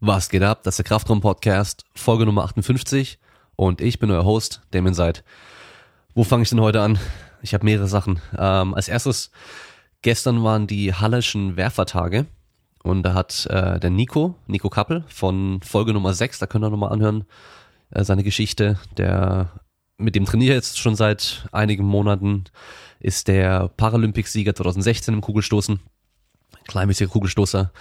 Was geht ab? Das ist der Kraftraum Podcast, Folge Nummer 58 und ich bin euer Host, Damien Seid. Wo fange ich denn heute an? Ich habe mehrere Sachen. Ähm, als erstes, gestern waren die Hallerschen Werfertage und da hat äh, der Nico, Nico Kappel von Folge Nummer 6, da könnt ihr nochmal anhören, äh, seine Geschichte, der mit dem trainiere jetzt schon seit einigen Monaten, ist der Paralympicsieger 2016 im Kugelstoßen, kleinmäßiger Kugelstoßer.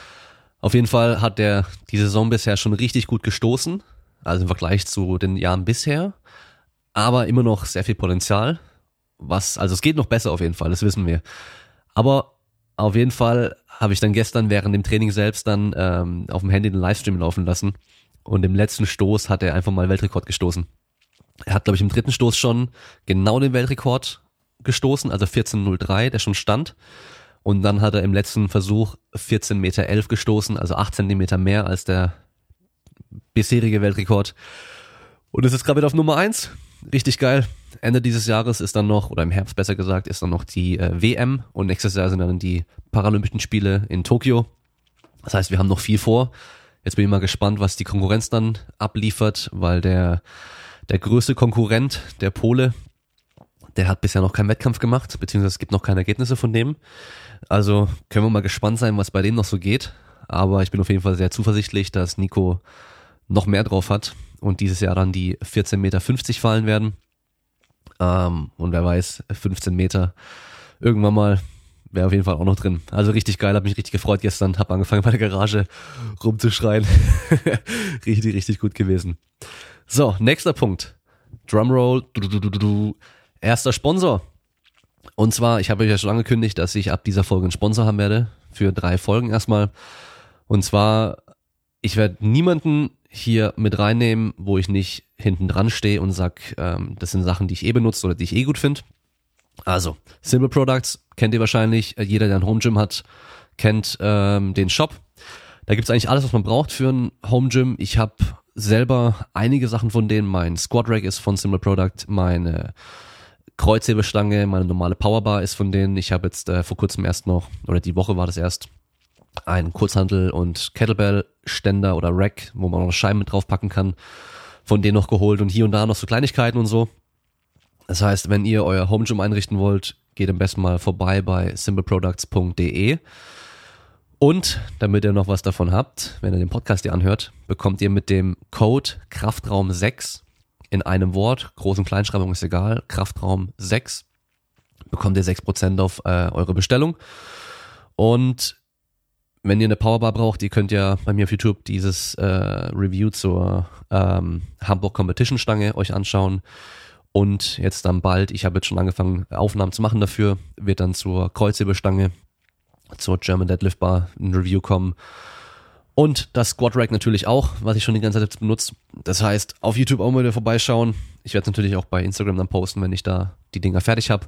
Auf jeden Fall hat der die Saison bisher schon richtig gut gestoßen, also im Vergleich zu den Jahren bisher, aber immer noch sehr viel Potenzial. Was, also es geht noch besser auf jeden Fall, das wissen wir. Aber auf jeden Fall habe ich dann gestern während dem Training selbst dann ähm, auf dem Handy den Livestream laufen lassen und im letzten Stoß hat er einfach mal Weltrekord gestoßen. Er hat, glaube ich, im dritten Stoß schon genau den Weltrekord gestoßen, also 14.03, der schon stand. Und dann hat er im letzten Versuch 14,11 Meter elf gestoßen, also 8 Zentimeter mehr als der bisherige Weltrekord. Und es ist gerade wieder auf Nummer eins. Richtig geil. Ende dieses Jahres ist dann noch, oder im Herbst besser gesagt, ist dann noch die äh, WM und nächstes Jahr sind dann die Paralympischen Spiele in Tokio. Das heißt, wir haben noch viel vor. Jetzt bin ich mal gespannt, was die Konkurrenz dann abliefert, weil der, der größte Konkurrent, der Pole, der hat bisher noch keinen Wettkampf gemacht, beziehungsweise es gibt noch keine Ergebnisse von dem. Also können wir mal gespannt sein, was bei dem noch so geht. Aber ich bin auf jeden Fall sehr zuversichtlich, dass Nico noch mehr drauf hat und dieses Jahr dann die 14,50 Meter fallen werden. Ähm, und wer weiß, 15 Meter irgendwann mal wäre auf jeden Fall auch noch drin. Also richtig geil, habe mich richtig gefreut gestern, habe angefangen bei der Garage rumzuschreien. richtig, richtig gut gewesen. So, nächster Punkt. Drumroll. Du, du, du, du, du. Erster Sponsor. Und zwar, ich habe euch ja schon angekündigt, dass ich ab dieser Folge einen Sponsor haben werde. Für drei Folgen erstmal. Und zwar, ich werde niemanden hier mit reinnehmen, wo ich nicht hinten dran stehe und sag, ähm, das sind Sachen, die ich eh benutze oder die ich eh gut finde. Also, Simple Products kennt ihr wahrscheinlich. Jeder, der ein Home Gym hat, kennt ähm, den Shop. Da gibt's eigentlich alles, was man braucht für ein Home Gym. Ich habe selber einige Sachen von denen. Mein Squat Rack ist von Simple Product, meine Kreuzhebestange, meine normale Powerbar ist von denen. Ich habe jetzt äh, vor kurzem erst noch, oder die Woche war das erst, ein Kurzhandel und Kettlebell-Ständer oder Rack, wo man noch Scheiben mit draufpacken kann, von denen noch geholt und hier und da noch so Kleinigkeiten und so. Das heißt, wenn ihr euer Home Gym einrichten wollt, geht am besten mal vorbei bei simpleproducts.de. Und damit ihr noch was davon habt, wenn ihr den Podcast hier anhört, bekommt ihr mit dem Code Kraftraum 6 in einem Wort, Groß- und Kleinschreibung ist egal, Kraftraum 6, bekommt ihr 6% auf äh, eure Bestellung. Und wenn ihr eine Powerbar braucht, ihr könnt ja bei mir auf YouTube dieses äh, Review zur ähm, Hamburg Competition Stange euch anschauen. Und jetzt dann bald, ich habe jetzt schon angefangen, Aufnahmen zu machen dafür, wird dann zur Kreuzhebestange, zur German Deadlift Bar ein Review kommen. Und das Squat Rack natürlich auch, was ich schon die ganze Zeit benutzt. Das heißt, auf YouTube auch mal wieder vorbeischauen. Ich werde natürlich auch bei Instagram dann posten, wenn ich da die Dinger fertig habe.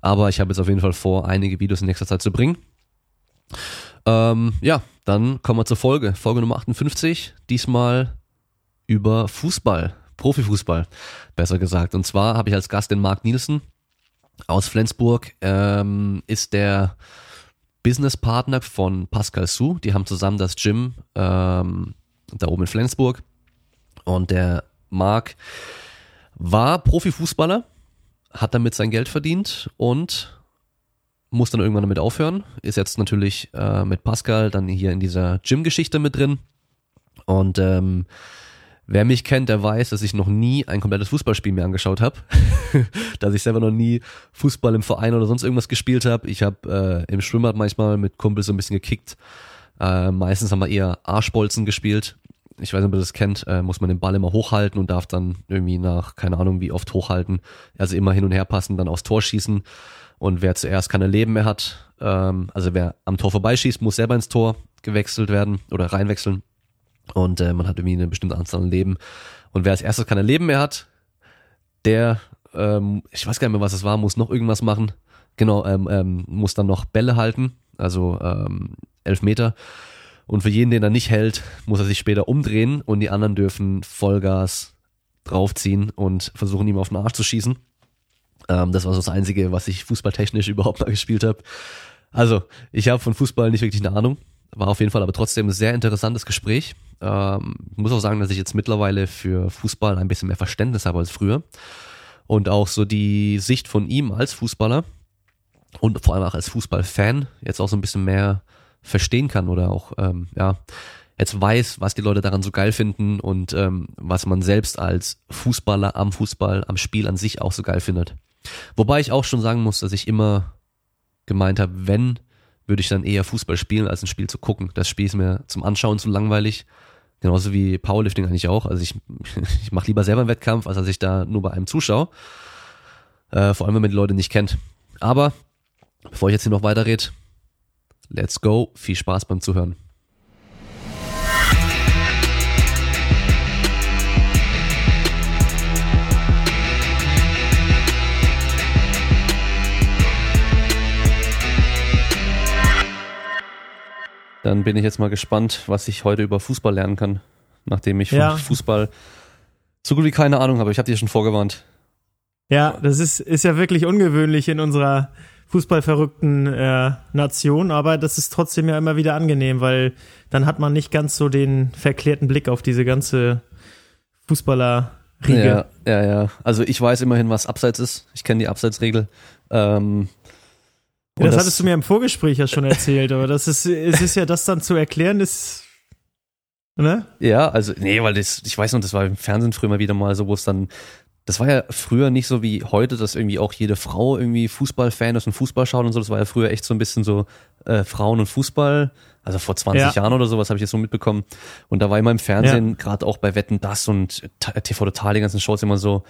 Aber ich habe jetzt auf jeden Fall vor, einige Videos in nächster Zeit zu bringen. Ähm, ja, dann kommen wir zur Folge. Folge Nummer 58. Diesmal über Fußball. Profifußball, besser gesagt. Und zwar habe ich als Gast den Marc Nielsen aus Flensburg. Ähm, ist der Businesspartner von Pascal Su. Die haben zusammen das Gym ähm, da oben in Flensburg. Und der Marc war Profifußballer, hat damit sein Geld verdient und muss dann irgendwann damit aufhören. Ist jetzt natürlich äh, mit Pascal dann hier in dieser Gym-Geschichte mit drin. Und ähm, Wer mich kennt, der weiß, dass ich noch nie ein komplettes Fußballspiel mir angeschaut habe. dass ich selber noch nie Fußball im Verein oder sonst irgendwas gespielt habe. Ich habe äh, im Schwimmbad manchmal mit Kumpels so ein bisschen gekickt. Äh, meistens haben wir eher Arschbolzen gespielt. Ich weiß nicht, ob ihr das kennt, äh, muss man den Ball immer hochhalten und darf dann irgendwie nach, keine Ahnung, wie oft hochhalten. Also immer hin und her passen, dann aufs Tor schießen. Und wer zuerst keine Leben mehr hat, ähm, also wer am Tor vorbeischießt, muss selber ins Tor gewechselt werden oder reinwechseln. Und äh, man hat irgendwie eine bestimmte Anzahl an Leben. Und wer als erstes keine Leben mehr hat, der, ähm, ich weiß gar nicht mehr, was es war, muss noch irgendwas machen. Genau, ähm, ähm, muss dann noch Bälle halten, also ähm, elf Meter. Und für jeden, den er nicht hält, muss er sich später umdrehen und die anderen dürfen Vollgas draufziehen und versuchen, ihm auf den Arsch zu schießen. Ähm, das war so das Einzige, was ich fußballtechnisch überhaupt mal gespielt habe. Also, ich habe von Fußball nicht wirklich eine Ahnung. War auf jeden Fall aber trotzdem ein sehr interessantes Gespräch. Ähm, muss auch sagen, dass ich jetzt mittlerweile für Fußball ein bisschen mehr Verständnis habe als früher. Und auch so die Sicht von ihm als Fußballer und vor allem auch als Fußballfan jetzt auch so ein bisschen mehr verstehen kann oder auch, ähm, ja, jetzt weiß, was die Leute daran so geil finden und ähm, was man selbst als Fußballer am Fußball, am Spiel an sich auch so geil findet. Wobei ich auch schon sagen muss, dass ich immer gemeint habe, wenn, würde ich dann eher Fußball spielen, als ein Spiel zu gucken. Das Spiel ist mir zum Anschauen zu langweilig. Genauso wie Powerlifting eigentlich auch. Also ich, ich mache lieber selber einen Wettkampf, als dass ich da nur bei einem zuschaue. Äh, vor allem, wenn man die Leute nicht kennt. Aber bevor ich jetzt hier noch weiter rede, let's go. Viel Spaß beim Zuhören. Dann bin ich jetzt mal gespannt, was ich heute über Fußball lernen kann, nachdem ich Ja. von Fußball so gut wie keine Ahnung habe. Ich habe dir schon vorgewarnt. Ja, das ist, ist ja wirklich ungewöhnlich in unserer fußballverrückten äh, Nation, aber das ist trotzdem ja immer wieder angenehm, weil dann hat man nicht ganz so den verklärten Blick auf diese ganze Fußballerriege. Ja, ja, ja. Also ich weiß immerhin, was Abseits ist. Ich kenne die Abseitsregel. Ähm, und das, hattest du mir im Vorgespräch ja schon erzählt, aber das ist, es ist ja das dann zu erklären, ist, ne? Ja, also, nee, weil das, ich weiß noch, das war im Fernsehen früher mal wieder mal so, wo es dann, das war ja früher nicht so wie heute, dass irgendwie auch jede Frau irgendwie Fußballfan ist und Fußball schaut und so. Das war ja früher echt so ein bisschen so äh, Frauen und Fußball. Also vor 20 Ja. Jahren oder sowas habe ich jetzt so mitbekommen. Und da war immer im Fernsehen, gerade auch bei Wetten das und TV Total, die ganzen Shows immer so,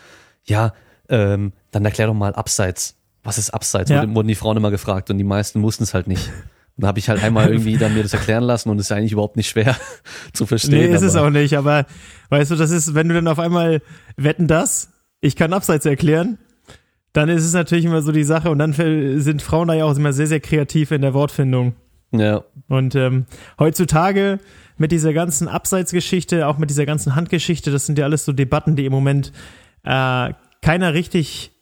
ja, ähm, dann erklär doch mal Abseits. Was ist Abseits? Ja. Wurden, die Frauen immer gefragt und die meisten wussten es halt nicht. Und da habe ich halt einmal irgendwie dann mir das erklären lassen und es ist eigentlich überhaupt nicht schwer zu verstehen. Nee, ist es auch nicht, aber weißt du, das ist, wenn du dann auf einmal wetten das, ich kann Abseits erklären, dann ist es natürlich immer so die Sache und dann sind Frauen da ja auch immer sehr, sehr kreativ in der Wortfindung. Ja, Und ähm, heutzutage mit dieser ganzen Abseitsgeschichte, auch mit dieser ganzen Handgeschichte, das sind ja alles so Debatten, die im Moment äh, keiner richtig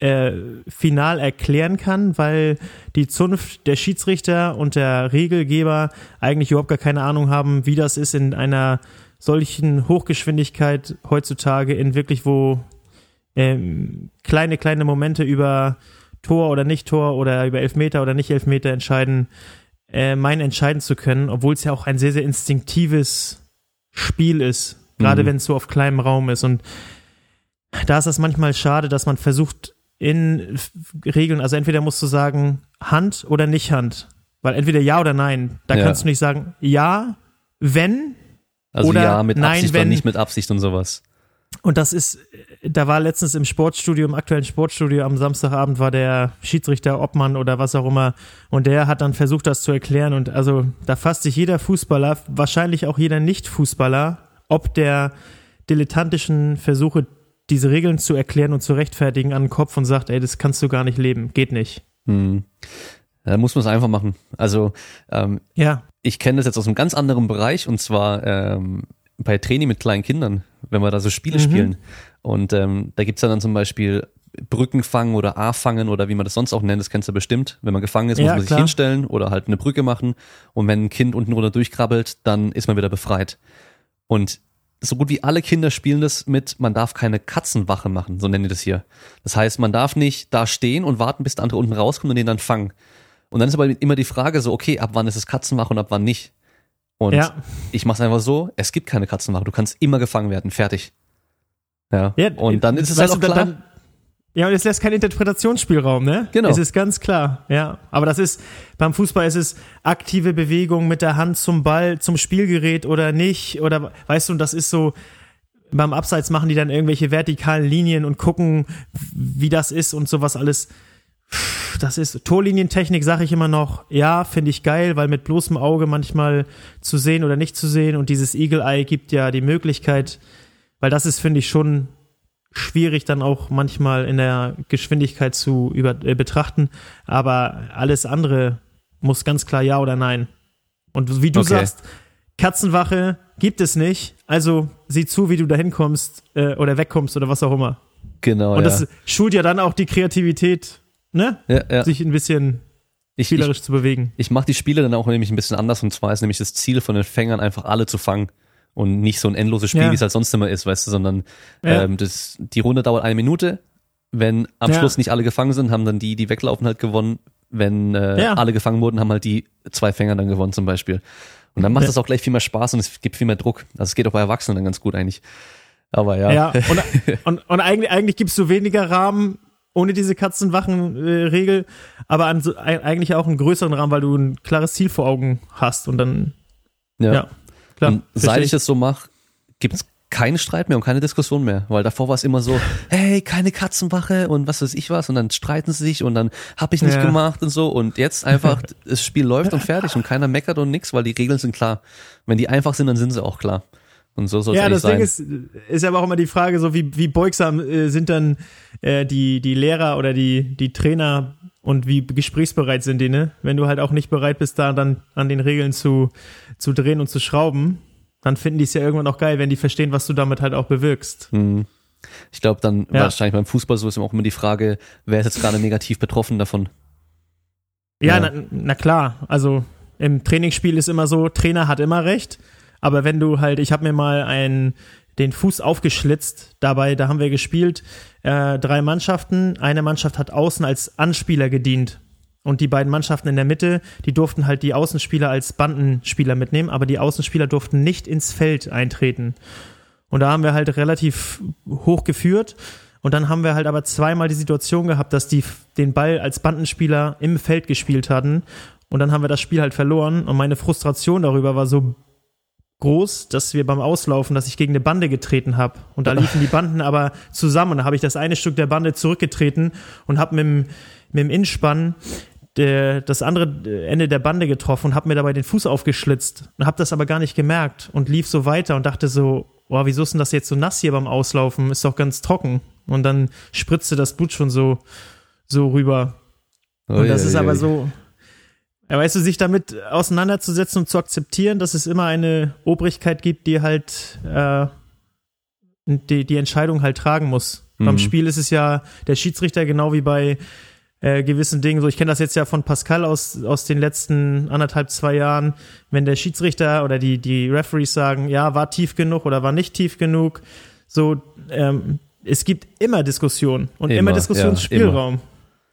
äh, final erklären kann, weil die Zunft der Schiedsrichter und der Regelgeber eigentlich überhaupt gar keine Ahnung haben, wie das ist in einer solchen Hochgeschwindigkeit heutzutage in wirklich wo ähm, kleine, kleine Momente über Tor oder nicht Tor oder über Elfmeter oder nicht Elfmeter entscheiden, äh, mein entscheiden zu können, obwohl es ja auch ein sehr, sehr instinktives Spiel ist, gerade Mhm. wenn es so auf kleinem Raum ist. Und da ist das manchmal schade, dass man versucht, in Regeln, also entweder musst du sagen, Hand oder nicht Hand. Weil entweder ja oder nein. Da Ja. kannst du nicht sagen, ja, wenn, also Oder ja, mit nein, Absicht wenn- oder nicht mit Absicht und sowas. Und das ist, da war letztens im Sportstudio, im aktuellen Sportstudio am Samstagabend war der Schiedsrichter Obmann oder was auch immer und der hat dann versucht, das zu erklären und also da fasst sich jeder Fußballer, wahrscheinlich auch jeder Nicht-Fußballer, ob der dilettantischen Versuche, diese Regeln zu erklären und zu rechtfertigen, an den Kopf und sagt, ey, das kannst du gar nicht leben, geht nicht. Hm. Da muss man es einfach machen. Also ähm, Ja, ich kenne das jetzt aus einem ganz anderen Bereich und zwar ähm, bei Training mit kleinen Kindern, wenn wir da so Spiele Mhm. spielen. Und ähm, da gibt's ja dann zum Beispiel Brückenfangen oder A-Fangen oder wie man das sonst auch nennt, das kennst du bestimmt. Wenn man gefangen ist, muss Ja, man sich klar. hinstellen oder halt eine Brücke machen. Und wenn ein Kind unten runter durchkrabbelt, dann ist man wieder befreit. Und so gut wie alle Kinder spielen das mit, man darf keine Katzenwache machen, so nennen die das hier. Das heißt, man darf nicht da stehen und warten, bis der andere unten rauskommt und den dann fangen. Und dann ist aber immer die Frage so, okay, ab wann ist es Katzenwache und ab wann nicht? Und Ja. ich mach's einfach so, es gibt keine Katzenwache, du kannst immer gefangen werden, fertig. Ja. ja und dann ist es halt auch klar. dann- ja, und es lässt keinen Interpretationsspielraum, ne? Genau. Es ist ganz klar, ja. Aber das ist, beim Fußball ist es aktive Bewegung mit der Hand zum Ball, zum Spielgerät oder nicht. Oder weißt du, und das ist so, beim Abseits machen die dann irgendwelche vertikalen Linien und gucken, wie das ist und sowas alles. Das ist Torlinientechnik, sage ich immer noch. Ja, finde ich geil, weil mit bloßem Auge manchmal zu sehen oder nicht zu sehen und dieses Eagle Eye gibt ja die Möglichkeit, weil das ist, finde ich, schon schwierig dann auch manchmal in der Geschwindigkeit zu über, äh, betrachten. Aber alles andere muss ganz klar ja oder nein. Und wie du Okay. sagst, Katzenwache gibt es nicht. Also sieh zu, wie du da hinkommst äh, oder wegkommst oder was auch immer. Genau, Und ja. das schult ja dann auch die Kreativität, ne? ja, ja. Sich ein bisschen Ich, spielerisch ich, zu bewegen. Ich mache die Spiele dann auch nämlich ein bisschen anders und zwar ist nämlich das Ziel von den Fängern einfach alle zu fangen und nicht so ein endloses Spiel, Ja. wie es halt sonst immer ist, weißt du, sondern Ja. ähm, das, die Runde dauert eine Minute. Wenn am Ja. Schluss nicht alle gefangen sind, haben dann die, die weglaufen, halt gewonnen. Wenn äh, Ja. alle gefangen wurden, haben halt die zwei Fänger dann gewonnen zum Beispiel. Und dann macht Ja. das auch gleich viel mehr Spaß und es gibt viel mehr Druck. Also es geht auch bei Erwachsenen dann ganz gut eigentlich. Aber ja. Ja, und, und, und eigentlich, eigentlich gibst du weniger Rahmen ohne diese Katzenwachen-Regel, aber an eigentlich auch einen größeren Rahmen, weil du ein klares Ziel vor Augen hast und dann, ja, klar. Und seit ich das so mache, gibt's keinen Streit mehr und keine Diskussion mehr, weil davor war es immer so, hey, keine Katzenwache und was weiß ich was und dann streiten sie sich und dann hab ich nicht Ja. gemacht und so und jetzt einfach das Spiel läuft und fertig und keiner meckert und nix, weil die Regeln sind klar. Wenn die einfach sind, dann sind sie auch klar. Und so soll es Ja, das sein. Ding ist, ist aber auch immer die Frage, so wie, wie beugsam äh, sind dann äh, die, die Lehrer oder die, die Trainer und wie gesprächsbereit sind die, ne? Wenn du halt auch nicht bereit bist, da dann an den Regeln zu, zu drehen und zu schrauben, dann finden die es ja irgendwann auch geil, wenn die verstehen, was du damit halt auch bewirkst. Hm. Ich glaube, dann Ja. wahrscheinlich beim Fußball so ist auch immer die Frage, wer ist jetzt gerade negativ betroffen davon? Ja, Ja. Na, na klar. Also im Trainingsspiel ist immer so, Trainer hat immer recht. Aber wenn du halt, ich habe mir mal einen, den Fuß aufgeschlitzt, dabei, da haben wir gespielt, äh, drei Mannschaften. Eine Mannschaft hat außen als Anspieler gedient. Und die beiden Mannschaften in der Mitte, die durften halt die Außenspieler als Bandenspieler mitnehmen, aber die Außenspieler durften nicht ins Feld eintreten. Und da haben wir halt relativ hoch geführt. Und dann haben wir halt aber zweimal die Situation gehabt, dass die den Ball als Bandenspieler im Feld gespielt hatten. Und dann haben wir das Spiel halt verloren. Und meine Frustration darüber war so groß, dass wir beim Auslaufen, dass ich gegen eine Bande getreten habe. Und da liefen die Banden aber zusammen. Und da habe ich das eine Stück der Bande zurückgetreten und habe mit dem, mit dem Innspann der, das andere Ende der Bande getroffen und habe mir dabei den Fuß aufgeschlitzt und habe das aber gar nicht gemerkt und lief so weiter und dachte so, boah, wieso ist denn das jetzt so nass hier beim Auslaufen? Ist doch ganz trocken. Und dann spritzte das Blut schon so, so rüber. Und das ist aber so, ja, weißt du, sich damit auseinanderzusetzen und zu akzeptieren, dass es immer eine Obrigkeit gibt, die halt äh, die, die Entscheidung halt tragen muss. Beim Mhm. Spiel ist es ja der Schiedsrichter genau wie bei äh, gewissen Dingen. So, ich kenne das jetzt ja von Pascal aus, aus den letzten anderthalb, zwei Jahren. Wenn der Schiedsrichter oder die, die Referees sagen, ja, war tief genug oder war nicht tief genug, so, ähm, es gibt immer Diskussion und immer, Immer, Diskussionsspielraum.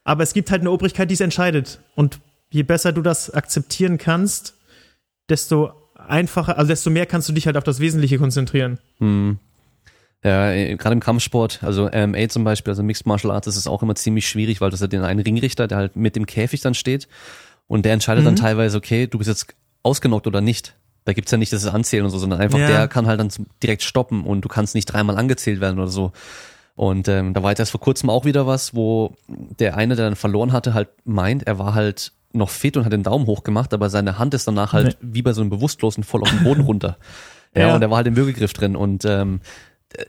Aber es gibt halt eine Obrigkeit, die es entscheidet. Und je besser du das akzeptieren kannst, desto einfacher, also desto mehr kannst du dich halt auf das Wesentliche konzentrieren. Hm. Ja, äh, gerade im Kampfsport, also MMA zum Beispiel, also Mixed Martial Arts, ist auch immer ziemlich schwierig, weil das hat den einen Ringrichter, der halt mit dem Käfig dann steht und der entscheidet dann Mhm. teilweise, okay, du bist jetzt ausgenockt oder nicht. Da gibt's ja nicht das Anzählen und so, sondern einfach Ja. der kann halt dann direkt stoppen und du kannst nicht dreimal angezählt werden oder so. Und ähm, da war jetzt erst vor kurzem auch wieder was, wo der eine, der dann verloren hatte, halt meint, er war halt noch fit und hat den Daumen hoch gemacht, aber seine Hand ist danach halt wie bei so einem Bewusstlosen voll auf den Boden runter. Ja, Ja. und er war halt im Würgegriff drin und ähm,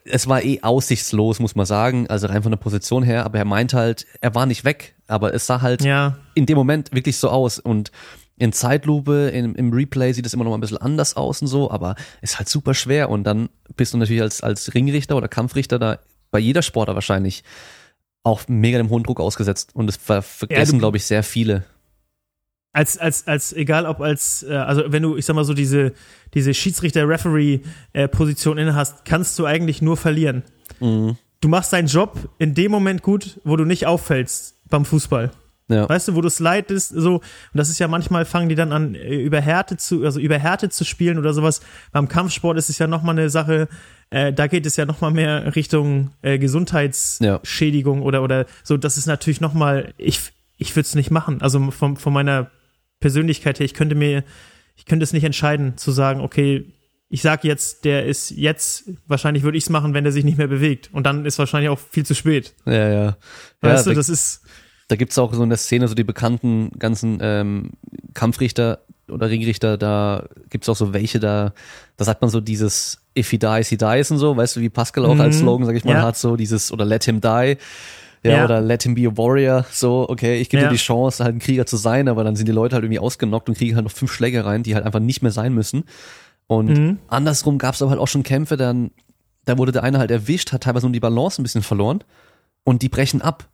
es war eh aussichtslos, muss man sagen, also rein von der Position her, aber er meint halt, er war nicht weg, aber es sah halt Ja, in dem Moment wirklich so aus und in Zeitlupe, in, im Replay sieht es immer noch mal ein bisschen anders aus und so, aber ist halt super schwer und dann bist du natürlich als, als Ringrichter oder Kampfrichter da bei jeder Sportler wahrscheinlich auch mega dem hohen Druck ausgesetzt und das ver vergessen, du- glaube ich, sehr viele. Als, als, als, egal ob als, äh, also wenn du, ich sag mal so, diese, diese Schiedsrichter-Referee-Position inne hast, kannst du eigentlich nur verlieren. Mhm. Du machst deinen Job in dem Moment gut, wo du nicht auffällst beim Fußball. Ja. Weißt du, wo du slidest, so, und das ist ja manchmal, fangen die dann an, äh, über Härte zu, also über Härte zu spielen oder sowas. Beim Kampfsport ist es ja nochmal eine Sache, äh, da geht es ja nochmal mehr Richtung äh, Gesundheitsschädigung oder, oder so, das ist natürlich nochmal, ich, ich würde es nicht machen. Also von, von meiner Persönlichkeit her, ich könnte mir, ich könnte es nicht entscheiden, zu sagen, okay, ich sag jetzt, der ist jetzt, wahrscheinlich würde ich es machen, wenn der sich nicht mehr bewegt. Und dann ist wahrscheinlich auch viel zu spät. Ja, ja. Weißt ja, du, da, das ist, da gibt's auch so in der Szene so die bekannten ganzen ähm, Kampfrichter oder Ringrichter, da gibt's auch so welche, da, da sagt man so dieses If he dies, he dies und so, weißt du, wie Pascal auch als Mhm. Slogan, sag ich mal, Ja. hat, so dieses, oder let him die. Ja, Ja. oder let him be a warrior, so, okay, ich gebe Ja. dir die Chance, halt ein Krieger zu sein, aber dann sind die Leute halt irgendwie ausgenockt und kriegen halt noch fünf Schläge rein, die halt einfach nicht mehr sein müssen. Und Mhm. andersrum gab's aber halt auch schon Kämpfe, dann, da wurde der eine halt erwischt, hat teilweise nur die Balance ein bisschen verloren und die brechen ab.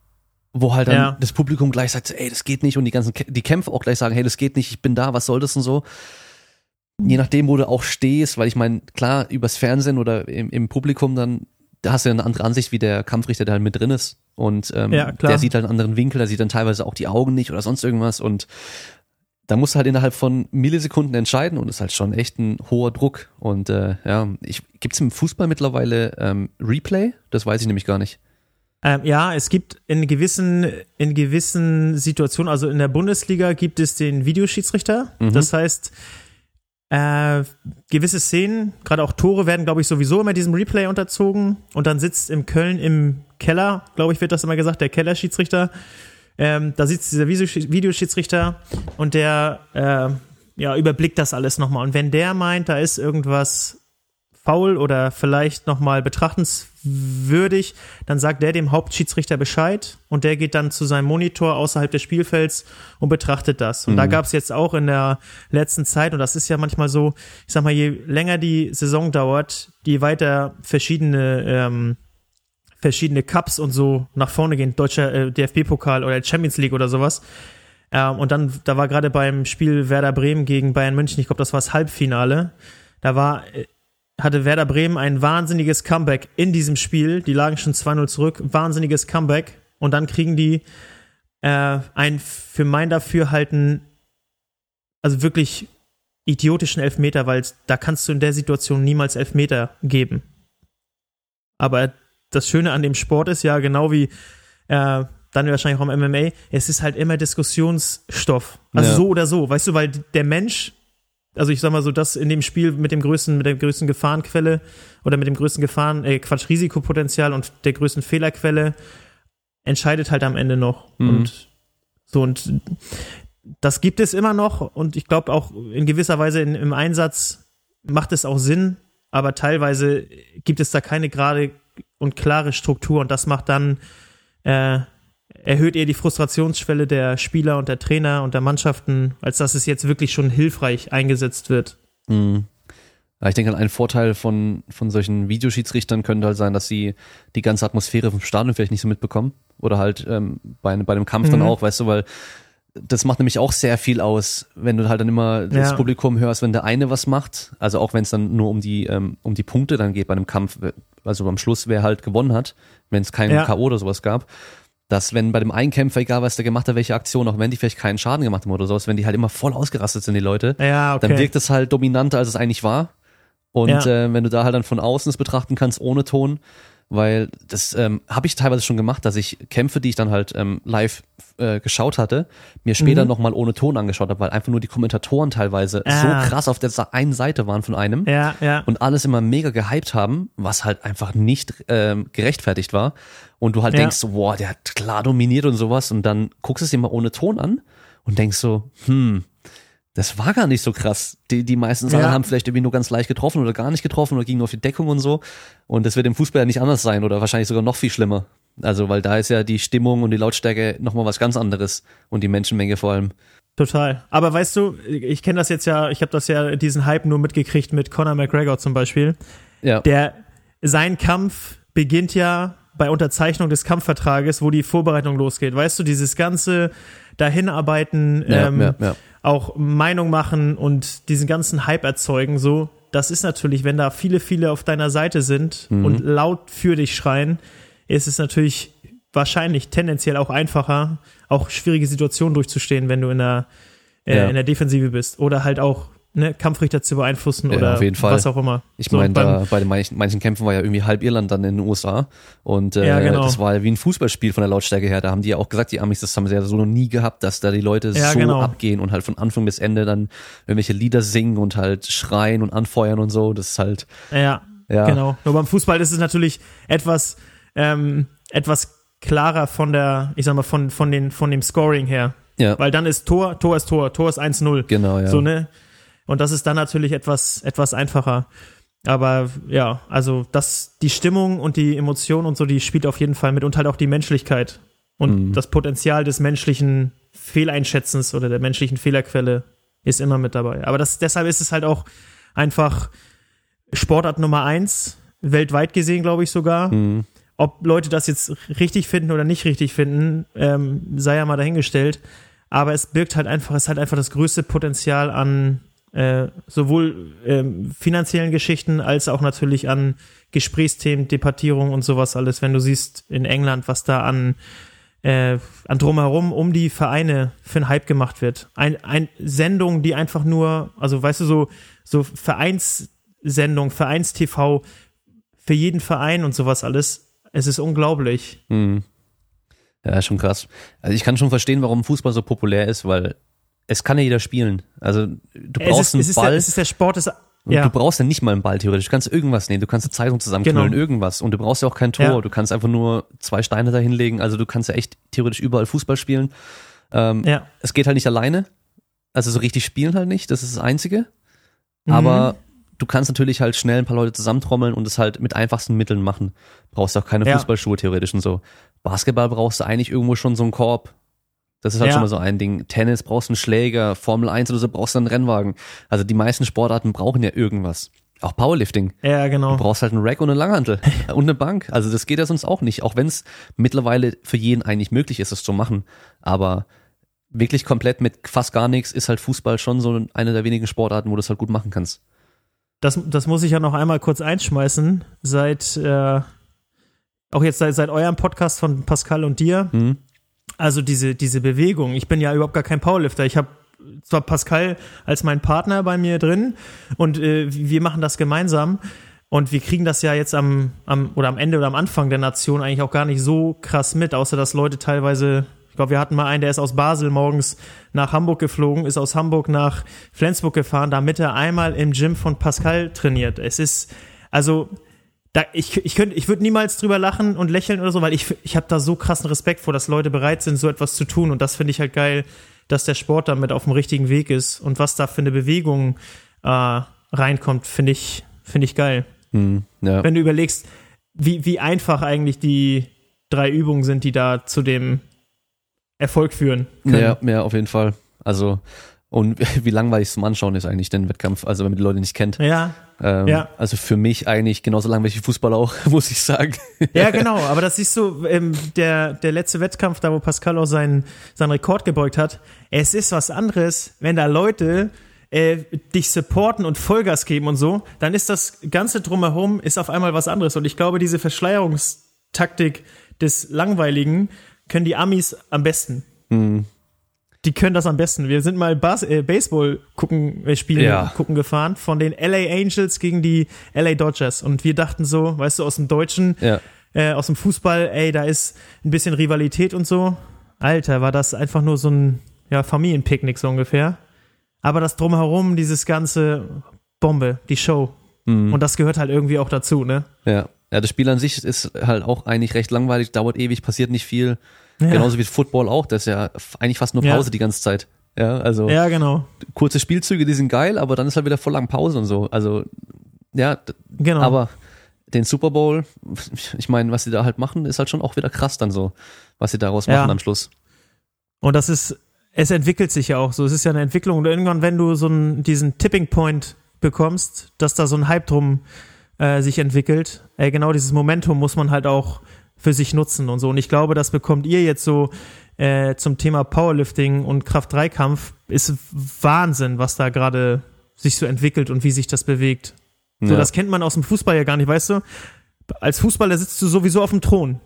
wo halt dann Ja. das Publikum gleich sagt, ey, das geht nicht und die ganzen die Kämpfe auch gleich sagen, hey, das geht nicht, ich bin da, was soll das und so. Je nachdem, wo du auch stehst, weil ich meine, klar, übers Fernsehen oder im, im Publikum dann, da hast du ja eine andere Ansicht, wie der Kampfrichter, der halt mit drin ist. Und ähm, Ja, der sieht halt einen anderen Winkel, der sieht dann teilweise auch die Augen nicht oder sonst irgendwas und da musst du halt innerhalb von Millisekunden entscheiden und das ist halt schon echt ein hoher Druck. Und äh, ja, ich, gibt's im Fußball mittlerweile ähm, Replay? Das weiß ich nämlich gar nicht. Ähm, ja, es gibt in gewissen, in gewissen Situationen, also in der Bundesliga gibt es den Videoschiedsrichter. Mhm. Das heißt, äh, gewisse Szenen, gerade auch Tore, werden, glaube ich, sowieso immer diesem Replay unterzogen. Und dann sitzt im Köln im Keller, glaube ich, wird das immer gesagt, der Kellerschiedsrichter. Ähm, da sitzt dieser Videosch- Videoschiedsrichter und der äh, ja, überblickt das alles nochmal. Und wenn der meint, da ist irgendwas faul oder vielleicht nochmal betrachtenswürdig, dann sagt der dem Hauptschiedsrichter Bescheid und der geht dann zu seinem Monitor außerhalb des Spielfelds und betrachtet das. Und da gab es jetzt auch in der letzten Zeit, und das ist ja manchmal so, ich sag mal, je länger die Saison dauert, je weiter verschiedene ähm, verschiedene Cups und so nach vorne gehen, deutscher äh, DFB-Pokal oder Champions League oder sowas. Ähm, und dann, da war gerade beim Spiel Werder Bremen gegen Bayern München, ich glaube, das war das Halbfinale, da war, äh, hatte Werder Bremen ein wahnsinniges Comeback in diesem Spiel. Die lagen schon 2-0 zurück, wahnsinniges Comeback. Und dann kriegen die äh, ein für mein Dafürhalten, also wirklich idiotischen Elfmeter, weil da kannst du in der Situation niemals Elfmeter geben. Aber das Schöne an dem Sport ist ja, genau wie äh, dann wahrscheinlich auch im MMA, es ist halt immer Diskussionsstoff. Also Ja. so oder so, weißt du, weil der Mensch, also ich sag mal so, das in dem Spiel mit dem größten, mit der größten Gefahrenquelle oder mit dem größten Gefahren, äh, Quatsch, Risikopotenzial und der größten Fehlerquelle entscheidet halt am Ende noch. Mhm. Und so und das gibt es immer noch und ich glaube auch in gewisser Weise in, im Einsatz macht es auch Sinn, aber teilweise gibt es da keine gerade und klare Struktur und das macht dann äh, erhöht eher die Frustrationsschwelle der Spieler und der Trainer und der Mannschaften, als dass es jetzt wirklich schon hilfreich eingesetzt wird. Mhm. Ja, ich denke, ein Vorteil von, von solchen Videoschiedsrichtern könnte halt sein, dass sie die ganze Atmosphäre vom Stadion vielleicht nicht so mitbekommen. Oder halt ähm, bei, bei einem Kampf dann Mhm. auch, weißt du, weil das macht nämlich auch sehr viel aus, wenn du halt dann immer das Ja. Publikum hörst, wenn der eine was macht, also auch wenn es dann nur um die ähm, um die Punkte dann geht bei einem Kampf, also am Schluss wer halt gewonnen hat, wenn es keinen Ja. K.O. oder sowas gab, dass wenn bei dem einen Kämpfer, egal was der gemacht hat, welche Aktion, auch wenn die vielleicht keinen Schaden gemacht haben oder sowas, wenn die halt immer voll ausgerastet sind, die Leute, Ja, okay. dann wirkt es halt dominanter, als es eigentlich war. Und Ja. äh, wenn du da halt dann von außen es betrachten kannst, ohne Ton, weil das ähm, habe ich teilweise schon gemacht, dass ich Kämpfe, die ich dann halt ähm, live äh, geschaut hatte, mir später Mhm. nochmal ohne Ton angeschaut habe, weil einfach nur die Kommentatoren teilweise Ah. so krass auf der einen Seite waren von einem ja, ja. und alles immer mega gehypt haben, was halt einfach nicht ähm, gerechtfertigt war. Und du halt Ja. denkst so, boah, der hat klar dominiert und sowas und dann guckst du es dir mal ohne Ton an und denkst so, hm, das war gar nicht so krass. Die, die meisten Sachen Ja. haben vielleicht irgendwie nur ganz leicht getroffen oder gar nicht getroffen oder gingen nur auf die Deckung und so. Und das wird im Fußball ja nicht anders sein oder wahrscheinlich sogar noch viel schlimmer. Also, weil da ist ja die Stimmung und die Lautstärke nochmal was ganz anderes und die Menschenmenge vor allem. Total. Aber weißt du, ich kenne das jetzt ja, ich habe das ja, diesen Hype nur mitgekriegt mit Conor McGregor zum Beispiel. Ja. Der, sein Kampf beginnt ja bei Unterzeichnung des Kampfvertrages, wo die Vorbereitung losgeht. Weißt du, dieses ganze Dahinarbeiten, Ja, ähm, ja, ja. auch Meinung machen und diesen ganzen Hype erzeugen, so, das ist natürlich, wenn da viele, viele auf deiner Seite sind Mhm. und laut für dich schreien, ist es natürlich wahrscheinlich tendenziell auch einfacher, auch schwierige Situationen durchzustehen, wenn du in der, äh, in der Defensive bist. Oder halt auch ne, Kampfrichter zu beeinflussen Ja, oder was auch immer. Ich So, meine, da bei den manchen, manchen Kämpfen war ja irgendwie halb Irland dann in den USA. Und äh, Ja, genau. das war ja wie ein Fußballspiel von der Lautstärke her. Da haben die ja auch gesagt, die Amis, das haben sie ja so noch nie gehabt, dass da die Leute Ja, so genau. abgehen und halt von Anfang bis Ende dann irgendwelche Lieder singen und halt schreien und anfeuern und so. Das ist halt, Ja, ja. genau. Nur beim Fußball ist es natürlich etwas, ähm, etwas klarer von der, ich sag mal, von, von, den, von dem Scoring her. Ja, Weil dann ist Tor, Tor ist Tor, Tor ist 1-0. genau, ja. So, ne? Und das ist dann natürlich etwas, etwas einfacher. Aber ja, also das, die Stimmung und die Emotion und so, die spielt auf jeden Fall mit und halt auch die Menschlichkeit und Mhm. das Potenzial des menschlichen Fehleinschätzens oder der menschlichen Fehlerquelle ist immer mit dabei. Aber das, deshalb ist es halt auch einfach Sportart Nummer eins, weltweit gesehen, glaube ich sogar. Mhm. ob Leute das jetzt richtig finden oder nicht richtig finden, ähm, sei ja mal dahingestellt. Aber es birgt halt einfach, es hat einfach das größte Potenzial an äh, sowohl ähm, finanziellen Geschichten als auch natürlich an Gesprächsthemen, Debattierung und sowas alles. Wenn du siehst in England, was da an äh, an drumherum um die Vereine für einen Hype gemacht wird. Ein, ein Sendung, die einfach nur, also weißt du, so, so Vereinssendung, Vereinstv für jeden Verein und sowas alles. Es ist unglaublich. Hm. Ja, schon krass. Also ich kann schon verstehen, warum Fußball so populär ist, weil es kann ja jeder spielen. Also du brauchst es ist, einen Ball. Es ist, der, es ist der Sport und ja. du brauchst ja nicht mal einen Ball theoretisch. Du kannst irgendwas nehmen. Du kannst eine Zeitung zusammenknüllen, Genau. irgendwas. Und du brauchst ja auch kein Tor. Ja. Du kannst einfach nur zwei Steine da hinlegen. Also du kannst ja echt theoretisch überall Fußball spielen. Ähm, Ja. Es geht halt nicht alleine. Also so richtig spielen halt nicht. Das ist das Einzige. Mhm. Aber du kannst natürlich halt schnell ein paar Leute zusammentrommeln und es halt mit einfachsten Mitteln machen. Brauchst auch keine Ja. Fußballschuhe theoretisch und so. Basketball brauchst du eigentlich irgendwo schon so einen Korb. Das ist halt Ja. schon mal so ein Ding. Tennis brauchst du einen Schläger, Formel 1 oder so brauchst du einen Rennwagen. Also die meisten Sportarten brauchen ja irgendwas. Auch Powerlifting. Ja, Du genau. brauchst halt einen Rack und eine Langhantel und eine Bank. Also das geht ja sonst auch nicht. Auch wenn es mittlerweile für jeden eigentlich möglich ist, es zu machen. Aber wirklich komplett mit fast gar nichts ist halt Fußball schon so eine der wenigen Sportarten, wo du es halt gut machen kannst. Das, das muss ich ja noch einmal kurz einschmeißen. Seit, äh, auch jetzt seit, seit eurem Podcast von Pascal und dir, Hm? Also diese, diese Bewegung. Ich bin ja überhaupt gar kein Powerlifter. Ich habe zwar Pascal als mein Partner bei mir drin und äh, wir machen das gemeinsam. Und wir kriegen das ja jetzt am, am oder am Ende oder am Anfang der Nation eigentlich auch gar nicht so krass mit, außer dass Leute teilweise, ich glaube, wir hatten mal einen, der ist aus Basel morgens nach Hamburg geflogen, ist aus Hamburg nach Flensburg gefahren, damit er einmal im Gym von Pascal trainiert. Es ist, also, da, ich, ich könnte, ich würde niemals drüber lachen und lächeln oder so, weil ich, ich habe da so krassen Respekt vor, dass Leute bereit sind, so etwas zu tun. Und das finde ich halt geil, dass der Sport damit auf dem richtigen Weg ist und was da für eine Bewegung äh, reinkommt, finde ich, finde ich geil. Hm, ja. Wenn du überlegst, wie, wie einfach eigentlich die drei Übungen sind, die da zu dem Erfolg führen können. ja, ja, auf jeden Fall. Also, und wie langweilig zum Anschauen ist eigentlich den Wettkampf, also wenn man die Leute nicht kennt. Ja, Ähm, Ja. Also für mich eigentlich genauso langweilig wie Fußball auch, muss ich sagen. ja, genau. Aber das siehst du, ähm, der, der letzte Wettkampf, da wo Pascal auch seinen, seinen Rekord gebeugt hat. Es ist was anderes, wenn da Leute äh, dich supporten und Vollgas geben und so, dann ist das Ganze drumherum ist auf einmal was anderes. Und ich glaube, diese Verschleierungstaktik des Langweiligen können die Amis am besten. Hm. Die können das am besten. Wir sind mal Bas äh, Baseball gucken, äh, spielen, Ja. gucken gefahren von den LA Angels gegen die LA Dodgers. Und wir dachten so, weißt du, aus dem Deutschen, Ja. äh, aus dem Fußball, ey, da ist ein bisschen Rivalität und so. Alter, war das einfach nur so ein ja, Familienpicknick so ungefähr. Aber das drumherum, dieses ganze Bombe, die Show. Hm. Und das gehört halt irgendwie auch dazu, ne? Ja. Ja, das Spiel an sich ist halt auch eigentlich recht langweilig, dauert ewig, passiert nicht viel. Ja. Genauso wie Football auch, das ist ja eigentlich fast nur Ja. Pause die ganze Zeit. Ja, also Ja, genau. kurze Spielzüge, die sind geil, aber dann ist halt wieder voll lang Pause und so. Also, ja, Genau. aber den Super Bowl, ich meine, was sie da halt machen, ist halt schon auch wieder krass dann so, was sie daraus Ja. machen am Schluss. Und das ist, es entwickelt sich ja auch so. Es ist ja eine Entwicklung. Und irgendwann, wenn du so einen, diesen Tipping Point bekommst, dass da so ein Hype drum äh, sich entwickelt, äh, genau dieses Momentum muss man halt auch für sich nutzen und so. Und ich glaube, das bekommt ihr jetzt so äh, zum Thema Powerlifting und Kraft-3-Kampf. Ist Wahnsinn, was da gerade sich so entwickelt und wie sich das bewegt. So, ja. das kennt man aus dem Fußball ja gar nicht, weißt du? Als Fußballer sitzt du sowieso auf dem Thron.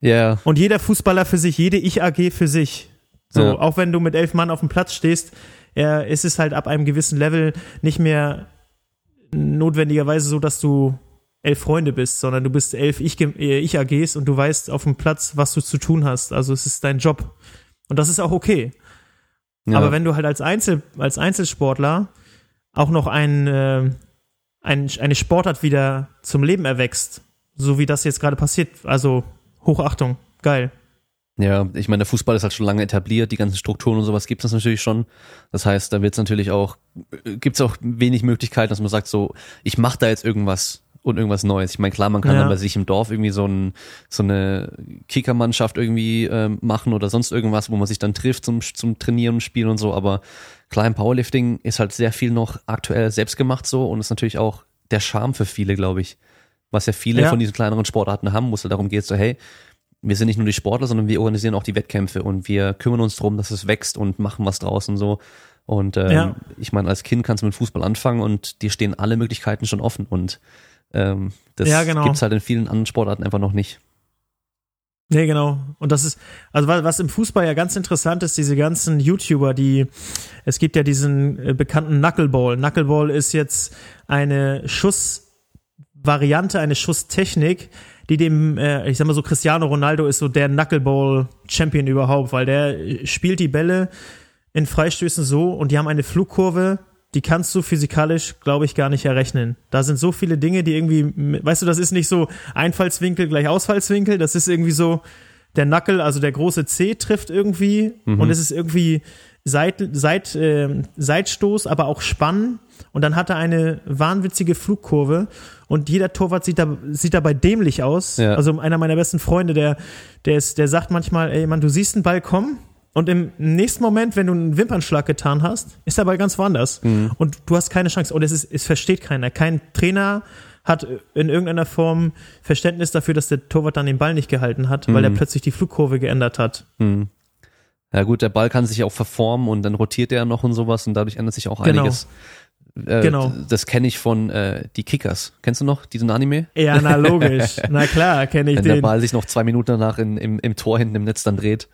ja, Und jeder Fußballer für sich, jede Ich-AG für sich. So, Ja. auch wenn du mit elf Mann auf dem Platz stehst, äh, ist es halt ab einem gewissen Level nicht mehr notwendigerweise so, dass du elf Freunde bist, sondern du bist elf Ich- äh, Ich-AGs und du weißt auf dem Platz, was du zu tun hast. Also es ist dein Job. Und das ist auch okay. ja. Aber wenn du halt als, Einzel, als Einzelsportler auch noch ein, äh, ein, eine Sportart wieder zum Leben erwächst, so wie das jetzt gerade passiert, also Hochachtung, geil. Ja, ich meine, der Fußball ist halt schon lange etabliert, die ganzen Strukturen und sowas gibt es natürlich schon. Das heißt, da wird es natürlich auch, gibt es auch wenig Möglichkeiten, dass man sagt so, ich mache da jetzt irgendwas und irgendwas Neues. Ich meine, klar, man kann Ja. dann bei sich im Dorf irgendwie so, ein, so eine Kickermannschaft irgendwie ähm, machen oder sonst irgendwas, wo man sich dann trifft zum, zum Trainieren und Spielen und so, aber klar, im Powerlifting ist halt sehr viel noch aktuell selbst gemacht so und ist natürlich auch der Charme für viele, glaube ich. was ja viele Ja. von diesen kleineren Sportarten haben, wo es halt darum geht, so hey, wir sind nicht nur die Sportler, sondern wir organisieren auch die Wettkämpfe und wir kümmern uns darum, dass es wächst und machen was draus und so. Und ähm, Ja. ich meine, als Kind kannst du mit Fußball anfangen und dir stehen alle Möglichkeiten schon offen und ähm, das Ja, genau. gibt's halt in vielen anderen Sportarten einfach noch nicht. Nee, genau. Und das ist, also was, was im Fußball ja ganz interessant ist, diese ganzen YouTuber, die, es gibt ja diesen äh, bekannten Knuckleball. Knuckleball ist jetzt eine Schussvariante, eine Schusstechnik, die dem, äh, ich sag mal so, Cristiano Ronaldo ist so der Knuckleball-Champion überhaupt, weil der äh, spielt die Bälle in Freistößen so und die haben eine Flugkurve, die kannst du physikalisch, glaube ich, gar nicht errechnen. Da sind so viele Dinge, die irgendwie, weißt du, das ist nicht so Einfallswinkel gleich Ausfallswinkel, das ist irgendwie so, der Knuckle, also der große C trifft irgendwie und es ist irgendwie Seit, Seit, äh, Seitstoß, aber auch Spannen und dann hat er eine wahnwitzige Flugkurve und jeder Torwart sieht, da, sieht dabei dämlich aus. Ja. Also einer meiner besten Freunde, der, der, ist, der sagt manchmal, ey Mann, du siehst einen Ball kommen und im nächsten Moment, wenn du einen Wimpernschlag getan hast, ist der Ball ganz woanders. Und du hast keine Chance. Und es, ist, es versteht keiner. Kein Trainer hat in irgendeiner Form Verständnis dafür, dass der Torwart dann den Ball nicht gehalten hat, weil er plötzlich die Flugkurve geändert hat. Hm. Ja gut, der Ball kann sich auch verformen und dann rotiert er noch und sowas und dadurch ändert sich auch Genau. einiges. Äh, Genau. Das kenne ich von äh, die Kickers. Kennst du noch diesen Anime? Ja, na logisch. na klar, kenne ich Wenn der den. Ball sich noch zwei Minuten danach in, im, im Tor hinten im Netz dann dreht.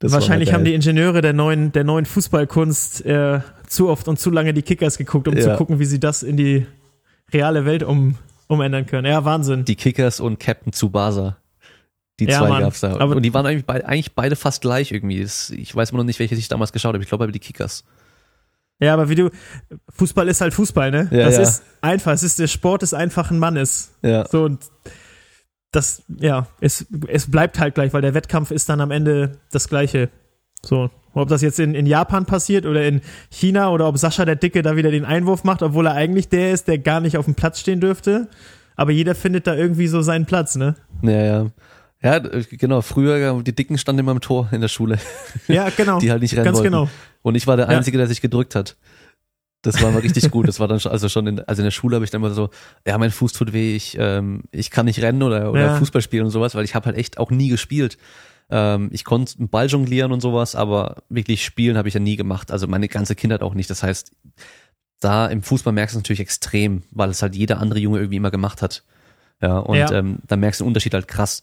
Das Wahrscheinlich haben die. Ingenieure der neuen, der neuen Fußballkunst äh, zu oft und zu lange die Kickers geguckt, um Ja. zu gucken, wie sie das in die reale Welt um, umändern können. Ja, Wahnsinn. die Kickers und Captain Tsubasa. Die Ja, zwei Mann. gab's da. Aber- und die waren eigentlich beide, eigentlich beide fast gleich irgendwie. Das, ich weiß immer noch nicht, welche ich damals geschaut habe. Ich glaube aber die Kickers. Ja, aber wie du, Fußball ist halt Fußball, ne? Ja, das ja. ist einfach, es ist der Sport des einfachen Mannes. Ja. So und das, ja, es, es bleibt halt gleich, weil der Wettkampf ist dann am Ende das Gleiche. So. Ob das jetzt in, in Japan passiert oder in China oder ob Sascha der Dicke da wieder den Einwurf macht, obwohl er eigentlich der ist, der gar nicht auf dem Platz stehen dürfte. Aber jeder findet da irgendwie so seinen Platz, ne? Ja, ja. Ja, äh, genau. Früher, die Dicken standen immer im Tor in der Schule, Ja, genau. die halt nicht rennen Ganz wollten. genau. Und ich war der Ja. Einzige, der sich gedrückt hat. Das war mal richtig gut. Das war dann schon, also schon in, also in der Schule habe ich dann immer so, ja, mein Fuß tut weh, ich, ähm, ich kann nicht rennen oder, oder Ja. Fußball spielen und sowas, weil ich habe halt echt auch nie gespielt. Ähm, ich konnte einen Ball jonglieren und sowas, aber wirklich spielen habe ich ja nie gemacht. Also meine ganze Kindheit auch nicht. Das heißt, da im Fußball merkst du es natürlich extrem, weil es halt jeder andere Junge irgendwie immer gemacht hat. Ja, und Ja. Ähm, dann merkst du den Unterschied halt krass.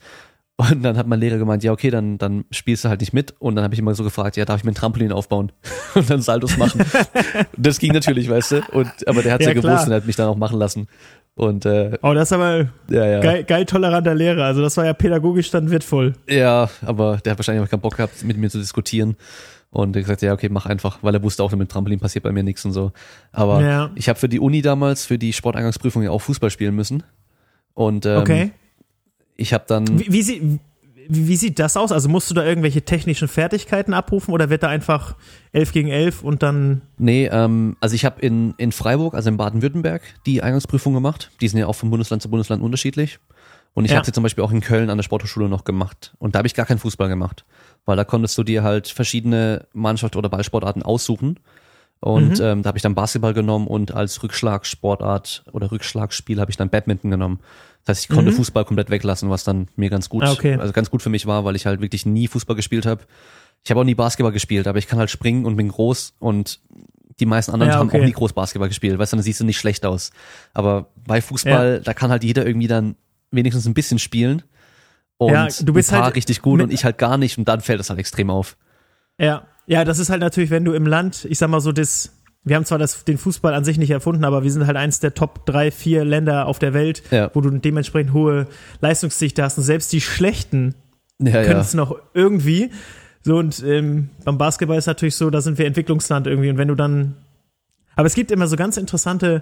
Und dann hat mein Lehrer gemeint, ja, okay, dann, dann spielst du halt nicht mit. Und dann habe ich immer so gefragt, ja, darf ich mir ein Trampolin aufbauen und dann Saltos machen? das ging natürlich, weißt du. Und, aber der hat ja, Ja, gewusst und hat mich dann auch machen lassen. Und äh, Oh, das ist aber ja, ja. geil, geil toleranter Lehrer. Also das war ja pädagogisch dann wertvoll. Ja, aber der hat wahrscheinlich auch keinen Bock gehabt, mit mir zu diskutieren. Und er gesagt, ja, okay, mach einfach, weil er wusste auch, mit dem Trampolin passiert bei mir nichts und so. Aber Ja. ich habe für die Uni damals, für die Sporteingangsprüfung ja auch Fußball spielen müssen. Und ähm, Okay. Ich habe dann. Wie, wie, sie, wie, sieht das aus? Also musst du da irgendwelche technischen Fertigkeiten abrufen oder wird da einfach 11 gegen 11 und dann. Nee, ähm, also ich habe in, in Freiburg, also in Baden-Württemberg, die Eingangsprüfung gemacht. Die sind ja auch von Bundesland zu Bundesland unterschiedlich. Und ich Ja. habe sie zum Beispiel auch in Köln an der Sporthochschule noch gemacht. Und da habe ich gar keinen Fußball gemacht. Weil da konntest du dir halt verschiedene Mannschaft- oder Ballsportarten aussuchen. Und ähm, da habe ich dann Basketball genommen und als Rückschlagsportart oder Rückschlagspiel habe ich dann Badminton genommen. Das heißt, ich konnte Fußball komplett weglassen, was dann mir ganz gut, Ah, okay. also ganz gut für mich war, weil ich halt wirklich nie Fußball gespielt habe. Ich habe auch nie Basketball gespielt, aber ich kann halt springen und bin groß und die meisten anderen Ja, haben okay. auch nie groß Basketball gespielt, weißt du, dann siehst du nicht schlecht aus. Aber bei Fußball, da kann halt jeder irgendwie dann wenigstens ein bisschen spielen. Und Ja, du bist ein paar halt richtig gut und ich halt gar nicht und dann fällt das halt extrem auf. Ja. Ja, das ist halt natürlich, wenn du im Land, ich sag mal so, das. Wir haben zwar das, den Fußball an sich nicht erfunden, aber wir sind halt eins der Top drei, vier Länder auf der Welt, Ja. wo du dementsprechend hohe Leistungsdichte hast. Und selbst die schlechten Ja, können ja. es noch irgendwie. So, und ähm, beim Basketball ist natürlich so, da sind wir Entwicklungsland irgendwie. Und wenn du dann. Aber es gibt immer so ganz interessante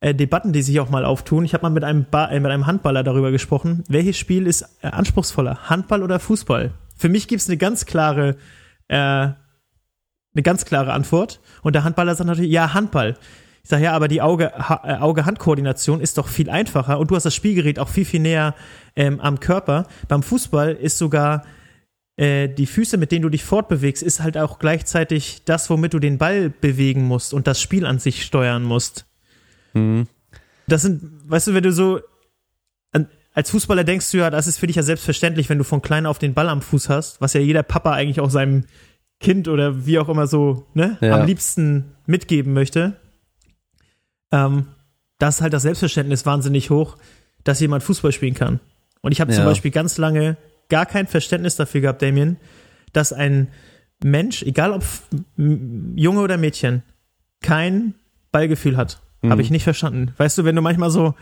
äh, Debatten, die sich auch mal auftun. Ich habe mal mit einem, ba äh, mit einem Handballer darüber gesprochen. Welches Spiel ist äh, anspruchsvoller? Handball oder Fußball? Für mich gibt es eine ganz klare, äh, eine ganz klare Antwort. Und der Handballer sagt natürlich, ja, Handball. Ich sage, ja, aber die äh, Auge-Hand-Koordination ist doch viel einfacher und du hast das Spielgerät auch viel, viel näher ähm, am Körper. Beim Fußball ist sogar äh, die Füße, mit denen du dich fortbewegst, ist halt auch gleichzeitig das, womit du den Ball bewegen musst und das Spiel an sich steuern musst. Mhm. Das sind, weißt du, wenn du so als Fußballer denkst du ja, das ist für dich ja selbstverständlich, wenn du von klein auf den Ball am Fuß hast, was ja jeder Papa eigentlich auch seinem Kind oder wie auch immer so, ne, Ja. am liebsten mitgeben möchte. Ähm, da ist halt das Selbstverständnis wahnsinnig hoch, dass jemand Fußball spielen kann. Und ich habe zum Ja. Beispiel ganz lange gar kein Verständnis dafür gehabt, Damien, dass ein Mensch, egal ob Junge oder Mädchen, kein Ballgefühl hat. Mhm. Habe ich nicht verstanden. Weißt du, wenn du manchmal so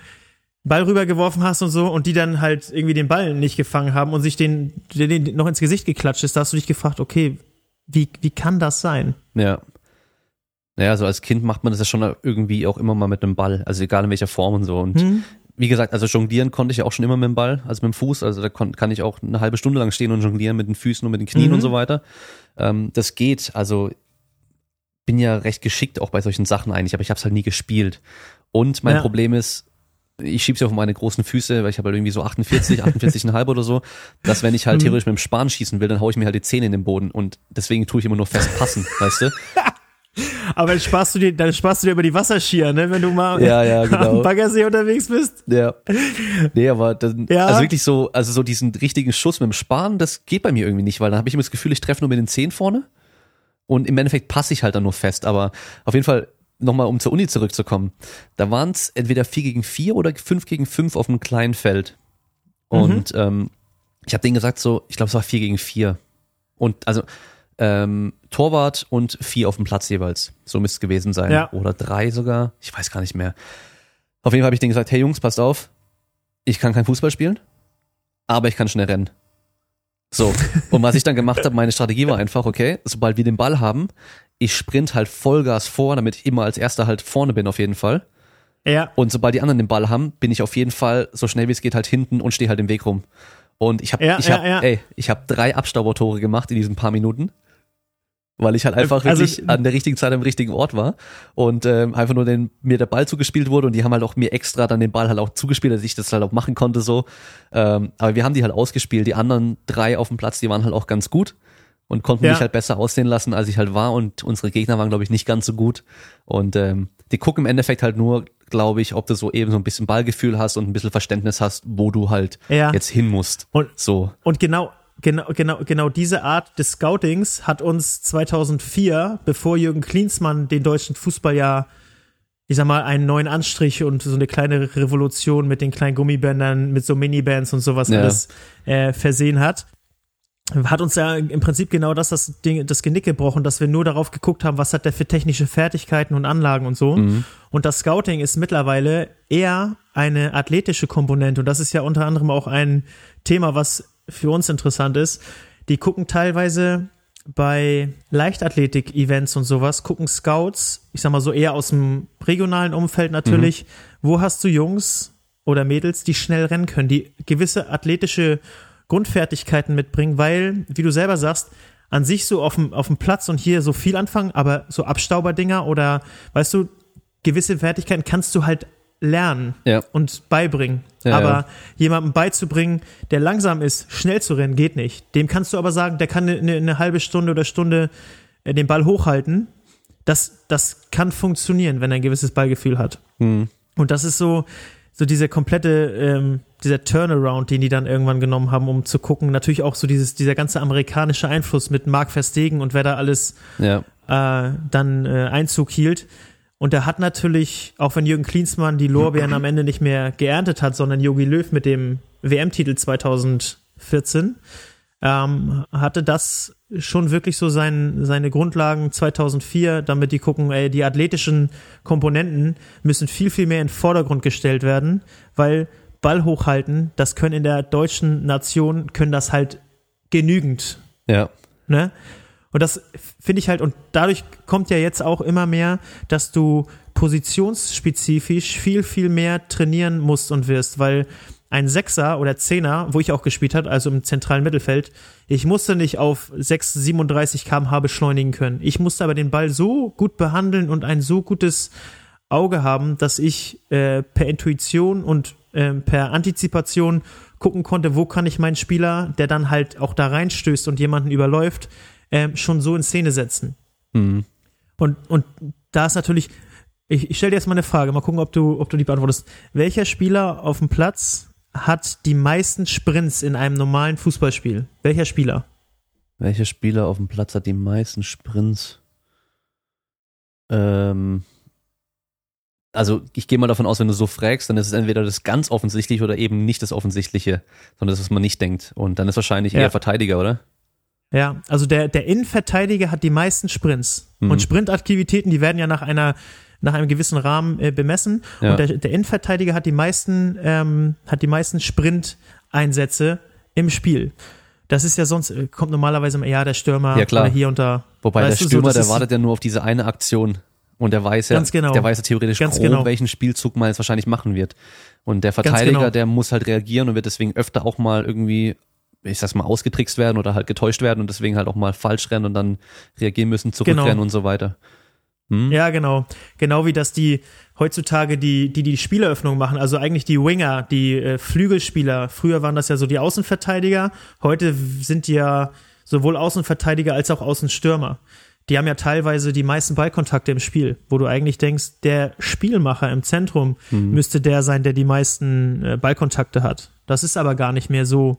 Ball rübergeworfen hast und so und die dann halt irgendwie den Ball nicht gefangen haben und sich den, den, den noch ins Gesicht geklatscht ist, da hast du dich gefragt, okay, wie, wie kann das sein? Ja. Naja, so als Kind macht man das ja schon irgendwie auch immer mal mit einem Ball, also egal in welcher Form und so. Und Hm? wie gesagt, also jonglieren konnte ich ja auch schon immer mit dem Ball, also mit dem Fuß. Also da kon, kann ich auch eine halbe Stunde lang stehen und jonglieren mit den Füßen und mit den Knien Mhm. und so weiter. Ähm, das geht. Also bin ja recht geschickt auch bei solchen Sachen eigentlich, aber ich habe es halt nie gespielt. Und mein Ja. Problem ist, ich schieb's ja auf meine großen Füße, weil ich habe halt irgendwie so 48, 48,5 oder so, dass wenn ich halt Mhm. theoretisch mit dem Span schießen will, dann hau ich mir halt die Zähne in den Boden und deswegen tue ich immer nur fest passen, weißt du? Aber dann sparst du dir, dann sparst du dir über die Wasserskier, ne, wenn du mal Ja, ja, genau. am Baggersee unterwegs bist. Ja. Nee, aber dann, Ja. also wirklich so, also so diesen richtigen Schuss mit dem Sparen, das geht bei mir irgendwie nicht, weil dann habe ich immer das Gefühl, ich treffe nur mit den Zehen vorne und im Endeffekt passe ich halt dann nur fest. Aber auf jeden Fall nochmal, um zur Uni zurückzukommen, da waren es entweder 4 gegen 4 oder 5 gegen 5 auf einem kleinen Feld. Und ähm, ich habe denen gesagt so, ich glaube es war 4 gegen 4. Und also ähm, Torwart und vier auf dem Platz jeweils. So müsste es gewesen sein. Ja. Oder drei sogar. Ich weiß gar nicht mehr. Auf jeden Fall habe ich denen gesagt, hey Jungs, passt auf, ich kann kein Fußball spielen, aber ich kann schnell rennen. So, und was ich dann gemacht habe, meine Strategie war einfach, okay, sobald wir den Ball haben, ich sprint halt Vollgas vor, damit ich immer als erster halt vorne bin auf jeden Fall. Ja. Und sobald die anderen den Ball haben, bin ich auf jeden Fall so schnell wie es geht halt hinten und stehe halt im Weg rum. Und ich habe Ja, ich ja, hab, ja. ey, ich habe drei Abstaubertore gemacht in diesen paar Minuten, weil ich halt einfach Also- wirklich an der richtigen Zeit am richtigen Ort war und ähm, einfach nur den, mir der Ball zugespielt wurde und die haben halt auch mir extra dann den Ball halt auch zugespielt, dass ich das halt auch machen konnte so. Ähm, aber wir haben die halt ausgespielt. Die anderen drei auf dem Platz, die waren halt auch ganz gut und konnten Ja. mich halt besser aussehen lassen, als ich halt war und unsere Gegner waren glaube ich nicht ganz so gut und ähm, die gucken im Endeffekt halt nur, glaube ich, ob du so eben so ein bisschen Ballgefühl hast und ein bisschen Verständnis hast, wo du halt Ja. jetzt hin musst. Und- so. Und genau, genau, genau, genau diese Art des Scoutings hat uns 2004, bevor Jürgen Klinsmann den deutschen Fußball ja, ich sag mal, einen neuen Anstrich und so eine kleine Revolution mit den kleinen Gummibändern, mit so Minibands und sowas Ja. alles äh, versehen hat, hat uns ja im Prinzip genau das, das Ding, das Genick gebrochen, dass wir nur darauf geguckt haben, was hat der für technische Fertigkeiten und Anlagen und so. Und das Scouting ist mittlerweile eher eine athletische Komponente. Und das ist ja unter anderem auch ein Thema, was für uns interessant ist. Die gucken teilweise bei Leichtathletik-Events und sowas, gucken Scouts, ich sag mal so eher aus dem regionalen Umfeld natürlich, wo hast du Jungs oder Mädels, die schnell rennen können, die gewisse athletische Grundfertigkeiten mitbringen, weil, wie du selber sagst, an sich so auf dem, auf dem Platz und hier so viel anfangen, aber so Abstauberdinger oder, weißt du, gewisse Fertigkeiten kannst du halt lernen Ja. und beibringen. Ja, aber ja. jemandem beizubringen, der langsam ist, schnell zu rennen, geht nicht. Dem kannst du aber sagen, der kann eine, eine halbe Stunde oder Stunde äh, den Ball hochhalten. Das, das kann funktionieren, wenn er ein gewisses Ballgefühl hat. Hm. Und das ist so, so dieser komplette, ähm, dieser Turnaround, den die dann irgendwann genommen haben, um zu gucken. Natürlich auch so dieses, dieser ganze amerikanische Einfluss mit Mark Verstegen und wer da alles Ja. äh, dann äh, Einzug hielt. Und er hat natürlich, auch wenn Jürgen Klinsmann die Lorbeeren am Ende nicht mehr geerntet hat, sondern Jogi Löw mit dem WM-Titel 2014, ähm, hatte das schon wirklich so sein, seine Grundlagen 2004, damit die gucken, ey, die athletischen Komponenten müssen viel, viel mehr in den Vordergrund gestellt werden, weil Ball hochhalten, das können in der deutschen Nation, können das halt genügend Ja. Ne? Und das finde ich halt, und dadurch kommt ja jetzt auch immer mehr, dass du positionsspezifisch viel, viel mehr trainieren musst und wirst, weil ein Sechser oder Zehner, wo ich auch gespielt habe, also im zentralen Mittelfeld, ich musste nicht auf 6, 37 kmh beschleunigen können. Ich musste aber den Ball so gut behandeln und ein so gutes Auge haben, dass ich äh, per Intuition und ähm, per Antizipation gucken konnte, wo kann ich meinen Spieler, der dann halt auch da reinstößt und jemanden überläuft, ähm, schon so in Szene setzen. Hm. Und, und da ist natürlich, ich, ich stelle dir jetzt mal eine Frage, mal gucken, ob du, ob du die beantwortest. Welcher Spieler auf dem Platz hat die meisten Sprints in einem normalen Fußballspiel? Welcher Spieler? Welcher Spieler auf dem Platz hat die meisten Sprints? Ähm, also ich gehe mal davon aus, wenn du so fragst, dann ist es entweder das ganz offensichtliche oder eben nicht das offensichtliche, sondern das, was man nicht denkt. Und dann ist wahrscheinlich Ja. eher Verteidiger, oder? Ja, also der, der Innenverteidiger hat die meisten Sprints. Mhm. Und Sprintaktivitäten, die werden ja nach einer nach einem gewissen Rahmen äh, bemessen. Ja. Und der, der Innenverteidiger hat die meisten, ähm, hat die meisten Sprinteinsätze im Spiel. Das ist ja sonst, äh, kommt normalerweise immer, ja, der Stürmer Ja, klar. oder hier und da. Wobei der so, Stürmer, das der wartet ja nur auf diese eine Aktion. Und der weiß ja, genau. der weiß ja theoretisch Ganz grob, genau. welchen Spielzug man jetzt wahrscheinlich machen wird. Und der Verteidiger, genau. der muss halt reagieren und wird deswegen öfter auch mal irgendwie, ich sag's mal, ausgetrickst werden oder halt getäuscht werden und deswegen halt auch mal falsch rennen und dann reagieren müssen, zurückrennen Genau. und so weiter. Hm? Ja, genau. Genau wie das die heutzutage die, die die Spieleröffnung machen, also eigentlich die Winger, die äh, Flügelspieler. Früher waren das ja so die Außenverteidiger. Heute sind die ja sowohl Außenverteidiger als auch Außenstürmer. Die haben ja teilweise die meisten Ballkontakte im Spiel, wo du eigentlich denkst, der Spielmacher im Zentrum müsste der sein, der die meisten äh, Ballkontakte hat. Das ist aber gar nicht mehr so,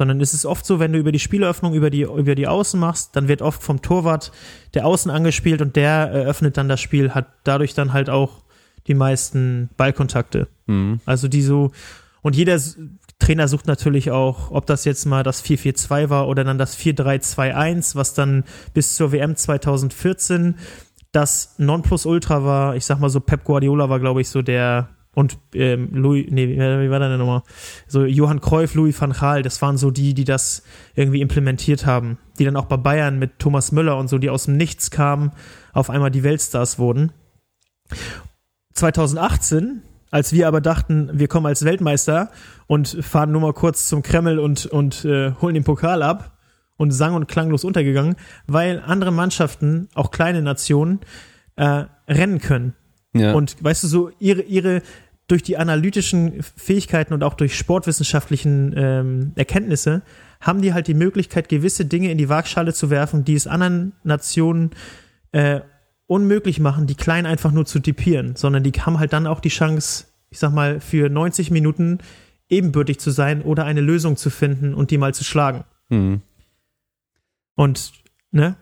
sondern es ist oft so, wenn du über die Spieleröffnung über die über die Außen machst, dann wird oft vom Torwart der Außen angespielt und der eröffnet dann das Spiel, hat dadurch dann halt auch die meisten Ballkontakte. Mhm. Also die so und jeder Trainer sucht natürlich auch, ob das jetzt mal das 4-4-2 war oder dann das 4-3-2-1, was dann bis zur WM 2014 das Nonplusultra war. Ich sag mal so, Pep Guardiola war, glaube ich, so der und ähm, Louis, nee, wie war der nochmal? So Johann Cruyff, Louis van Gaal, das waren so die, die das irgendwie implementiert haben, die dann auch bei Bayern mit Thomas Müller und so, die aus dem Nichts kamen, auf einmal die Weltstars wurden. 2018, als wir aber dachten, wir kommen als Weltmeister und fahren nur mal kurz zum Kreml und, und äh, holen den Pokal ab und sang- und klanglos untergegangen, weil andere Mannschaften, auch kleine Nationen, äh, rennen können. Ja. Und weißt du, so ihre, ihre durch die analytischen Fähigkeiten und auch durch sportwissenschaftlichen ähm, Erkenntnisse haben die halt die Möglichkeit, gewisse Dinge in die Waagschale zu werfen, die es anderen Nationen äh, unmöglich machen, die klein einfach nur zu tipieren, sondern die haben halt dann auch die Chance, ich sag mal, für 90 Minuten ebenbürtig zu sein oder eine Lösung zu finden und die mal zu schlagen. Mhm. Und, ne?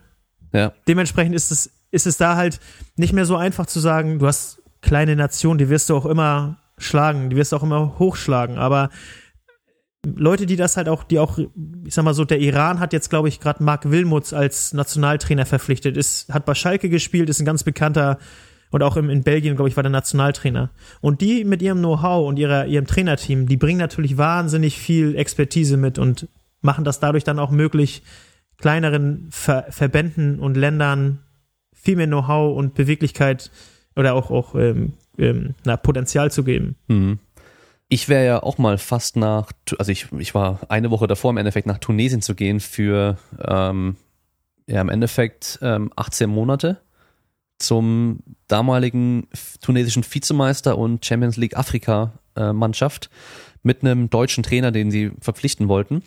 Ja. Dementsprechend ist es, ist es da halt nicht mehr so einfach zu sagen, du hast kleine Nationen, die wirst du auch immer schlagen, die wirst du auch immer hochschlagen, aber Leute, die das halt auch, die auch, ich sag mal so, der Iran hat jetzt, glaube ich, gerade Mark Wilmuts als Nationaltrainer verpflichtet, ist, hat bei Schalke gespielt, ist ein ganz bekannter und auch im, in Belgien, glaube ich, war der Nationaltrainer. Und die mit ihrem Know-how und ihrer, ihrem Trainerteam, die bringen natürlich wahnsinnig viel Expertise mit und machen das dadurch dann auch möglich, kleineren Ver Verbänden und Ländern viel mehr Know-how und Beweglichkeit oder auch, auch ähm, ähm, na, Potenzial zu geben. Mhm. Ich wäre ja auch mal fast nach, also ich, ich war eine Woche davor im Endeffekt nach Tunesien zu gehen für ähm, ja im Endeffekt ähm, 18 Monate zum damaligen tunesischen Vizemeister und Champions League Afrika äh, Mannschaft mit einem deutschen Trainer, den sie verpflichten wollten.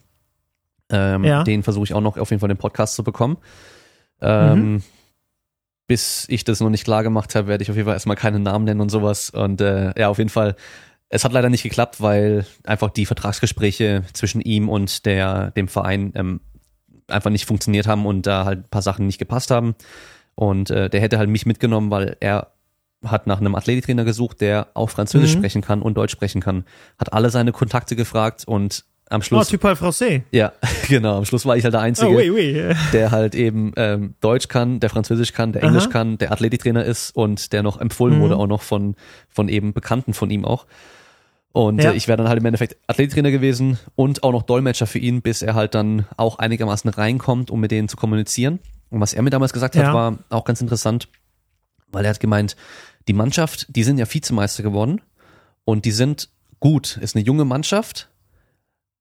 Ähm, Ja. Den versuche ich auch noch auf jeden Fall den Podcast zu bekommen. Ähm, Bis ich das noch nicht klar gemacht habe, werde ich auf jeden Fall erstmal keinen Namen nennen und sowas. Und äh, ja, auf jeden Fall es hat leider nicht geklappt, weil einfach die Vertragsgespräche zwischen ihm und der, dem Verein ähm, einfach nicht funktioniert haben und da halt ein paar Sachen nicht gepasst haben. Und äh, der hätte halt mich mitgenommen, weil er hat nach einem Athletiktrainer gesucht, der auch Französisch Mhm. sprechen kann und Deutsch sprechen kann. Hat alle seine Kontakte gefragt und am Oh, Schluss, tu parles français. ja, genau, am Schluss war ich halt der Einzige Oh, oui, oui. der halt eben ähm, Deutsch kann, der Französisch kann, der Englisch Aha. kann, der Athletiktrainer ist und der noch empfohlen Mhm. wurde auch noch von, von eben Bekannten von ihm auch. Und Ja. äh, ich wäre dann halt im Endeffekt Athletiktrainer gewesen und auch noch Dolmetscher für ihn, bis er halt dann auch einigermaßen reinkommt, um mit denen zu kommunizieren. Und was er mir damals gesagt hat, Ja. war auch ganz interessant, weil er hat gemeint, die Mannschaft, die sind ja Vizemeister geworden und die sind gut, ist eine junge Mannschaft,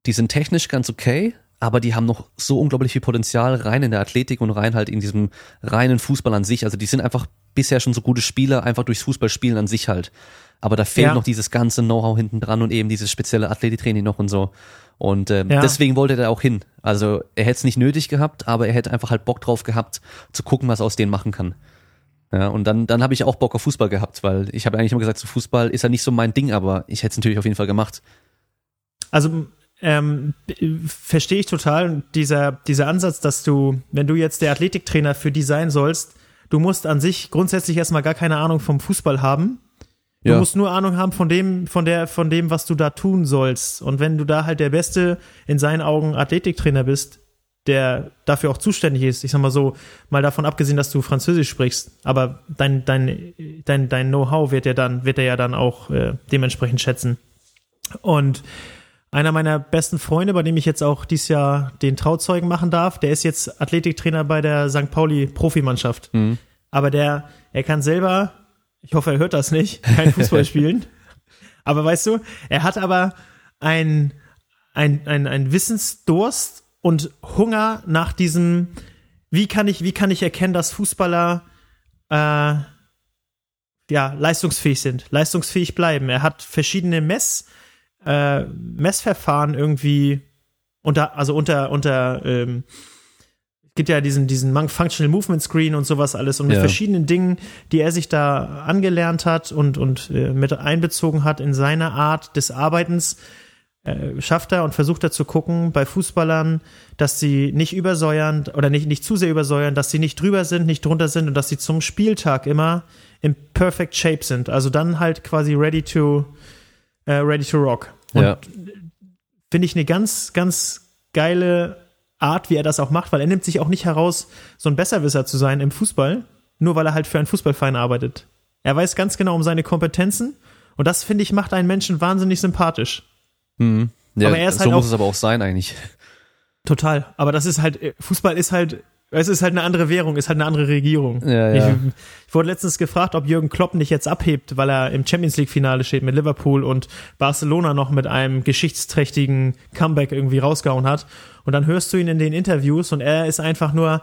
die sind technisch ganz okay, aber die haben noch so unglaublich viel Potenzial rein in der Athletik und rein halt in diesem reinen Fußball an sich. Also die sind einfach bisher schon so gute Spieler, einfach durchs Fußballspielen an sich halt. Aber da fehlt Ja. noch dieses ganze Know-how hinten dran und eben dieses spezielle Athletiktraining noch und so. Und ähm, Ja. deswegen wollte er da auch hin. Also er hätte es nicht nötig gehabt, aber er hätte einfach halt Bock drauf gehabt, zu gucken, was er aus denen machen kann. Ja, und dann, dann habe ich auch Bock auf Fußball gehabt, weil ich habe eigentlich immer gesagt, so Fußball ist ja nicht so mein Ding, aber ich hätte es natürlich auf jeden Fall gemacht. Also ähm, verstehe ich total dieser, dieser Ansatz, dass du, wenn du jetzt der Athletiktrainer für die sein sollst, du musst an sich grundsätzlich erstmal gar keine Ahnung vom Fußball haben. Du Ja. musst nur Ahnung haben von dem, von der, von dem, was du da tun sollst. Und wenn du da halt der beste, in seinen Augen Athletiktrainer bist, der dafür auch zuständig ist, ich sag mal so, mal davon abgesehen, dass du Französisch sprichst, aber dein, dein, dein, dein Know-how wird er dann, wird er ja dann auch äh, dementsprechend schätzen. Und einer meiner besten Freunde, bei dem ich jetzt auch dieses Jahr den Trauzeugen machen darf, der ist jetzt Athletiktrainer bei der St. Pauli Profimannschaft. Aber der, er kann selber, ich hoffe, er hört das nicht, kein Fußball spielen. Aber weißt du, er hat aber ein, ein, ein, ein Wissensdurst und Hunger nach diesem, wie kann ich, wie kann ich erkennen, dass Fußballer äh, ja, leistungsfähig sind, leistungsfähig bleiben. Er hat verschiedene Mess, äh, Messverfahren irgendwie unter, also unter, unter, ähm, es gibt ja diesen, diesen Functional Movement Screen und sowas alles und mit Ja. verschiedenen Dingen, die er sich da angelernt hat und, und äh, mit einbezogen hat in seine Art des Arbeitens, äh, schafft er und versucht er zu gucken bei Fußballern, dass sie nicht übersäuern oder nicht, nicht zu sehr übersäuern, dass sie nicht drüber sind, nicht drunter sind und dass sie zum Spieltag immer im perfect shape sind. Also dann halt quasi ready to, äh, ready to rock. Und ja. finde ich eine ganz, ganz geile Art, wie er das auch macht, weil er nimmt sich auch nicht heraus, so ein Besserwisser zu sein im Fußball, nur weil er halt für einen Fußballverein arbeitet. Er weiß ganz genau um seine Kompetenzen und das, finde ich, macht einen Menschen wahnsinnig sympathisch. Mhm. ja Aber er ist so halt muss auch- es aber auch sein eigentlich. Total. Aber das ist halt, äh, Fußball ist halt, es ist halt eine andere Währung, ist halt eine andere Regierung. Ja, ja. Ich, ich wurde letztens gefragt, ob Jürgen Klopp nicht jetzt abhebt, weil er im Champions League Finale steht mit Liverpool und Barcelona noch mit einem geschichtsträchtigen Comeback irgendwie rausgehauen hat. Und dann hörst du ihn in den Interviews und er ist einfach nur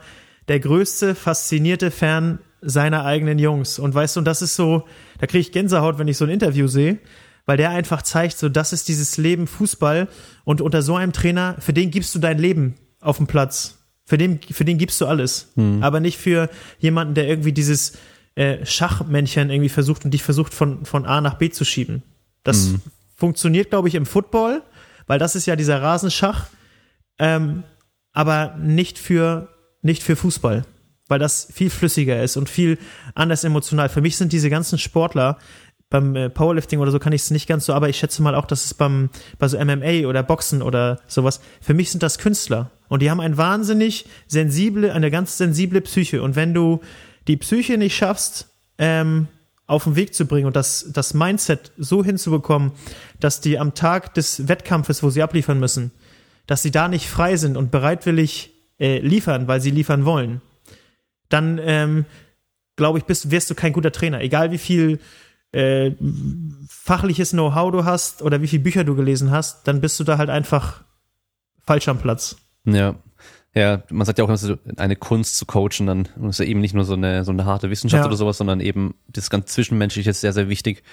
der größte, faszinierte Fan seiner eigenen Jungs. Und weißt du, und das ist so, da kriege ich Gänsehaut, wenn ich so ein Interview sehe, weil der einfach zeigt, so, das ist dieses Leben Fußball und unter so einem Trainer, für den gibst du dein Leben auf dem Platz. Für den, für den gibst du alles. Aber nicht für jemanden, der irgendwie dieses äh, Schachmännchen irgendwie versucht und dich versucht von, von A nach B zu schieben. Das funktioniert, glaube ich, im Football, weil das ist ja dieser Rasenschach, ähm, aber nicht für, nicht für Fußball, weil das viel flüssiger ist und viel anders emotional. Für mich sind diese ganzen Sportler, beim äh, Powerlifting oder so kann ich es nicht ganz so, aber ich schätze mal auch, dass es beim, bei so MMA oder Boxen oder sowas, für mich sind das Künstler. Und die haben ein wahnsinnig sensible, eine ganz sensible Psyche. Und wenn du die Psyche nicht schaffst, ähm, auf den Weg zu bringen und das, das Mindset so hinzubekommen, dass die am Tag des Wettkampfes, wo sie abliefern müssen, dass sie da nicht frei sind und bereitwillig äh, liefern, weil sie liefern wollen, dann ähm, glaube ich, bist, wirst du kein guter Trainer. Egal wie viel äh, fachliches Know-how du hast oder wie viele Bücher du gelesen hast, dann bist du da halt einfach falsch am Platz. Ja. Ja, man sagt ja auch, ist eine Kunst zu coachen, dann ist ja eben nicht nur so eine, so eine harte Wissenschaft Ja. oder sowas, sondern eben das ganz Zwischenmenschliche ist sehr, sehr wichtig.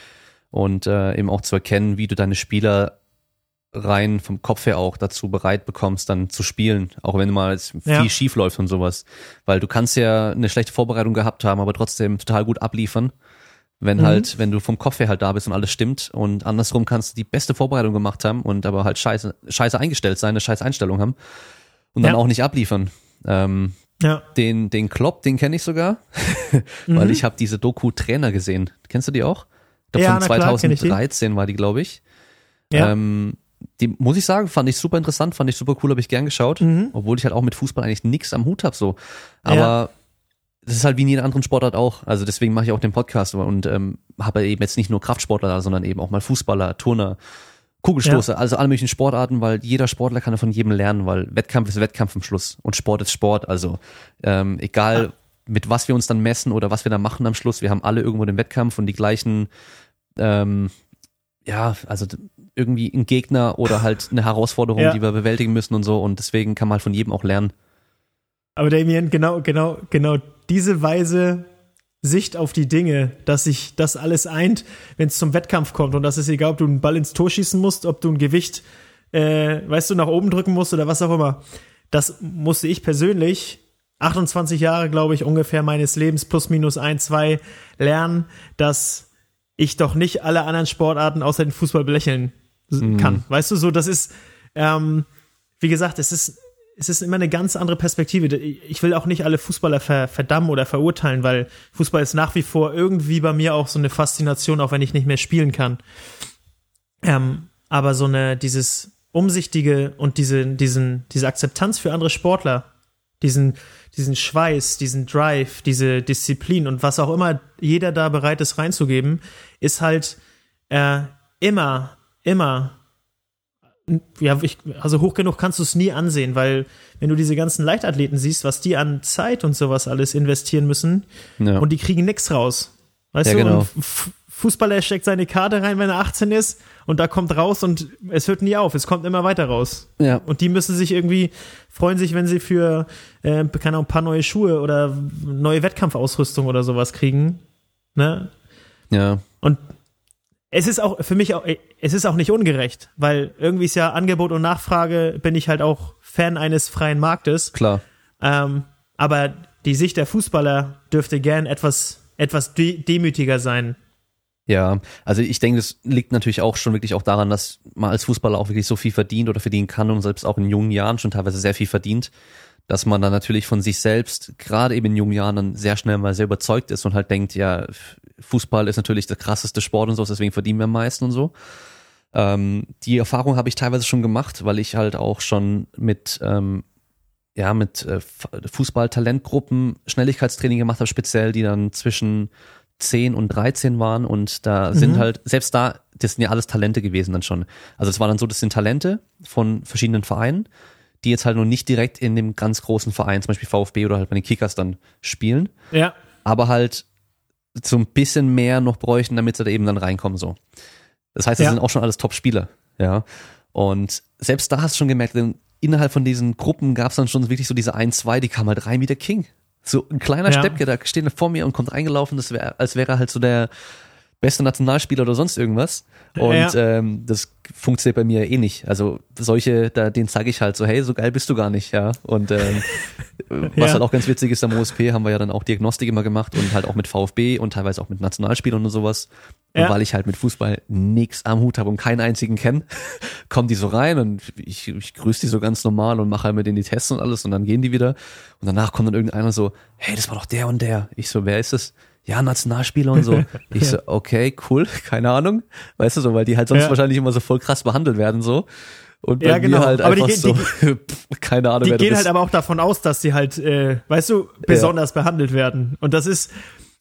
Und äh, eben auch zu erkennen, wie du deine Spieler rein vom Kopf her auch dazu bereit bekommst, dann zu spielen, auch wenn mal viel Ja. schief läuft und sowas. Weil du kannst ja eine schlechte Vorbereitung gehabt haben, aber trotzdem total gut abliefern. Wenn Mhm. halt, wenn du vom Kopf her halt da bist und alles stimmt und andersrum kannst du die beste Vorbereitung gemacht haben und aber halt scheiße, scheiße eingestellt sein, eine scheiße Einstellung haben und dann Ja. auch nicht abliefern. Ähm, Ja. den, den Klopp, den kenne ich sogar, Mhm. weil ich habe diese Doku Trainer gesehen. Kennst du die auch? Ich glaub, Ja, von klar, kenn ich die. 2013 war die, glaube ich. Ja. Ähm, die muss ich sagen, fand ich super interessant, fand ich super cool, habe ich gern geschaut, Mhm. obwohl ich halt auch mit Fußball eigentlich nichts am Hut habe so. Aber Ja. das ist halt wie in jeder anderen Sportart auch. Also deswegen mache ich auch den Podcast und ähm, habe eben jetzt nicht nur Kraftsportler da, sondern eben auch mal Fußballer, Turner, Kugelstoße, also alle möglichen Sportarten, weil jeder Sportler kann ja von jedem lernen, weil Wettkampf ist Wettkampf am Schluss und Sport ist Sport. Also ähm, egal mit was wir uns dann messen oder was wir da machen am Schluss, wir haben alle irgendwo den Wettkampf und die gleichen ähm, ja, also irgendwie ein Gegner oder halt eine Herausforderung, Ja. die wir bewältigen müssen und so. Und deswegen kann man halt von jedem auch lernen. Aber Damien, genau, genau, genau diese Weise Sicht auf die Dinge, dass sich das alles eint, wenn es zum Wettkampf kommt und das ist egal, ob du einen Ball ins Tor schießen musst, ob du ein Gewicht, äh, weißt du, nach oben drücken musst oder was auch immer. Das musste ich persönlich 28 Jahre, glaube ich, ungefähr meines Lebens plus minus ein, zwei lernen, dass ich doch nicht alle anderen Sportarten außer den Fußball belächeln mhm. kann. Weißt du, so, das ist, ähm, wie gesagt, es ist, es ist immer eine ganz andere Perspektive. Ich will auch nicht alle Fußballer ver verdammen oder verurteilen, weil Fußball ist nach wie vor irgendwie bei mir auch so eine Faszination, auch wenn ich nicht mehr spielen kann. Ähm, aber so eine, dieses Umsichtige und diese, diesen, diese Akzeptanz für andere Sportler, diesen, diesen Schweiß, diesen Drive, diese Disziplin und was auch immer jeder da bereit ist reinzugeben, ist halt äh, immer, immer ja, ich, also hoch genug kannst du es nie ansehen, weil wenn du diese ganzen Leichtathleten siehst, was die an Zeit und sowas alles investieren müssen ja. und die kriegen nichts raus. Weißt ja, du, genau. Fußballer steckt seine Karte rein, wenn er 18 ist und da kommt raus und es hört nie auf, es kommt immer weiter raus. Ja. Und die müssen sich irgendwie freuen sich, wenn sie für äh, keine Ahnung, ein paar neue Schuhe oder neue Wettkampfausrüstung oder sowas kriegen. Ne? Ja. Und es ist auch für mich auch, es ist auch nicht ungerecht, weil irgendwie ist ja Angebot und Nachfrage, bin ich halt auch Fan eines freien Marktes. Klar. Ähm, aber die Sicht der Fußballer dürfte gern etwas, etwas de demütiger sein. Ja, also ich denke, das liegt natürlich auch schon wirklich auch daran, dass man als Fußballer auch wirklich so viel verdient oder verdienen kann und selbst auch in jungen Jahren schon teilweise sehr viel verdient, dass man dann natürlich von sich selbst, gerade eben in jungen Jahren, dann sehr schnell mal sehr überzeugt ist und halt denkt, ja, Fußball ist natürlich der krasseste Sport und so, deswegen verdienen wir am meisten und so. Ähm, die Erfahrung habe ich teilweise schon gemacht, weil ich halt auch schon mit ähm, ja mit äh, Fußball-Talentgruppen Schnelligkeitstraining gemacht habe, speziell die dann zwischen 10 und 13 waren und da mhm. sind halt, selbst da, das sind ja alles Talente gewesen dann schon. Also es war dann so, das sind Talente von verschiedenen Vereinen, die jetzt halt nur nicht direkt in dem ganz großen Verein, zum Beispiel VfB oder halt bei den Kickers dann spielen. Ja. Aber halt so ein bisschen mehr noch bräuchten, damit sie da eben dann reinkommen so. Das heißt, das ja. sind auch schon alles Top-Spieler, ja. Und selbst da hast du schon gemerkt, innerhalb von diesen Gruppen gab es dann schon wirklich so diese ein, zwei, die kamen halt rein wie der King. So ein kleiner ja. Steppke, da steht vor mir und kommt reingelaufen, das wäre, als wäre er halt so der beste Nationalspieler oder sonst irgendwas. Und ja. ähm, das funktioniert bei mir eh nicht. Also solche, da, den zeige ich halt so, hey, so geil bist du gar nicht, ja. Und ähm, was ja. halt auch ganz witzig ist, am OSP haben wir ja dann auch Diagnostik immer gemacht und halt auch mit VfB und teilweise auch mit Nationalspielern und sowas. Ja. Und weil ich halt mit Fußball nix am Hut habe und keinen einzigen kenne, kommen die so rein und ich, ich grüße die so ganz normal und mache halt mit denen die Tests und alles und dann gehen die wieder. Und danach kommt dann irgendeiner so, hey, das war doch der und der. Ich so, wer ist das? Ja, Nationalspieler und so. Ich so, okay, cool, keine Ahnung. Weißt du so, weil die halt sonst ja. wahrscheinlich immer so voll krass behandelt werden so. Und bei ja, genau. mir halt aber einfach die, so, die, keine Ahnung. Die gehen halt aber auch davon aus, dass sie halt, äh, weißt du, besonders ja. behandelt werden. Und das ist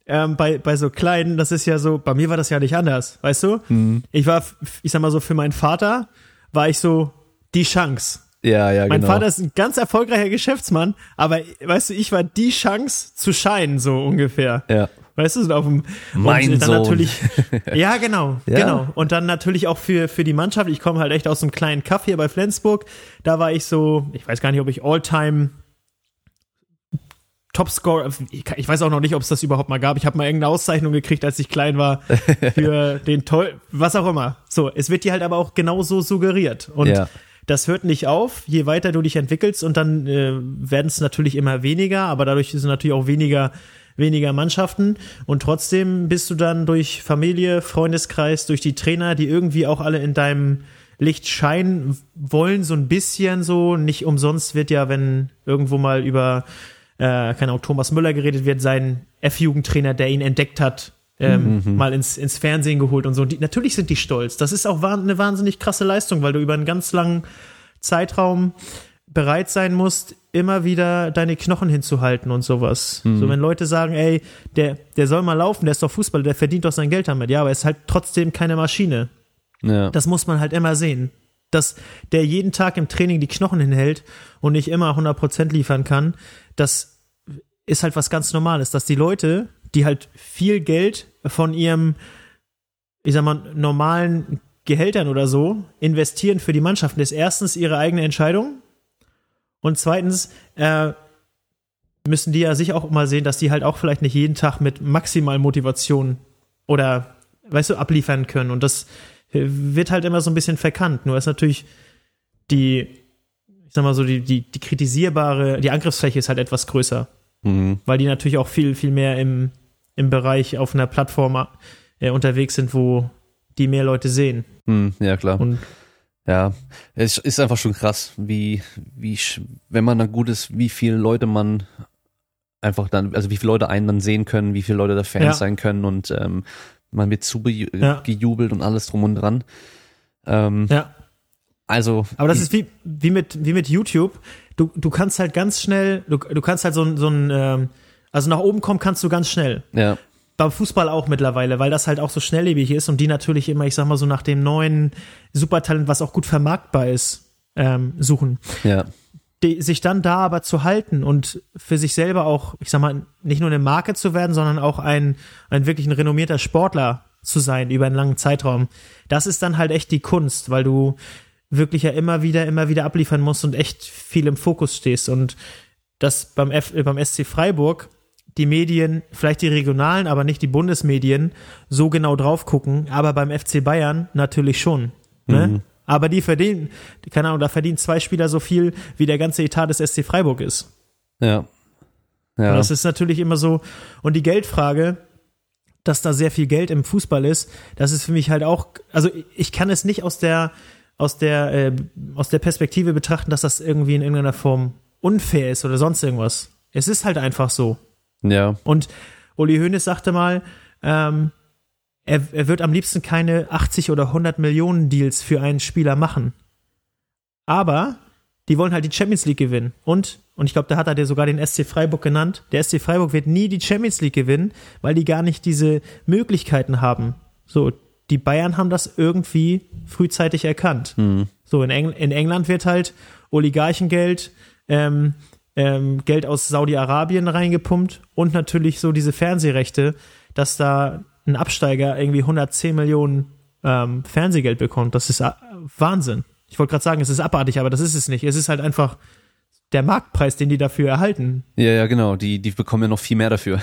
ähm, bei, bei so Kleinen, das ist ja so, bei mir war das ja nicht anders, weißt du? Mhm. Ich war, ich sag mal so, für meinen Vater war ich so die Chance. Ja, ja, mein genau. Vater ist ein ganz erfolgreicher Geschäftsmann, aber weißt du, ich war die Chance zu scheinen, so ungefähr. Ja. Weißt du, auf dem mein und dann Sohn. natürlich Ja, genau, ja. genau. Und dann natürlich auch für für die Mannschaft, ich komme halt echt aus einem kleinen Kaff hier bei Flensburg, da war ich so, ich weiß gar nicht, ob ich All-Time Topscore, ich weiß auch noch nicht, ob es das überhaupt mal gab. Ich habe mal irgendeine Auszeichnung gekriegt, als ich klein war, für den toll, was auch immer. So, es wird dir halt aber auch genauso suggeriert. Und ja. das hört nicht auf, je weiter du dich entwickelst und dann äh, werden es natürlich immer weniger, aber dadurch sind natürlich auch weniger weniger Mannschaften und trotzdem bist du dann durch Familie, Freundeskreis, durch die Trainer, die irgendwie auch alle in deinem Licht scheinen wollen, so ein bisschen so. Nicht umsonst wird ja, wenn irgendwo mal über, äh, keine Ahnung, Thomas Müller geredet wird, sein F-Jugendtrainer, der ihn entdeckt hat, ähm, mhm. mal ins, ins Fernsehen geholt und so. Die, natürlich sind die stolz. Das ist auch eine wahnsinnig krasse Leistung, weil du über einen ganz langen Zeitraum bereit sein musst, immer wieder deine Knochen hinzuhalten und sowas. Mhm. So, wenn Leute sagen, ey, der, der soll mal laufen, der ist doch Fußballer, der verdient doch sein Geld damit. Ja, aber er ist halt trotzdem keine Maschine. Ja. Das muss man halt immer sehen. Dass der jeden Tag im Training die Knochen hinhält und nicht immer 100% liefern kann, das ist halt was ganz Normales. Dass die Leute, die halt viel Geld von ihrem, ich sag mal, normalen Gehältern oder so investieren für die Mannschaften, ist erstens ihre eigene Entscheidung und zweitens äh, müssen die ja sich auch mal sehen, dass die halt auch vielleicht nicht jeden Tag mit maximal Motivation oder, weißt du, abliefern können. Und das äh, wird halt immer so ein bisschen verkannt. Nur ist natürlich die, ich sag mal so, die, die, die kritisierbare, die Angriffsfläche ist halt etwas größer. Mhm. Weil die natürlich auch viel, viel mehr im, im Bereich auf einer Plattform äh, unterwegs sind, wo die mehr Leute sehen. Hm, ja, klar. Und ja, es ist einfach schon krass, wie, wie, wenn man dann gut ist, wie viele Leute man einfach dann, also wie viele Leute einen dann sehen können, wie viele Leute da Fans Ja. sein können und ähm, man wird zugejubelt Ja. und alles drum und dran. Ähm, ja. Also, Aber das ist wie, wie, mit, wie mit YouTube. Du, du kannst halt ganz schnell, du, du kannst halt so ein, so ein ähm, also nach oben kommen kannst du ganz schnell. ja, Beim Fußball auch mittlerweile, weil das halt auch so schnelllebig ist und die natürlich immer, ich sag mal so, nach dem neuen Supertalent, was auch gut vermarktbar ist, ähm, suchen. ja, Die, sich dann da aber zu halten und für sich selber auch, ich sag mal, nicht nur eine Marke zu werden, sondern auch ein, ein wirklich ein renommierter Sportler zu sein über einen langen Zeitraum. Das ist dann halt echt die Kunst, weil du wirklich ja immer wieder, immer wieder abliefern musst und echt viel im Fokus stehst. Und das beim, F, beim SC Freiburg die Medien, vielleicht die regionalen, aber nicht die Bundesmedien, so genau drauf gucken, aber beim FC Bayern natürlich schon. Ne? Aber die verdienen, keine Ahnung, da verdienen zwei Spieler so viel, wie der ganze Etat des SC Freiburg ist. ja. Und Ja, das ist natürlich immer so. Und die Geldfrage, dass da sehr viel Geld im Fußball ist, das ist für mich halt auch, also ich kann es nicht aus der, aus der, äh, aus der Perspektive betrachten, dass das irgendwie in irgendeiner Form unfair ist oder sonst irgendwas. Es ist halt einfach so. Ja, Und Uli Hoeneß sagte mal, ähm, er, er wird am liebsten keine 80 oder 100 Millionen Deals für einen Spieler machen. Aber die wollen halt die Champions League gewinnen. Und, und ich glaube, da hat er dir sogar den SC Freiburg genannt. Der SC Freiburg wird nie die Champions League gewinnen, weil die gar nicht diese Möglichkeiten haben. So, die Bayern haben das irgendwie frühzeitig erkannt. So, in, Engl in England wird halt Oligarchengeld, ähm, ähm, Geld aus Saudi-Arabien reingepumpt und natürlich so diese Fernsehrechte, dass da ein Absteiger irgendwie 110 Millionen ähm, Fernsehgeld bekommt. Das ist äh, Wahnsinn. Ich wollte gerade sagen, es ist abartig, aber das ist es nicht. Es ist halt einfach der Marktpreis, den die dafür erhalten. ja, ja, genau. Die, die bekommen ja noch viel mehr dafür.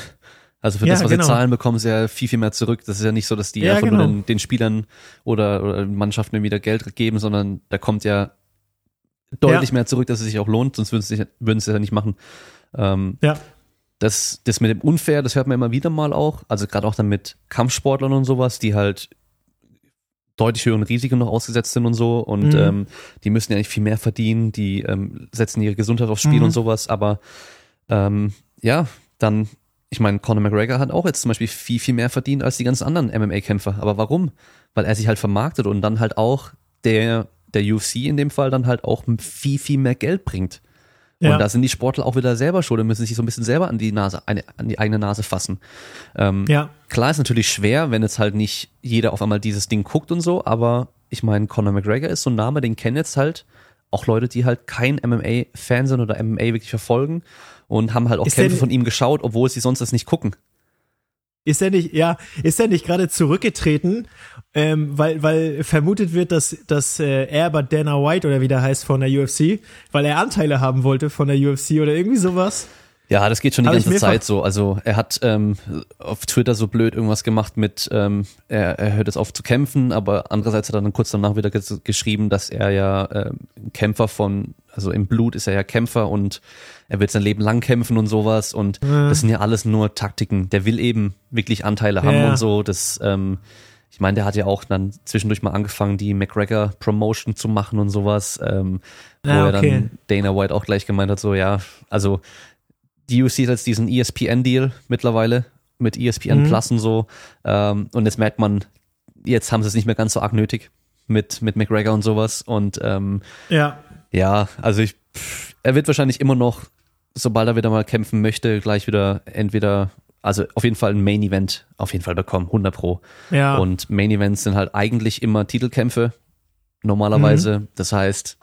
Also für Ja, das, was genau. sie zahlen, bekommen sie ja viel, viel mehr zurück. Das ist ja nicht so, dass die Ja, einfach genau. nur den, den Spielern oder, oder Mannschaften wieder Geld geben, sondern da kommt ja deutlich Ja. mehr zurück, dass es sich auch lohnt, sonst würden sie es würden sie es ja nicht machen. Ähm, Ja. das, das mit dem Unfair, das hört man immer wieder mal auch. Also gerade auch dann mit Kampfsportlern und sowas, die halt deutlich höheren Risiken noch ausgesetzt sind und so. Und Mhm. ähm, die müssen ja nicht viel mehr verdienen, die ähm, setzen ihre Gesundheit aufs Spiel Mhm. und sowas. Aber ähm, ja, dann, ich meine, Conor McGregor hat auch jetzt zum Beispiel viel, viel mehr verdient als die ganzen anderen MMA-Kämpfer. Aber warum? Weil er sich halt vermarktet und dann halt auch der, der UFC in dem Fall dann halt auch viel, viel mehr Geld bringt. Ja. Und da sind die Sportler auch wieder selber schuld und müssen sich so ein bisschen selber an die Nase, eine, an die eigene Nase fassen. Ähm, Ja. Klar ist natürlich schwer, wenn jetzt halt nicht jeder auf einmal dieses Ding guckt und so, aber ich meine, Conor McGregor ist so ein Name, den kennen jetzt halt auch Leute, die halt kein MMA-Fan sind oder MMA wirklich verfolgen und haben halt auch Ist Kämpfe denn- von ihm geschaut, obwohl sie sonst das nicht gucken. Ist er nicht, ja, ist er nicht gerade zurückgetreten, ähm, weil, weil vermutet wird, dass, dass äh, er aber Dana White oder wie der heißt von der UFC, weil er Anteile haben wollte von der UFC oder irgendwie sowas? Ja, das geht schon die Hab ganze Zeit so. Also er hat ähm, auf Twitter so blöd irgendwas gemacht mit, ähm, er, er hört jetzt auf zu kämpfen, aber andererseits hat er dann kurz danach wieder ges geschrieben, dass er ja ähm, Kämpfer von, also im Blut ist er ja Kämpfer und er wird sein Leben lang kämpfen und sowas und das sind ja alles nur Taktiken. Der will eben wirklich Anteile haben Ja. und so. Das, ähm, ich meine, der hat ja auch dann zwischendurch mal angefangen, die McGregor Promotion zu machen und sowas, ähm, wo Ah, er okay. dann Dana White auch gleich gemeint hat, so ja, also die UFC hat jetzt diesen ESPN-Deal mittlerweile mit ESPN Mhm. Plus und so. Ähm, und jetzt merkt man, jetzt haben sie es nicht mehr ganz so arg nötig mit, mit McGregor und sowas. Und ähm, Ja. ja, also ich, pff, er wird wahrscheinlich immer noch, sobald er wieder mal kämpfen möchte, gleich wieder entweder, also auf jeden Fall ein Main Event auf jeden Fall bekommen, 100 pro. Ja. Und Main Events sind halt eigentlich immer Titelkämpfe, normalerweise. Mhm. Das heißt,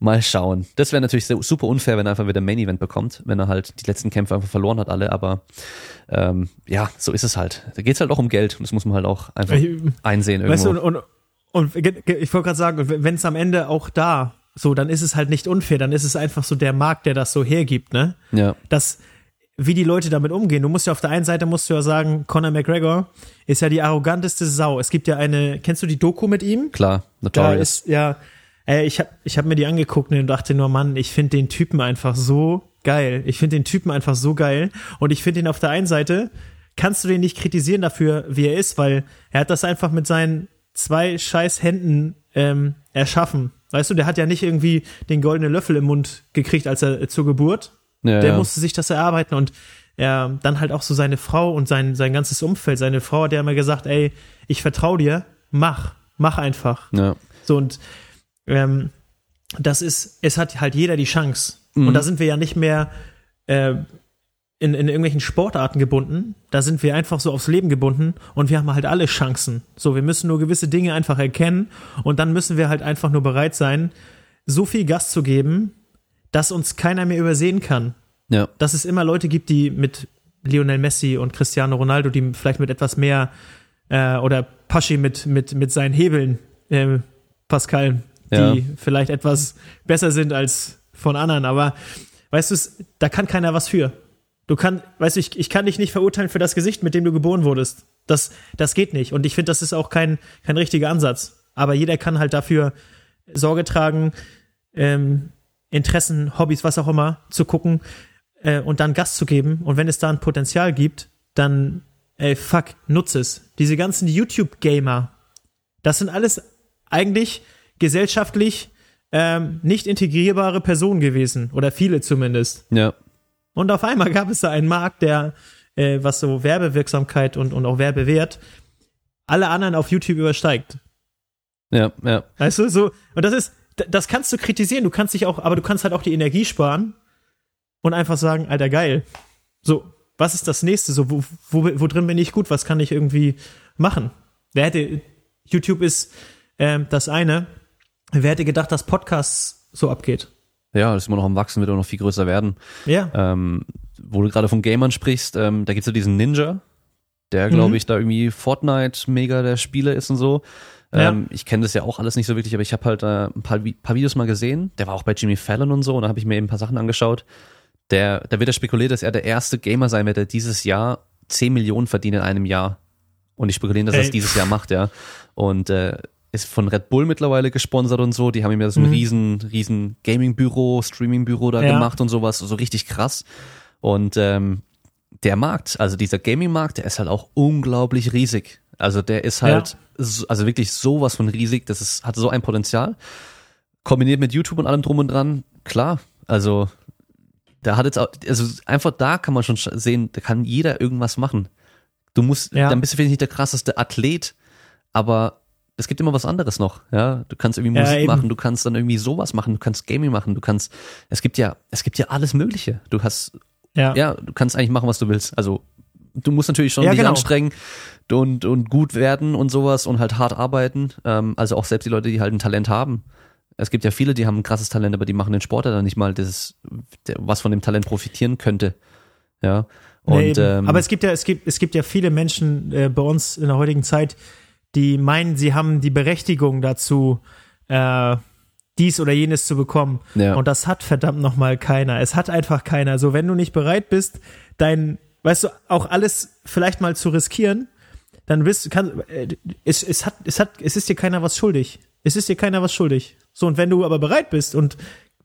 mal schauen. Das wäre natürlich super unfair, wenn er einfach wieder Main Event bekommt, wenn er halt die letzten Kämpfe einfach verloren hat, alle. Aber ähm, ja, so ist es halt. Da geht's halt auch um Geld und das muss man halt auch einfach einsehen Weißt irgendwo. du, und, und, und ich wollte gerade sagen, wenn es am Ende auch da so, dann ist es halt nicht unfair, dann ist es einfach so der Markt, der das so hergibt, ne? ja, Das, wie die Leute damit umgehen. Du musst ja auf der einen Seite musst du ja sagen, Conor McGregor ist ja die arroganteste Sau. Es gibt ja eine, kennst du die Doku mit ihm? klar, Da Notorious. ist, ja, ey, ich hab, ich hab mir die angeguckt und dachte nur, Mann, ich finde den Typen einfach so geil. Ich finde den Typen einfach so geil. Und ich finde ihn auf der einen Seite, kannst du den nicht kritisieren dafür, wie er ist, weil er hat das einfach mit seinen, zwei scheiß Händen ähm, erschaffen. Weißt du, der hat ja nicht irgendwie den goldenen Löffel im Mund gekriegt, als er äh, zur Geburt. Ja, der ja. musste sich das erarbeiten und er dann halt auch so seine Frau und sein, sein ganzes Umfeld. Seine Frau hat ja immer gesagt, ey, ich vertraue dir, mach, mach einfach. ja. So und ähm, das ist, es hat halt jeder die Chance. Mhm. Und da sind wir ja nicht mehr äh, in, in irgendwelchen Sportarten gebunden. Da sind wir einfach so aufs Leben gebunden und wir haben halt alle Chancen. So, wir müssen nur gewisse Dinge einfach erkennen und dann müssen wir halt einfach nur bereit sein, so viel Gas zu geben, dass uns keiner mehr übersehen kann. Ja. Dass es immer Leute gibt, die mit Lionel Messi und Cristiano Ronaldo, die vielleicht mit etwas mehr äh, oder Paschi mit, mit, mit seinen Hebeln, äh, Pascal, die Ja. vielleicht etwas besser sind als von anderen, aber weißt du, es- da kann keiner was für. Du kannst, weißt du, ich, ich kann dich nicht verurteilen für das Gesicht, mit dem du geboren wurdest. Das, das geht nicht. Und ich finde, das ist auch kein, kein richtiger Ansatz. Aber jeder kann halt dafür Sorge tragen, ähm, Interessen, Hobbys, was auch immer, zu gucken äh, und dann Gas zu geben. Und wenn es da ein Potenzial gibt, dann, ey, fuck, nutze es. Diese ganzen YouTube-Gamer, das sind alles eigentlich gesellschaftlich ähm, nicht integrierbare Personen gewesen. Oder viele zumindest. Ja. Und auf einmal gab es da einen Markt, der, äh, was so Werbewirksamkeit und, und auch Werbewert, alle anderen auf YouTube übersteigt. Ja, ja. Weißt du, so, und das ist, das kannst du kritisieren, du kannst dich auch, aber du kannst halt auch die Energie sparen und einfach sagen, Alter, geil. So, was ist das nächste? So, wo, wo, wo drin bin ich gut? Was kann ich irgendwie machen? Wer hätte, YouTube ist ähm, das eine. Wer hätte gedacht, dass Podcasts so abgeht? Ja, das ist immer noch am Wachsen, wird auch noch viel größer werden. Ja. Ähm, wo du gerade von Gamern sprichst, ähm, da gibt's ja diesen Ninja, der, glaube Mhm. ich, da irgendwie Fortnite mega der Spieler ist und so. Ja. Ähm, ich kenne das ja auch alles nicht so wirklich, aber ich habe halt äh, ein paar, paar Videos mal gesehen. Der war auch bei Jimmy Fallon und so, und da habe ich mir eben ein paar Sachen angeschaut. Der, da wird ja spekuliert, dass er der erste Gamer sein wird, der dieses Jahr 10 Millionen verdient in einem Jahr. Und ich spekuliere, dass er es dieses Jahr macht, ja. Und äh, ist von Red Bull mittlerweile gesponsert und so. Die haben ihm ja so ein Mhm. riesen, riesen Gaming-Büro, Streaming-Büro da Ja. gemacht und sowas, so richtig krass. Und ähm, der Markt, also dieser Gaming-Markt, der ist halt auch unglaublich riesig. Also der ist halt, so, also wirklich sowas von riesig, das ist, hat so ein Potenzial. Kombiniert mit YouTube und allem drum und dran, klar, also da hat jetzt auch, also einfach da kann man schon sch- sehen, da kann jeder irgendwas machen. Du musst, Ja. dann bist du vielleicht nicht der krasseste Athlet, aber es gibt immer was anderes noch, ja. Du kannst irgendwie Ja, Musik eben. machen, du kannst dann irgendwie sowas machen, du kannst Gaming machen, du kannst, es gibt ja, es gibt ja alles Mögliche. Du hast Ja. ja, du kannst eigentlich machen, was du willst. Also du musst natürlich schon Ja, dich genau. anstrengen und, und gut werden und sowas und halt hart arbeiten. Ähm, also auch selbst die Leute, die halt ein Talent haben. Es gibt ja viele, die haben ein krasses Talent, aber die machen den Sport ja dann nicht mal, das, der, was von dem Talent profitieren könnte. Ja. Und Nee, ähm, Aber es gibt ja, es gibt, es gibt ja viele Menschen äh, bei uns in der heutigen Zeit, die meinen, sie haben die Berechtigung dazu, äh, dies oder jenes zu bekommen. Ja. Und das hat verdammt nochmal keiner. Es hat einfach keiner. So, wenn du nicht bereit bist, dein, weißt du, auch alles vielleicht mal zu riskieren, dann bist du, kann, äh, es, es hat, es hat, es ist dir keiner was schuldig. Es ist dir keiner was schuldig. So, und wenn du aber bereit bist und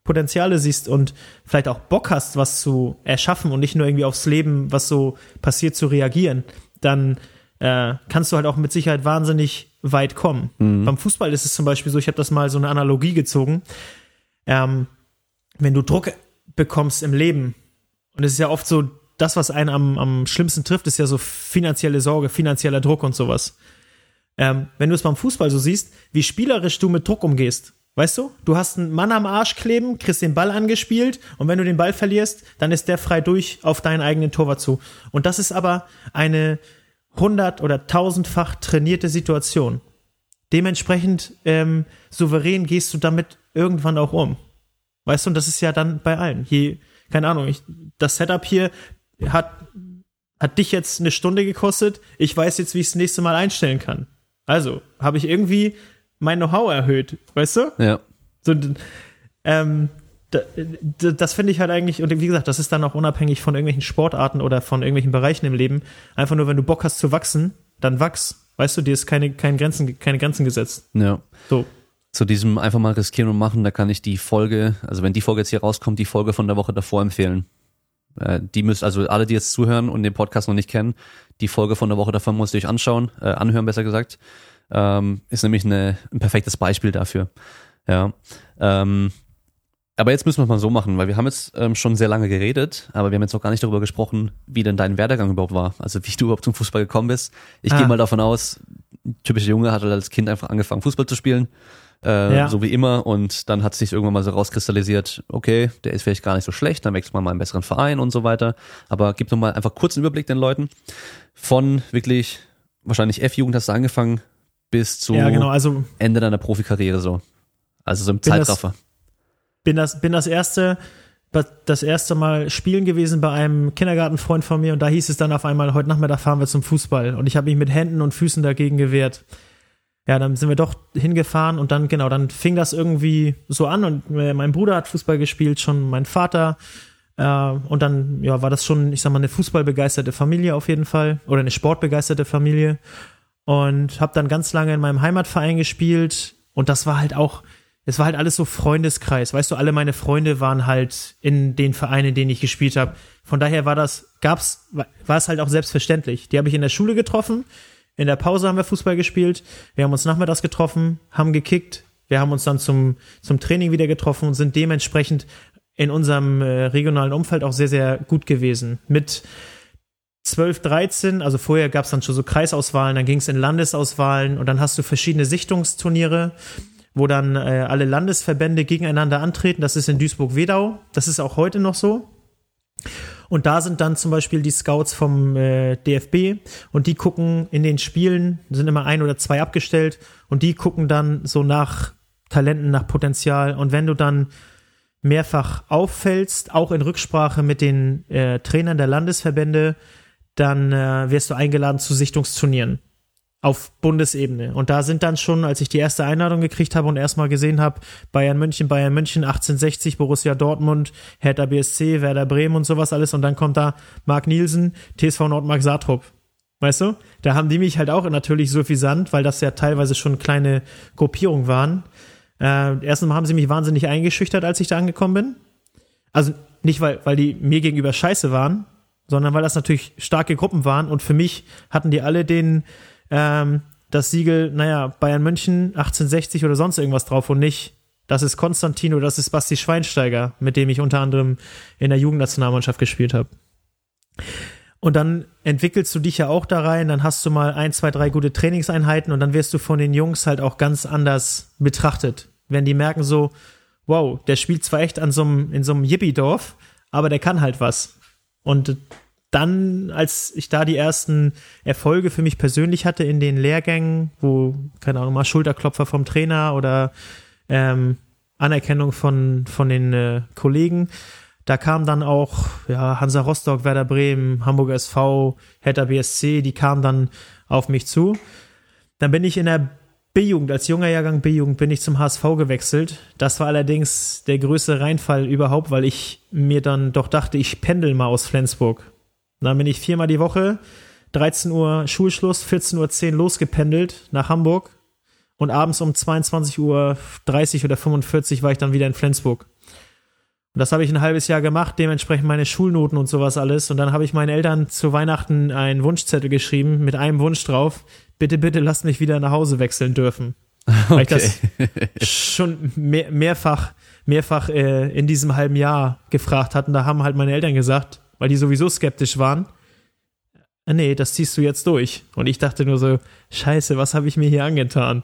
Potenziale siehst und vielleicht auch Bock hast, was zu erschaffen und nicht nur irgendwie aufs Leben, was so passiert, zu reagieren, dann äh, kannst du halt auch mit Sicherheit wahnsinnig weit kommen. Beim Fußball ist es zum Beispiel so, ich habe das mal so eine Analogie gezogen. Ähm, wenn du Druck bekommst im Leben, und es ist ja oft so, das, was einen am, am schlimmsten trifft, ist ja so finanzielle Sorge, finanzieller Druck und sowas. Ähm, wenn du es beim Fußball so siehst, wie spielerisch du mit Druck umgehst. Weißt du? Du hast einen Mann am Arsch kleben, kriegst den Ball angespielt und wenn du den Ball verlierst, dann ist der frei durch auf deinen eigenen Torwart zu. Und das ist aber eine hundert- oder tausendfach trainierte Situation. Dementsprechend ähm, souverän gehst du damit irgendwann auch um. Weißt du, und das ist ja dann bei allen. Je, keine Ahnung, ich, das Setup hier hat, hat dich jetzt eine Stunde gekostet. Ich weiß jetzt, wie ich es nächste Mal einstellen kann. Also, habe ich irgendwie mein Know-how erhöht, weißt du? ja. So, ähm, das finde ich halt eigentlich, und wie gesagt, das ist dann auch unabhängig von irgendwelchen Sportarten oder von irgendwelchen Bereichen im Leben. Einfach nur, wenn du Bock hast zu wachsen, dann wachs. Weißt du, dir ist keine, keine, Grenzen, keine Grenzen gesetzt. ja. So. Zu diesem einfach mal riskieren und machen, da kann ich die Folge, also wenn die Folge jetzt hier rauskommt, die Folge von der Woche davor empfehlen. Äh, die müsst, also alle, die jetzt zuhören und den Podcast noch nicht kennen, die Folge von der Woche davor müsst ihr euch anschauen, äh, anhören besser gesagt. ähm, ist nämlich eine, ein perfektes Beispiel dafür. Ja. Ähm, aber jetzt müssen wir es mal so machen, weil wir haben jetzt ähm, schon sehr lange geredet, aber wir haben jetzt noch gar nicht darüber gesprochen, wie denn dein Werdegang überhaupt war. Also wie du überhaupt zum Fußball gekommen bist. Ich ah. gehe mal davon aus, typischer Junge hat halt als Kind einfach angefangen, Fußball zu spielen. Äh, ja. So wie immer. Und dann hat sich irgendwann mal so rauskristallisiert, okay, der ist vielleicht gar nicht so schlecht, dann wechselt man mal einen besseren Verein und so weiter. Aber gib doch mal einfach kurz einen Überblick den Leuten. Von wirklich, wahrscheinlich F-Jugend hast du angefangen, bis zu ja, genau, also Ende deiner Profikarriere so. Also so im Zeitraffer. Das, bin das, bin das erste, das erste Mal spielen gewesen bei einem Kindergartenfreund von mir und da hieß es dann auf einmal, heute Nachmittag fahren wir zum Fußball und ich habe mich mit Händen und Füßen dagegen gewehrt. Ja, dann sind wir doch hingefahren und dann, genau, dann fing das irgendwie so an und äh, mein Bruder hat Fußball gespielt, schon mein Vater. Äh, und dann, ja, war das schon, ich sag mal, eine fußballbegeisterte Familie auf jeden Fall oder eine sportbegeisterte Familie. Und habe dann ganz lange in meinem Heimatverein gespielt und das war halt auch, es war halt alles so Freundeskreis. Weißt du, alle meine Freunde waren halt in den Vereinen, in denen ich gespielt habe. Von daher war das, gab's, war es halt auch selbstverständlich. Die habe ich in der Schule getroffen. In der Pause haben wir Fußball gespielt. Wir haben uns nachmittags getroffen, haben gekickt. Wir haben uns dann zum, zum Training wieder getroffen und sind dementsprechend in unserem äh, regionalen Umfeld auch sehr, sehr gut gewesen. Mit 12, 13, also vorher gab es dann schon so Kreisauswahlen, dann ging es in Landesauswahlen und dann hast du verschiedene Sichtungturniere wo dann äh, alle Landesverbände gegeneinander antreten. Das ist in Duisburg-Wedau. Das ist auch heute noch so. Und da sind dann zum Beispiel die Scouts vom äh, DFB und die gucken in den Spielen, sind immer ein oder zwei abgestellt und die gucken dann so nach Talenten, nach Potenzial. Und wenn du dann mehrfach auffällst, auch in Rücksprache mit den äh, Trainern der Landesverbände, dann äh, wirst du eingeladen zu Sichtungsturnieren auf Bundesebene. Und da sind dann schon, als ich die erste Einladung gekriegt habe und erstmal gesehen habe, Bayern München, Bayern München, 1860, Borussia Dortmund, Hertha BSC, Werder Bremen und sowas alles. Und dann kommt da Marc Nielsen, TSV Nordmark Saartrupp. Weißt du? Da haben die mich halt auch natürlich suffisant, weil das ja teilweise schon kleine Gruppierungen waren. Äh, erstens haben sie mich wahnsinnig eingeschüchtert, als ich da angekommen bin. Also nicht, weil, weil die mir gegenüber scheiße waren, sondern weil das natürlich starke Gruppen waren und für mich hatten die alle den, ähm, das Siegel, naja, Bayern München 1860 oder sonst irgendwas drauf und nicht, das ist Konstantin oder das ist Basti Schweinsteiger, mit dem ich unter anderem in der Jugendnationalmannschaft gespielt habe. Und dann entwickelst du dich ja auch da rein, dann hast du mal ein, zwei, drei gute Trainingseinheiten und dann wirst du von den Jungs halt auch ganz anders betrachtet. Wenn die merken so, wow, der spielt zwar echt an so einem, in so einem Yippie-Dorf, aber der kann halt was. Und dann, als ich da die ersten Erfolge für mich persönlich hatte in den Lehrgängen, wo, keine Ahnung, mal Schulterklopfer vom Trainer oder ähm, Anerkennung von, von den äh, Kollegen, da kam dann auch ja, Hansa Rostock, Werder Bremen, Hamburger SV, Hertha BSC, die kamen dann auf mich zu. Dann bin ich in der B-Jugend, als junger Jahrgang B-Jugend, bin ich zum HSV gewechselt. Das war allerdings der größte Reinfall überhaupt, weil ich mir dann doch dachte, ich pendel mal aus Flensburg. Dann bin ich viermal die Woche, 13 Uhr Schulschluss, 14.10 Uhr losgependelt nach Hamburg und abends um 22.30 Uhr oder 45 war ich dann wieder in Flensburg. Und das habe ich ein halbes Jahr gemacht, dementsprechend meine Schulnoten und sowas alles. Und dann habe ich meinen Eltern zu Weihnachten einen Wunschzettel geschrieben mit einem Wunsch drauf. Bitte, bitte lasst mich wieder nach Hause wechseln dürfen. Okay. Weil ich das schon mehr, mehrfach, mehrfach äh, in diesem halben Jahr gefragt hatten. Da haben halt meine Eltern gesagt, weil die sowieso skeptisch waren. Äh, nee, das ziehst du jetzt durch. Und ich dachte nur so, scheiße, was habe ich mir hier angetan?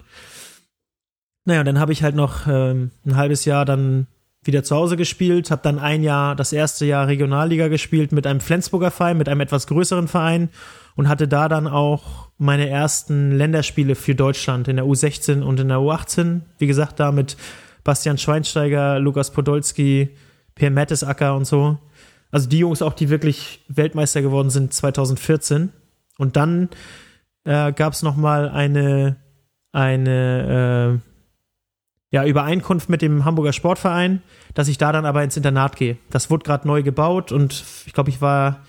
Naja, dann habe ich halt noch ähm, ein halbes Jahr dann wieder zu Hause gespielt, habe dann ein Jahr, das erste Jahr Regionalliga gespielt mit einem Flensburger Verein, mit einem etwas größeren Verein und hatte da dann auch meine ersten Länderspiele für Deutschland in der U16 und in der U18. Wie gesagt, da mit Bastian Schweinsteiger, Lukas Podolski, Per Mertesacker und so. Also die Jungs auch, die wirklich Weltmeister geworden sind 2014. Und dann äh, gab es nochmal eine, eine äh, ja, Übereinkunft mit dem Hamburger Sportverein, dass ich da dann aber ins Internat gehe. Das wurde gerade neu gebaut und ich glaube, ich war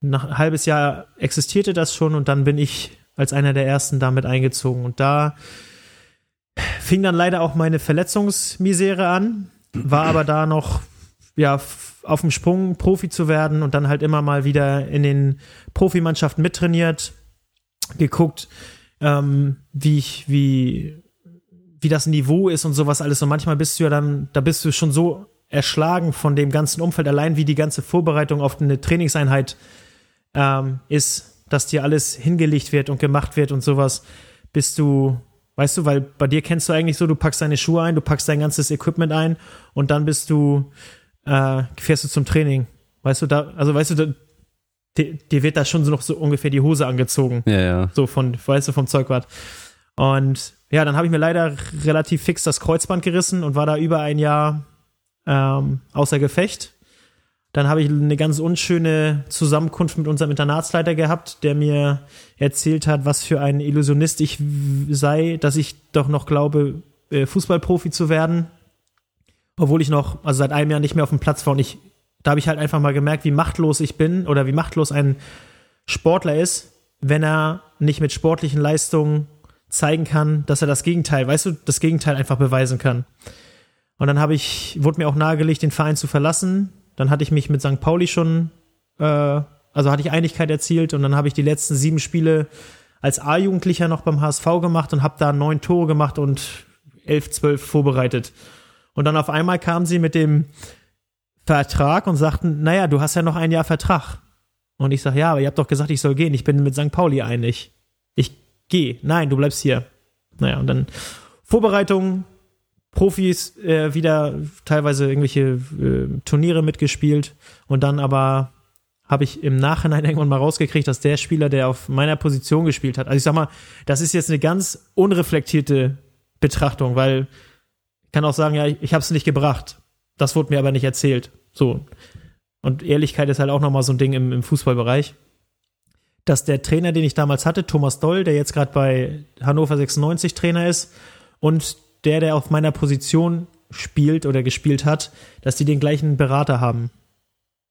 nach ein halbes Jahr existierte das schon und dann bin ich als einer der ersten damit eingezogen. Und da fing dann leider auch meine Verletzungsmisere an, war aber da noch ja auf dem Sprung Profi zu werden und dann halt immer mal wieder in den Profimannschaften mittrainiert, geguckt, ähm, wie ich, wie, wie das Niveau ist und sowas alles. Und manchmal bist du ja dann, da bist du schon so erschlagen von dem ganzen Umfeld, allein wie die ganze Vorbereitung auf eine Trainingseinheit ähm, ist, dass dir alles hingelegt wird und gemacht wird und sowas, bist du, weißt du, weil bei dir kennst du eigentlich so, du packst deine Schuhe ein, du packst dein ganzes Equipment ein und dann bist du, äh, fährst du zum Training. Weißt du, da, also weißt du, da, dir, dir wird da schon so noch so ungefähr die Hose angezogen. Ja, ja. So von, weißt du, vom Zeugwart. Und ja, dann habe ich mir leider relativ fix das Kreuzband gerissen und war da über ein Jahr ähm, außer Gefecht. Dann habe ich eine ganz unschöne Zusammenkunft mit unserem Internatsleiter gehabt, der mir erzählt hat, was für ein Illusionist ich sei, dass ich doch noch glaube, äh, Fußballprofi zu werden. Obwohl ich noch, also seit einem Jahr nicht mehr auf dem Platz war und ich, da habe ich halt einfach mal gemerkt, wie machtlos ich bin oder wie machtlos ein Sportler ist, wenn er nicht mit sportlichen Leistungen zeigen kann, dass er das Gegenteil, weißt du, das Gegenteil einfach beweisen kann. Und dann habe ich, wurde mir auch nahegelegt, den Verein zu verlassen. Dann hatte ich mich mit St. Pauli schon, äh, also hatte ich Einigkeit erzielt und dann habe ich die letzten sieben Spiele als A-Jugendlicher noch beim HSV gemacht und habe da neun Tore gemacht und elf, zwölf vorbereitet. Und dann auf einmal kamen sie mit dem Vertrag und sagten, naja, du hast ja noch ein Jahr Vertrag. Und ich sage, ja, aber ihr habt doch gesagt, ich soll gehen. Ich bin mit St. Pauli einig. Ich gehe. Nein, du bleibst hier. Naja, und dann Vorbereitung, Profis äh, wieder teilweise irgendwelche äh, Turniere mitgespielt und dann aber habe ich im Nachhinein irgendwann mal rausgekriegt, dass der Spieler, der auf meiner Position gespielt hat, also ich sag mal, das ist jetzt eine ganz unreflektierte Betrachtung, weil kann auch sagen, ja, ich, ich habe es nicht gebracht. Das wurde mir aber nicht erzählt. So. Und Ehrlichkeit ist halt auch nochmal so ein Ding im, im Fußballbereich. Dass der Trainer, den ich damals hatte, Thomas Doll, der jetzt gerade bei Hannover 96 Trainer ist, und der, der auf meiner Position spielt oder gespielt hat, dass die den gleichen Berater haben.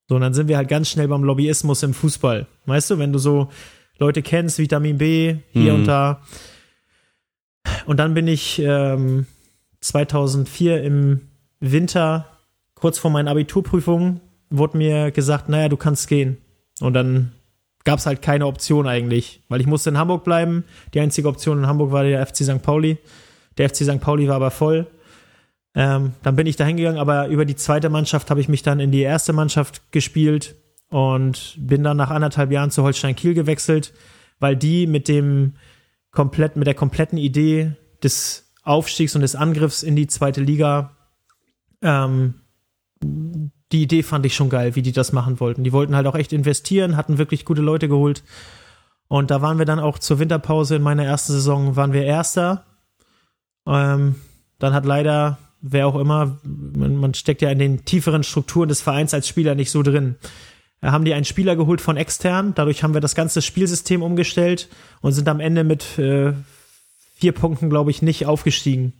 So, und dann sind wir halt ganz schnell beim Lobbyismus im Fußball. Weißt du, wenn du so Leute kennst, Vitamin B, hier Mhm. und da. Und dann bin ich ähm, 2004 im Winter, kurz vor meinen Abiturprüfungen, wurde mir gesagt, naja, du kannst gehen. Und dann gab es halt keine Option eigentlich, weil ich musste in Hamburg bleiben. Die einzige Option in Hamburg war der FC St. Pauli. Der FC St. Pauli war aber voll. Ähm, dann bin ich da hingegangen, aber über die zweite Mannschaft habe ich mich dann in die erste Mannschaft gespielt und bin dann nach anderthalb Jahren zu Holstein Kiel gewechselt, weil die mit dem komplett, mit der kompletten Idee des Aufstiegs und des Angriffs in die zweite Liga, ähm, die Idee fand ich schon geil, wie die das machen wollten. Die wollten halt auch echt investieren, hatten wirklich gute Leute geholt. Und da waren wir dann auch zur Winterpause in meiner ersten Saison, waren wir Erster. Ähm, dann hat leider, wer auch immer, man, man steckt ja in den tieferen Strukturen des Vereins als Spieler nicht so drin. Da haben die einen Spieler geholt von extern, dadurch haben wir das ganze Spielsystem umgestellt und sind am Ende mit äh, vier Punkten, glaube ich, nicht aufgestiegen.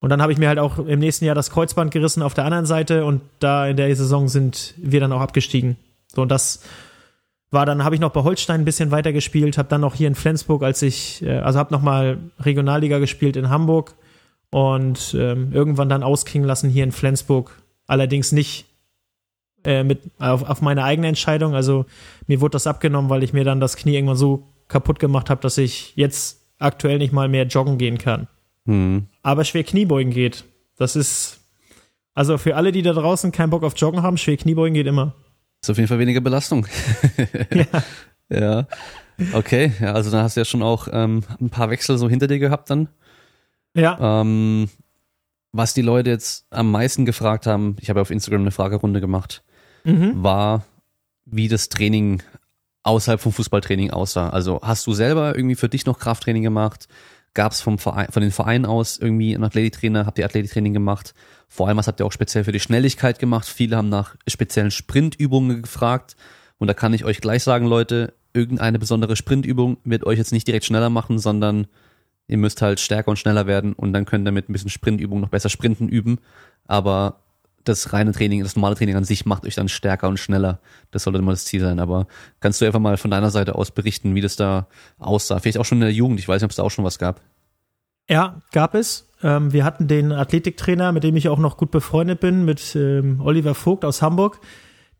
Und dann habe ich mir halt auch im nächsten Jahr das Kreuzband gerissen auf der anderen Seite und da in der Saison sind wir dann auch abgestiegen. So, und das war dann, habe ich noch bei Holstein ein bisschen weiter gespielt, habe dann noch hier in Flensburg, als ich, äh, also habe nochmal Regionalliga gespielt in Hamburg und ähm, irgendwann dann ausklingen lassen hier in Flensburg. Allerdings nicht äh, mit auf, auf meine eigene Entscheidung. Also mir wurde das abgenommen, weil ich mir dann das Knie irgendwann so kaputt gemacht habe, dass ich jetzt aktuell nicht mal mehr joggen gehen kann. Hm. Aber schwer Kniebeugen geht. Das ist, also für alle, die da draußen keinen Bock auf Joggen haben, schwer Kniebeugen geht immer. Ist auf jeden Fall weniger Belastung. Ja. ja. Okay, ja, also dann hast du ja schon auch ähm, ein paar Wechsel so hinter dir gehabt dann. Ja, Ähm, was die Leute jetzt am meisten gefragt haben, ich habe auf Instagram eine Fragerunde gemacht, mhm. war, wie das Training außerhalb vom Fußballtraining aussah. Also hast du selber irgendwie für dich noch Krafttraining gemacht? Gab es vom Verein, von den Vereinen aus irgendwie einen Athletiktrainer? Habt ihr Athletiktraining gemacht? Vor allem, was habt ihr auch speziell für die Schnelligkeit gemacht? Viele haben nach speziellen Sprintübungen gefragt. Und da kann ich euch gleich sagen, Leute, irgendeine besondere Sprintübung wird euch jetzt nicht direkt schneller machen, sondern ihr müsst halt stärker und schneller werden und dann könnt ihr mit ein bisschen Sprintübung noch besser Sprinten üben. Aber das reine Training, das normale Training an sich macht euch dann stärker und schneller. Das sollte immer das Ziel sein. Aber kannst du einfach mal von deiner Seite aus berichten, wie das da aussah? Vielleicht auch schon in der Jugend. Ich weiß nicht, ob es da auch schon was gab. ja, gab es. Ähm, wir hatten den Athletiktrainer, mit dem ich auch noch gut befreundet bin, mit ähm, Oliver Vogt aus Hamburg.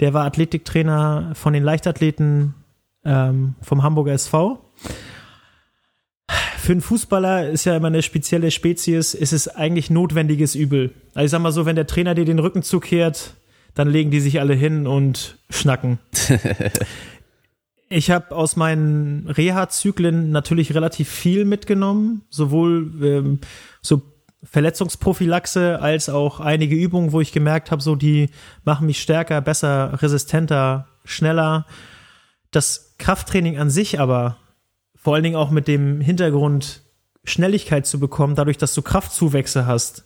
Der war Athletiktrainer von den Leichtathleten ähm, vom Hamburger SV. Für einen Fußballer ist ja immer eine spezielle Spezies, ist es eigentlich notwendiges Übel. Also ich sag mal so, wenn der Trainer dir den Rücken zukehrt, dann legen die sich alle hin und schnacken. ich habe aus meinen Reha-Zyklen natürlich relativ viel mitgenommen, sowohl ähm, so Verletzungsprophylaxe als auch einige Übungen, wo ich gemerkt habe, so die machen mich stärker, besser, resistenter, schneller. Das Krafttraining an sich aber vor allen Dingen auch mit dem Hintergrund Schnelligkeit zu bekommen, dadurch, dass du Kraftzuwächse hast.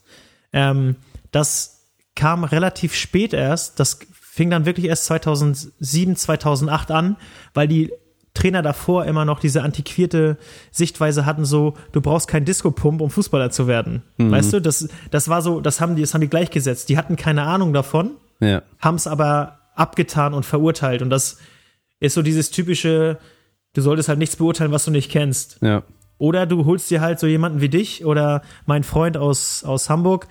Ähm, das kam relativ spät erst. Das fing dann wirklich erst 2007, 2008 an, weil die Trainer davor immer noch diese antiquierte Sichtweise hatten, so, du brauchst keinen Disco-Pump, um Fußballer zu werden. Mhm. Weißt du, das, das war so, das haben die, das haben die gleichgesetzt. Die hatten keine Ahnung davon, ja. haben es aber abgetan und verurteilt. Und das ist so dieses typische, du solltest halt nichts beurteilen, was du nicht kennst. Ja. Oder du holst dir halt so jemanden wie dich oder mein Freund aus, aus Hamburg.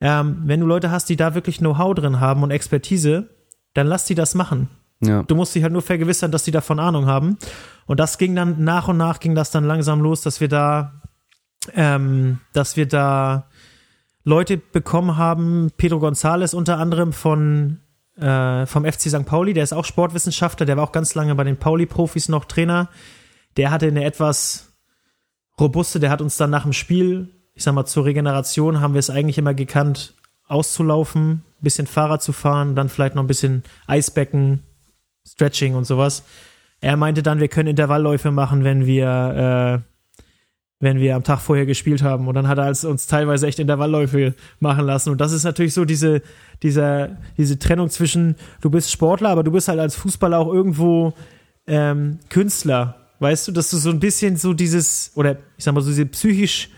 Ähm, wenn du Leute hast, die da wirklich Know-how drin haben und Expertise, dann lass die das machen. Ja. Du musst dich halt nur vergewissern, dass die davon Ahnung haben. Und das ging dann nach und nach ging das dann langsam los, dass wir da, ähm, dass wir da Leute bekommen haben, Pedro González unter anderem von äh, vom FC St. Pauli, der ist auch Sportwissenschaftler, der war auch ganz lange bei den Pauli-Profis noch Trainer. Der hatte eine etwas robuste, der hat uns dann nach dem Spiel, ich sag mal, zur Regeneration haben wir es eigentlich immer gekannt, auszulaufen, bisschen Fahrrad zu fahren, dann vielleicht noch ein bisschen Eisbecken, Stretching und sowas. Er meinte dann, wir können Intervallläufe machen, wenn wir äh, wenn wir am Tag vorher gespielt haben. Und dann hat er uns teilweise echt Intervallläufe machen lassen. Und das ist natürlich so diese, dieser, diese Trennung zwischen, du bist Sportler, aber du bist halt als Fußballer auch irgendwo ähm, Künstler. Weißt du, dass du so ein bisschen so dieses, oder ich sag mal so diese psychisch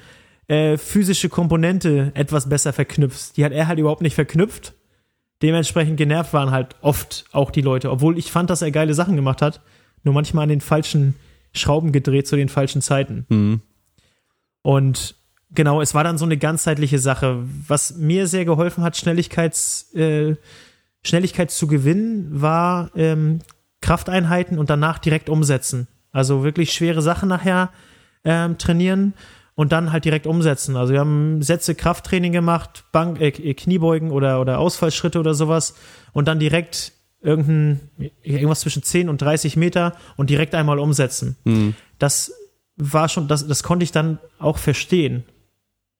äh, physische Komponente etwas besser verknüpfst. Die hat er halt überhaupt nicht verknüpft. Dementsprechend genervt waren halt oft auch die Leute, obwohl ich fand, dass er geile Sachen gemacht hat, nur manchmal an den falschen Schrauben gedreht zu den falschen Zeiten. Mhm. Und genau, es war dann so eine ganzheitliche Sache. Was mir sehr geholfen hat, Schnelligkeits, äh, Schnelligkeit zu gewinnen, war ähm, Krafteinheiten und danach direkt umsetzen. Also wirklich schwere Sachen nachher ähm, trainieren und dann halt direkt umsetzen. Also wir haben Sätze Krafttraining gemacht, Bank, äh, Kniebeugen oder, oder Ausfallschritte oder sowas und dann direkt irgendein, irgendwas zwischen 10 und 30 Meter und direkt einmal umsetzen. Mhm. Das war schon, das, das konnte ich dann auch verstehen.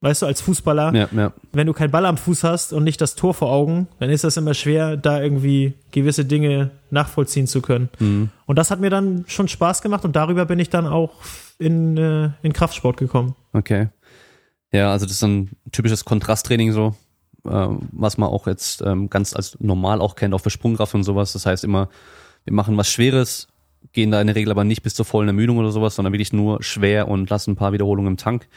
Weißt du, als Fußballer, ja, ja. wenn du keinen Ball am Fuß hast und nicht das Tor vor Augen, dann ist das immer schwer, da irgendwie gewisse Dinge nachvollziehen zu können. Mhm. Und das hat mir dann schon Spaß gemacht und darüber bin ich dann auch in, äh, in Kraftsport gekommen. Okay. Ja, also das ist ein typisches Kontrasttraining so, äh, was man auch jetzt ähm, ganz als normal auch kennt, auch für Sprungkraft und sowas. Das heißt immer, wir machen was Schweres, gehen da in der Regel aber nicht bis zur vollen Ermüdung oder sowas, sondern wirklich nur schwer und lassen ein paar Wiederholungen im Tank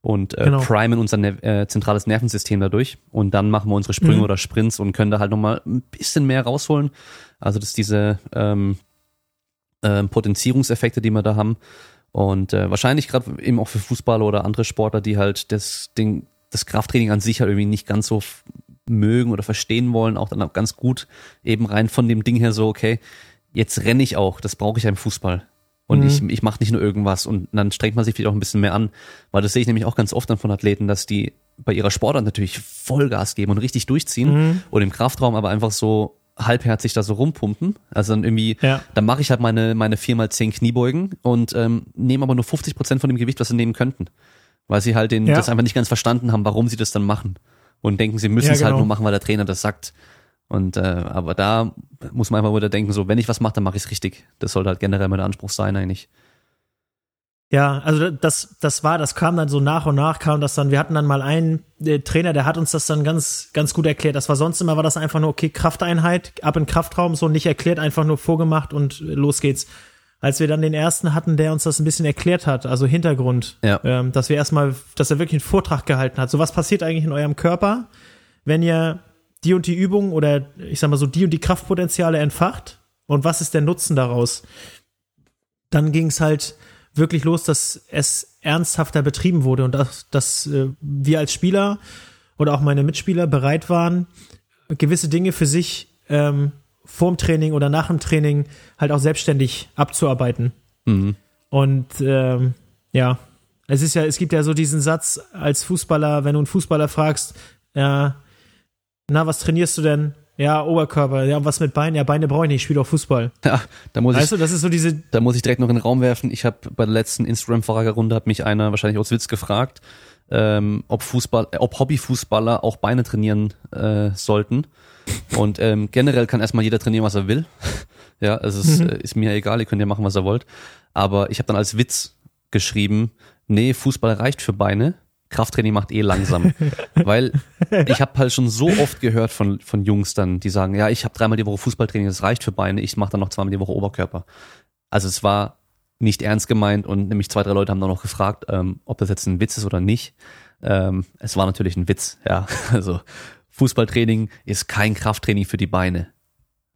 und äh, genau. primen unser ne äh, zentrales Nervensystem dadurch und dann machen wir unsere Sprünge mhm. oder Sprints und können da halt nochmal ein bisschen mehr rausholen. Also das ist diese ähm, äh, Potenzierungseffekte, die wir da haben und äh, wahrscheinlich gerade eben auch für Fußballer oder andere Sportler, die halt das Ding, das Krafttraining an sich halt irgendwie nicht ganz so mögen oder verstehen wollen, auch dann auch ganz gut eben rein von dem Ding her so, okay, jetzt renne ich auch, das brauche ich ja im Fußball. Und mhm. ich, ich mache nicht nur irgendwas und dann strengt man sich vielleicht auch ein bisschen mehr an, weil das sehe ich nämlich auch ganz oft dann von Athleten, dass die bei ihrer Sportart natürlich Vollgas geben und richtig durchziehen mhm. und im Kraftraum aber einfach so halbherzig da so rumpumpen. Also dann irgendwie, ja. dann mache ich halt meine, meine 4x10 Kniebeugen und ähm, nehme aber nur 50 Prozent von dem Gewicht, was sie nehmen könnten. Weil sie halt den, ja. das einfach nicht ganz verstanden haben, warum sie das dann machen. Und denken, sie müssen ja, es halt genau. halt nur machen, weil der Trainer das sagt. Und äh, aber da muss man einfach wieder denken, so wenn ich was mache, dann mache ich es richtig. Das sollte halt generell mein Anspruch sein eigentlich. Ja, also das, das war, das kam dann so nach und nach kam das dann. Wir hatten dann mal einen der Trainer, der hat uns das dann ganz, ganz gut erklärt. Das war sonst immer, war das einfach nur, okay, Krafteinheit, ab in Kraftraum, so nicht erklärt, einfach nur vorgemacht und los geht's. Als wir dann den ersten hatten, der uns das ein bisschen erklärt hat, also Hintergrund, ja. ähm, dass wir erstmal, dass er wirklich einen Vortrag gehalten hat. So was passiert eigentlich in eurem Körper, wenn ihr die und die Übung oder ich sag mal so die und die Kraftpotenziale entfacht und was ist der Nutzen daraus? Dann ging es halt wirklich los, dass es ernsthafter betrieben wurde und dass, dass äh, wir als Spieler oder auch meine Mitspieler bereit waren, gewisse Dinge für sich ähm, vorm Training oder nach dem Training halt auch selbstständig abzuarbeiten. Mhm. Und ähm, ja, es ist ja, es gibt ja so diesen Satz als Fußballer, wenn du einen Fußballer fragst, ja, na, was trainierst du denn? Ja, Oberkörper. Ja, was mit Beinen? Ja, Beine brauche ich nicht, ich spiele auch Fußball. Ja, da muss Weißt ich, du, das ist so diese, da muss ich direkt noch in den Raum werfen. Ich habe bei der letzten Instagram-Fragerunde hat mich einer wahrscheinlich aus Witz gefragt, ähm, ob Fußball, äh, ob Hobbyfußballer auch Beine trainieren äh, sollten. Und ähm, generell kann erstmal jeder trainieren, was er will. ja, es ist, Mhm. äh, ist mir egal, ihr könnt ja machen, was ihr wollt. Aber ich habe dann als Witz geschrieben, nee, Fußball reicht für Beine. Krafttraining macht eh langsam. Weil ich habe halt schon so oft gehört von, von Jungs dann, die sagen, ja, ich habe dreimal die Woche Fußballtraining, das reicht für Beine, ich mache dann noch zweimal die Woche Oberkörper. Also es war nicht ernst gemeint und nämlich zwei, drei Leute haben dann noch gefragt, ähm, ob das jetzt ein Witz ist oder nicht. Ähm, es war natürlich ein Witz, ja. Also Fußballtraining ist kein Krafttraining für die Beine.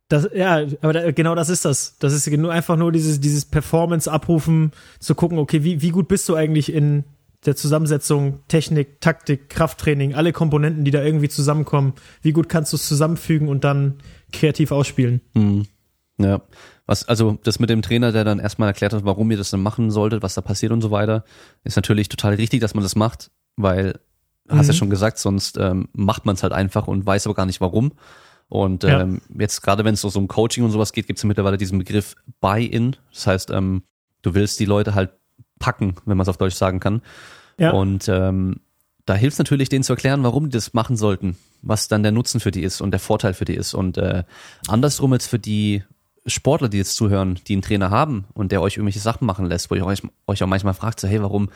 das, ja, aber da, genau das ist das. Das ist nur einfach nur dieses, dieses Performance abrufen, zu gucken, okay, wie, wie gut bist du eigentlich in der Zusammensetzung, Technik, Taktik, Krafttraining, alle Komponenten, die da irgendwie zusammenkommen, wie gut kannst du es zusammenfügen und dann kreativ ausspielen. Hm. Ja. Was, also das mit dem Trainer, der dann erstmal erklärt hat, warum ihr das dann machen solltet, was da passiert und so weiter, ist natürlich total richtig, dass man das macht, weil, hast ja Mhm. schon gesagt, sonst ähm, macht man es halt einfach und weiß aber gar nicht warum. Und Ja. ähm, jetzt gerade wenn es so um Coaching und sowas geht, gibt es ja mittlerweile diesen Begriff Buy-in. Das heißt, ähm, du willst die Leute halt packen, wenn man es auf Deutsch sagen kann. Ja. Und ähm, da hilft natürlich, denen zu erklären, warum die das machen sollten, was dann der Nutzen für die ist und der Vorteil für die ist. Und äh, andersrum jetzt für die Sportler, die jetzt zuhören, die einen Trainer haben und der euch irgendwelche Sachen machen lässt, wo ihr euch, euch auch manchmal fragt, so, hey, warum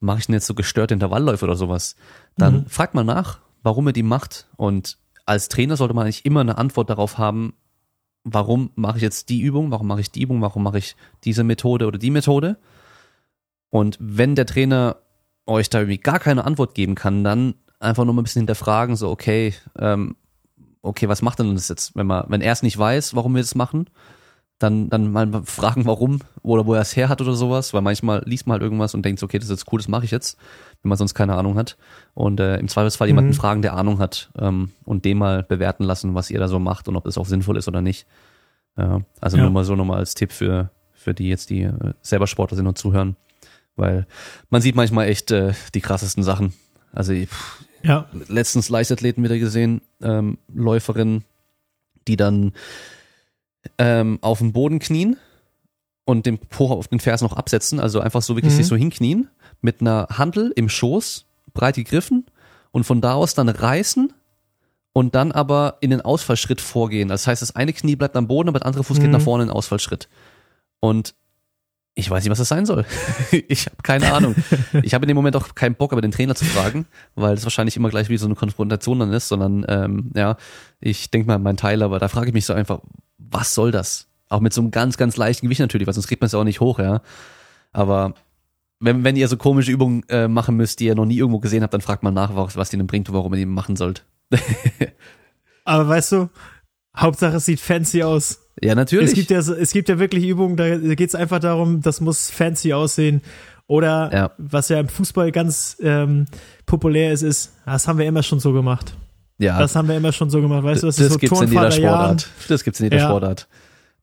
mache ich denn jetzt so gestörte Intervallläufe oder sowas? Dann fragt mal nach, warum ihr die macht. Und als Trainer sollte man eigentlich immer eine Antwort darauf haben, warum mache ich jetzt die Übung, warum mache ich die Übung, warum mache ich diese Methode oder die Methode. Und wenn der Trainer euch da irgendwie gar keine Antwort geben kann, dann einfach nur mal ein bisschen hinterfragen, so, okay, ähm, okay, was macht denn das jetzt, wenn man, wenn er es nicht weiß, warum wir das machen, dann, dann mal fragen, warum oder wo er es her hat oder sowas, weil manchmal liest man halt irgendwas und denkt, okay, das ist jetzt cool, das mache ich jetzt, wenn man sonst keine Ahnung hat. Und äh, im Zweifelsfall jemanden Mhm. fragen, der Ahnung hat ähm, und dem mal bewerten lassen, was ihr da so macht und ob das auch sinnvoll ist oder nicht. Ja, also Ja. nur mal so nochmal als Tipp für, für die jetzt, die äh, selber Sportler sind und zuhören. Weil man sieht manchmal echt äh, die krassesten Sachen. Also ich- pff, Ja, letztens Leichtathleten wieder gesehen, ähm, Läuferinnen, die dann ähm, auf dem Boden knien und den Po auf den Fersen noch absetzen, also einfach so wirklich Mhm. sich so hinknien, mit einer Handel im Schoß, breit gegriffen und von da aus dann reißen und dann aber in den Ausfallschritt vorgehen. Das heißt, das eine Knie bleibt am Boden, aber der andere Fuß geht Mhm. nach vorne in den Ausfallschritt. Und ich weiß nicht, was das sein soll. ich habe keine Ahnung. Ich habe in dem Moment auch keinen Bock, aber den Trainer zu fragen, weil das wahrscheinlich immer gleich wie so eine Konfrontation dann ist, sondern ähm, ja, ich denke mal an meinen Teil, aber da frage ich mich so einfach, was soll das? Auch mit so einem ganz, ganz leichten Gewicht natürlich, weil sonst kriegt man es ja auch nicht hoch, ja. Aber wenn, wenn ihr so komische Übungen äh, machen müsst, die ihr noch nie irgendwo gesehen habt, dann fragt mal nach, was, was die denn bringt und warum ihr die machen sollt. aber weißt du, Hauptsache es sieht fancy aus. Ja, natürlich. Es gibt ja, es gibt ja wirklich Übungen, da geht es einfach darum, das muss fancy aussehen. Oder Ja. was ja im Fußball ganz ähm, populär ist, ist, das haben wir immer schon so gemacht. ja, Das haben wir immer schon so gemacht. Weißt du, das, ist so gibt's in jeder. Sportart. Das gibt's in jeder Ja. Sportart.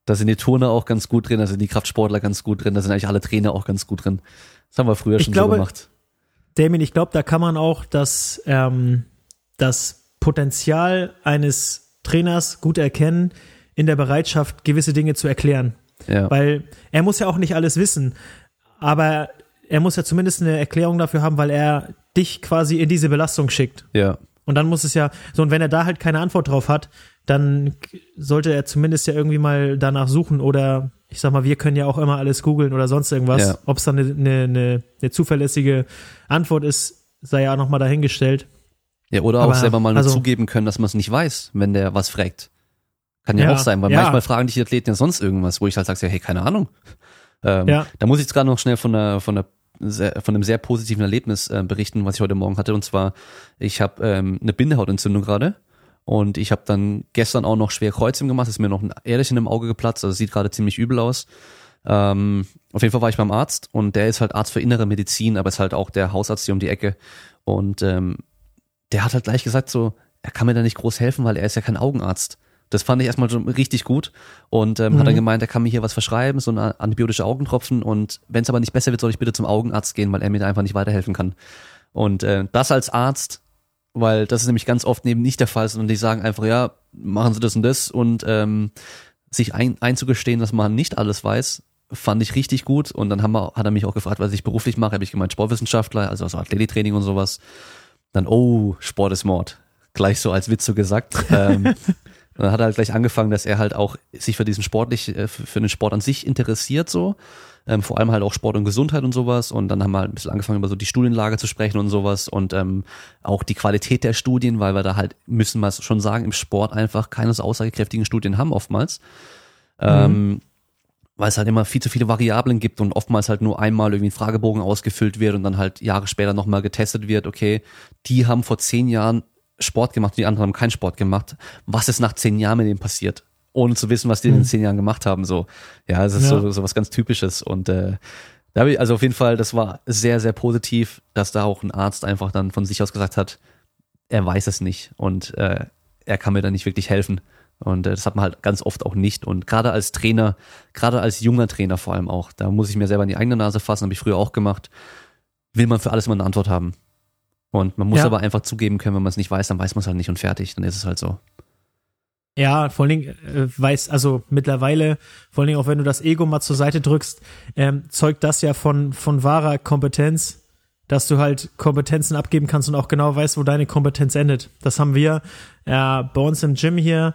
Da sind die Turner auch ganz gut drin, da sind die Kraftsportler ganz gut drin, da sind eigentlich alle Trainer auch ganz gut drin. Das haben wir früher Ich schon glaube- so gemacht. Damien, ich glaube, da kann man auch das, ähm, das Potenzial eines Trainers gut erkennen in der Bereitschaft, gewisse Dinge zu erklären. Ja. Weil er muss ja auch nicht alles wissen, aber er muss ja zumindest eine Erklärung dafür haben, weil er dich quasi in diese Belastung schickt. ja. Und dann muss es ja, so und wenn er da halt keine Antwort drauf hat, dann sollte er zumindest ja irgendwie mal danach suchen oder ich sag mal, wir können ja auch immer alles googeln oder sonst irgendwas. Ja. Ob es dann eine, eine, eine, zuverlässige Antwort ist, sei ja auch nochmal dahingestellt. Ja, oder auch Aber, selber mal nur also- zugeben können, dass man es nicht weiß, wenn der was fragt. Kann ja, Ja, auch sein, weil ja. manchmal fragen dich die Athleten ja sonst irgendwas, wo ich halt sage, ja, hey, keine Ahnung. Ähm, Ja. Da muss ich jetzt gerade noch schnell von einer, von einer sehr, von einem sehr positiven Erlebnis äh, berichten, was ich heute Morgen hatte. Und zwar, ich habe ähm, eine Bindehautentzündung gerade und ich habe dann gestern auch noch schwer Kreuzheben gemacht, ist mir noch ein Ehrlichen im Auge geplatzt, also sieht gerade ziemlich übel aus. Ähm, auf jeden Fall war ich beim Arzt und der ist halt Arzt für innere Medizin, aber ist halt auch der Hausarzt hier um die Ecke. Und ähm, der hat halt gleich gesagt so, er kann mir da nicht groß helfen, weil er ist ja kein Augenarzt. Das fand ich erstmal schon richtig gut und ähm, Mhm. hat dann gemeint, er kann mir hier was verschreiben, so eine antibiotische Augentropfen und wenn es aber nicht besser wird, soll ich bitte zum Augenarzt gehen, weil er mir da einfach nicht weiterhelfen kann. Und äh, das als Arzt, weil das ist nämlich ganz oft eben nicht der Fall, sondern die sagen einfach, ja, machen Sie das und das und ähm, sich ein, einzugestehen, dass man nicht alles weiß, fand ich richtig gut und dann haben wir, hat er mich auch gefragt, was ich beruflich mache, habe ich gemeint Sportwissenschaftler, also so Athletiktraining und sowas. Dann, oh, Sport ist Mord. Gleich so als Witz so gesagt. ähm, und dann hat er halt gleich angefangen, dass er halt auch sich für diesen sportlich, äh, für den Sport an sich interessiert so. Ähm, vor allem halt auch Sport und Gesundheit und sowas. Und dann haben wir halt ein bisschen angefangen, über so die Studienlage zu sprechen und sowas und ähm, auch die Qualität der Studien, weil wir da halt, müssen wir schon sagen, im Sport einfach keine so aussagekräftigen Studien haben oftmals. Ähm, weil es halt immer viel zu viele Variablen gibt und oftmals halt nur einmal irgendwie ein Fragebogen ausgefüllt wird und dann halt Jahre später nochmal getestet wird, okay, die haben vor zehn Jahren Sport gemacht, die anderen haben keinen Sport gemacht. Was ist nach zehn Jahren mit denen passiert? Ohne zu wissen, was die in den zehn Jahren gemacht haben, so. Ja, es ist Ja. so, so was ganz Typisches und äh, da habe ich, also auf jeden Fall, das war sehr, sehr positiv, dass da auch ein Arzt einfach dann von sich aus gesagt hat, er weiß es nicht und äh, er kann mir da nicht wirklich helfen. Und äh, das hat man halt ganz oft auch nicht. Und gerade als Trainer, gerade als junger Trainer vor allem auch, da muss ich mir selber in die eigene Nase fassen, habe ich früher auch gemacht, will man für alles immer eine Antwort haben. Und man muss Ja. aber einfach zugeben können, wenn man es nicht weiß, dann weiß man es halt nicht und fertig. Dann ist es halt so. Ja, vor allen Dingen äh, weiß, also mittlerweile, vor allen Dingen auch wenn du das Ego mal zur Seite drückst, ähm, zeugt das ja von, von wahrer Kompetenz, dass du halt Kompetenzen abgeben kannst und auch genau weißt, wo deine Kompetenz endet. Das haben wir äh, bei uns im Gym hier.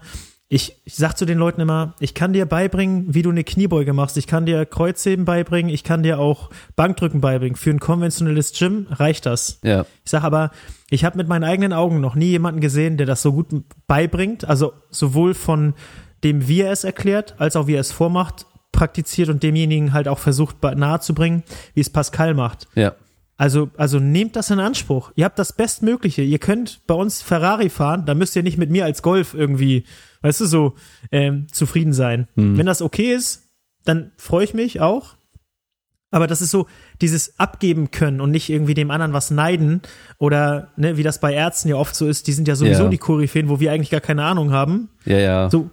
Ich, ich sag zu den Leuten immer, ich kann dir beibringen, wie du eine Kniebeuge machst. Ich kann dir Kreuzheben beibringen. Ich kann dir auch Bankdrücken beibringen. Für ein konventionelles Gym reicht das. Ja. Ich sage aber, ich habe mit meinen eigenen Augen noch nie jemanden gesehen, der das so gut beibringt. Also sowohl von dem, wie er es erklärt, als auch wie er es vormacht, praktiziert und demjenigen halt auch versucht nahezubringen, wie es Pascal macht. Ja. Also, also nehmt das in Anspruch. Ihr habt das Bestmögliche. Ihr könnt bei uns Ferrari fahren, da müsst ihr nicht mit mir als Golf irgendwie, weißt du, so ähm, zufrieden sein. Wenn das okay ist, dann freue ich mich auch. Aber das ist so dieses Abgeben können und nicht irgendwie dem anderen was neiden oder ne, wie das bei Ärzten ja oft so ist, die sind ja sowieso Ja. die Koryphäen, wo wir eigentlich gar keine Ahnung haben. Ja, ja. So,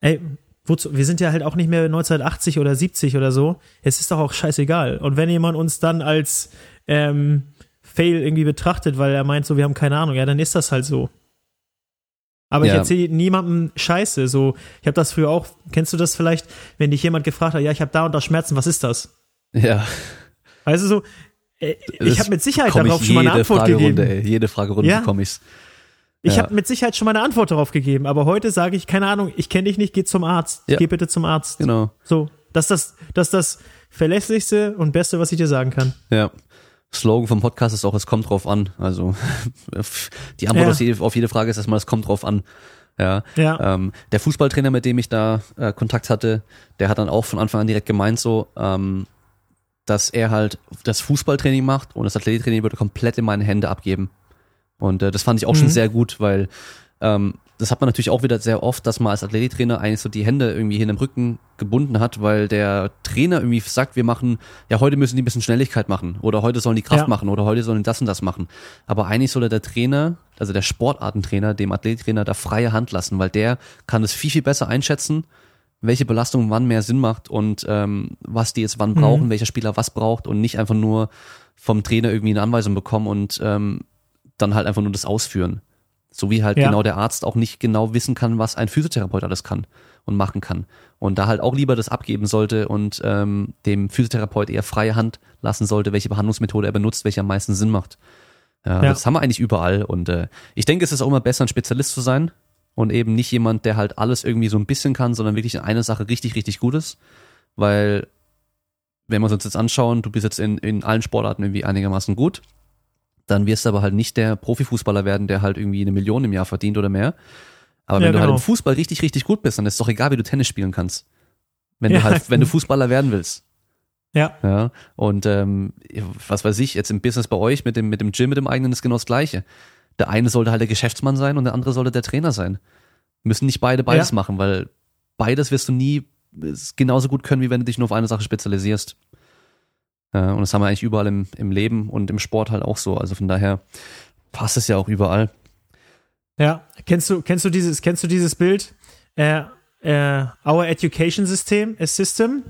ey, wozu, wir sind ja halt auch nicht mehr 1980 oder 70 oder so. Es ist doch auch scheißegal. Und wenn jemand uns dann als ähm, Fail irgendwie betrachtet, weil er meint, so, wir haben keine Ahnung, ja, dann ist das halt so. Aber ich Ja. erzähle niemandem Scheiße. So, ich habe das früher auch, kennst du das vielleicht, wenn dich jemand gefragt hat, ja, ich habe da und da Schmerzen, was ist das? Ja. Weißt du so, äh, ich habe mit Sicherheit darauf ich schon mal eine Antwort Fragerunde, gegeben. Ey. Jede Fragerunde Ja. bekomme ich's. Ich Ja. habe mit Sicherheit schon mal eine Antwort darauf gegeben, aber heute sage ich, keine Ahnung, ich kenne dich nicht, geh zum Arzt. Ja. Geh bitte zum Arzt. Genau. So, das ist das, das ist das verlässlichste und beste, was ich dir sagen kann. Ja. Slogan vom Podcast ist auch, es kommt drauf an. Also die Antwort Ja. auf, jede, Frage ist erstmal, es kommt drauf an. Ja. Ja. Ähm, der Fußballtrainer, mit dem ich da äh, Kontakt hatte, der hat dann auch von Anfang an direkt gemeint so, ähm, dass er halt das Fußballtraining macht und das Athletiktraining würde komplett in meine Hände abgeben. Und äh, das fand ich auch schon Mhm. sehr gut, weil ähm, das hat man natürlich auch wieder sehr oft, dass man als Athletiktrainer eigentlich so die Hände irgendwie hinter dem Rücken gebunden hat, weil der Trainer irgendwie sagt, wir machen, ja, heute müssen die ein bisschen Schnelligkeit machen oder heute sollen die Kraft Ja. machen oder heute sollen die das und das machen. Aber eigentlich soll der Trainer, also der Sportartentrainer, dem Athletiktrainer da freie Hand lassen, weil der kann es viel, viel besser einschätzen, welche Belastung wann mehr Sinn macht und ähm, was die jetzt wann brauchen, welcher Spieler was braucht und nicht einfach nur vom Trainer irgendwie eine Anweisung bekommen und ähm, dann halt einfach nur das ausführen. So wie halt Ja. genau der Arzt auch nicht genau wissen kann, was ein Physiotherapeut alles kann und machen kann. Und da halt auch lieber das abgeben sollte und ähm, dem Physiotherapeut eher freie Hand lassen sollte, welche Behandlungsmethode er benutzt, welche am meisten Sinn macht. Ja, Ja. Das haben wir eigentlich überall. Und äh, ich denke, es ist auch immer besser, ein Spezialist zu sein und eben nicht jemand, der halt alles irgendwie so ein bisschen kann, sondern wirklich in einer Sache richtig, richtig gut ist. Weil, wenn wir uns jetzt anschauen, du bist jetzt in, in allen Sportarten irgendwie einigermaßen gut, dann wirst du aber halt nicht der Profifußballer werden, der halt irgendwie eine Million im Jahr verdient oder mehr. Aber Ja, wenn du halt genau. im Fußball richtig, richtig gut bist, dann ist es doch egal, wie du Tennis spielen kannst. Wenn Ja. du halt, wenn du Fußballer werden willst. Ja, Ja, und ähm, was weiß ich, jetzt im Business bei euch mit dem, mit dem Gym, mit dem eigenen ist genau das Gleiche. Der eine sollte halt der Geschäftsmann sein und der andere sollte der Trainer sein. Müssen nicht beide beides Ja. machen, weil beides wirst du nie äh, genauso gut können, wie wenn du dich nur auf eine Sache spezialisierst. Ja, und das haben wir eigentlich überall im, im Leben und im Sport halt auch so. Also von daher passt es ja auch überall. ja. Kennst du, kennst du dieses, kennst du dieses Bild? äh, äh, Our Education System, a System.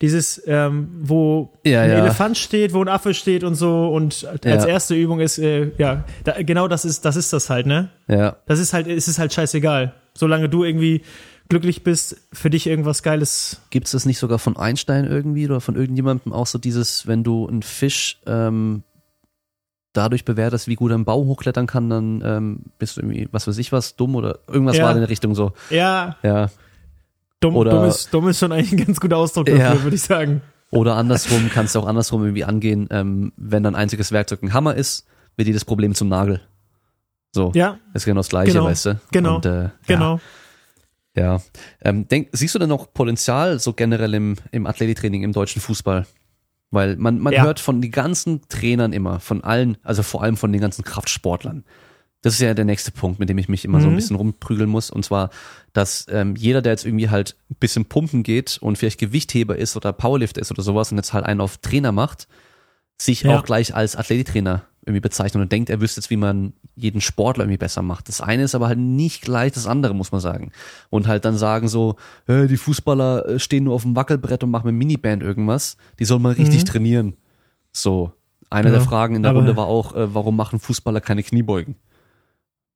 Dieses, ähm, wo Ja, ein ja. Elefant steht, wo ein Affe steht und so. Und als Ja. erste Übung ist, äh, ja, da, genau das ist, das ist das halt, ne? Ja. Das ist halt, es ist halt scheißegal. Solange du irgendwie glücklich bist, für dich irgendwas Geiles. Gibt es das nicht sogar von Einstein irgendwie oder von irgendjemandem auch so dieses, wenn du einen Fisch ähm, dadurch bewertest, wie gut er im Baum hochklettern kann, dann ähm, bist du irgendwie, was weiß ich was, dumm oder irgendwas Ja. war in der Richtung so. Ja, Ja. dumm, Oder- dumm, ist, dumm ist schon eigentlich ein ganz guter Ausdruck dafür, Ja. würde ich sagen. Oder andersrum, kannst du auch andersrum irgendwie angehen, ähm, wenn dein einziges Werkzeug ein Hammer ist, wird dir das Problem zum Nagel. So, Ja, ist genau das Gleiche, Genau. weißt du? Genau. Und, äh, genau. Ja, ja. Ähm, denk, siehst du denn noch Potenzial so generell im, im Athletiktraining im deutschen Fußball? Weil man, man Ja. hört von den ganzen Trainern immer, von allen, also vor allem von den ganzen Kraftsportlern. Das ist ja der nächste Punkt, mit dem ich mich immer so ein Mhm. bisschen rumprügeln muss. Und zwar, dass ähm, jeder, der jetzt irgendwie halt ein bisschen pumpen geht und vielleicht Gewichtheber ist oder Powerlifter ist oder sowas und jetzt halt einen auf Trainer macht, sich Ja. auch gleich als Athletiktrainer irgendwie bezeichnet und denkt, er wüsste jetzt, wie man jeden Sportler irgendwie besser macht. Das eine ist aber halt nicht gleich das andere, muss man sagen. Und halt dann sagen so, die Fußballer äh, stehen nur auf dem Wackelbrett und machen mit Miniband irgendwas. Die sollen mal richtig Mhm. trainieren. So. Eine der Genau. Fragen in der Runde war auch, äh, warum machen Fußballer keine Kniebeugen?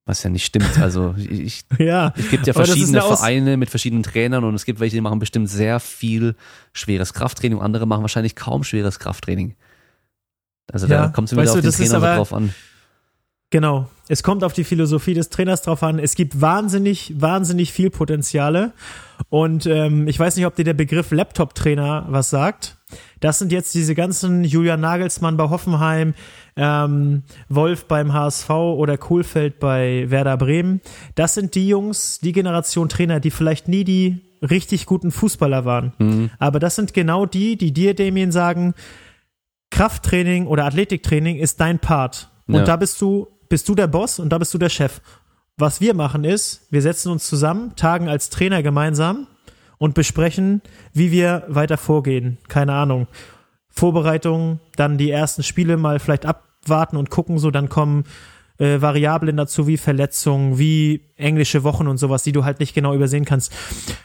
Was ja nicht stimmt. Also ich, Ja. es gibt ja verschiedene Vereine mit verschiedenen Trainern und es gibt welche, die machen bestimmt sehr viel schweres Krafttraining und andere machen wahrscheinlich kaum schweres Krafttraining. Also da Ja, kommt es wieder auf du, den Trainer so aber- drauf an. Genau. Es kommt auf die Philosophie des Trainers drauf an. Es gibt wahnsinnig, wahnsinnig viel Potenziale. Und ähm, ich weiß nicht, ob dir der Begriff Laptop-Trainer was sagt. Das sind jetzt diese ganzen Julian Nagelsmann bei Hoffenheim, ähm, Wolf beim HSV oder Kohlfeld bei Werder Bremen. Das sind die Jungs, die Generation Trainer, die vielleicht nie die richtig guten Fußballer waren. Mhm. Aber das sind genau die, die dir, Damien, sagen, Krafttraining oder Athletiktraining ist dein Part. Und Ja. da bist du, bist du der Boss und da bist du der Chef. Was wir machen ist, wir setzen uns zusammen, tagen als Trainer gemeinsam und besprechen, wie wir weiter vorgehen. Keine Ahnung. Vorbereitung, dann die ersten Spiele mal vielleicht abwarten und gucken, so dann kommen äh, Variablen dazu wie Verletzungen, wie englische Wochen und sowas, die du halt nicht genau übersehen kannst.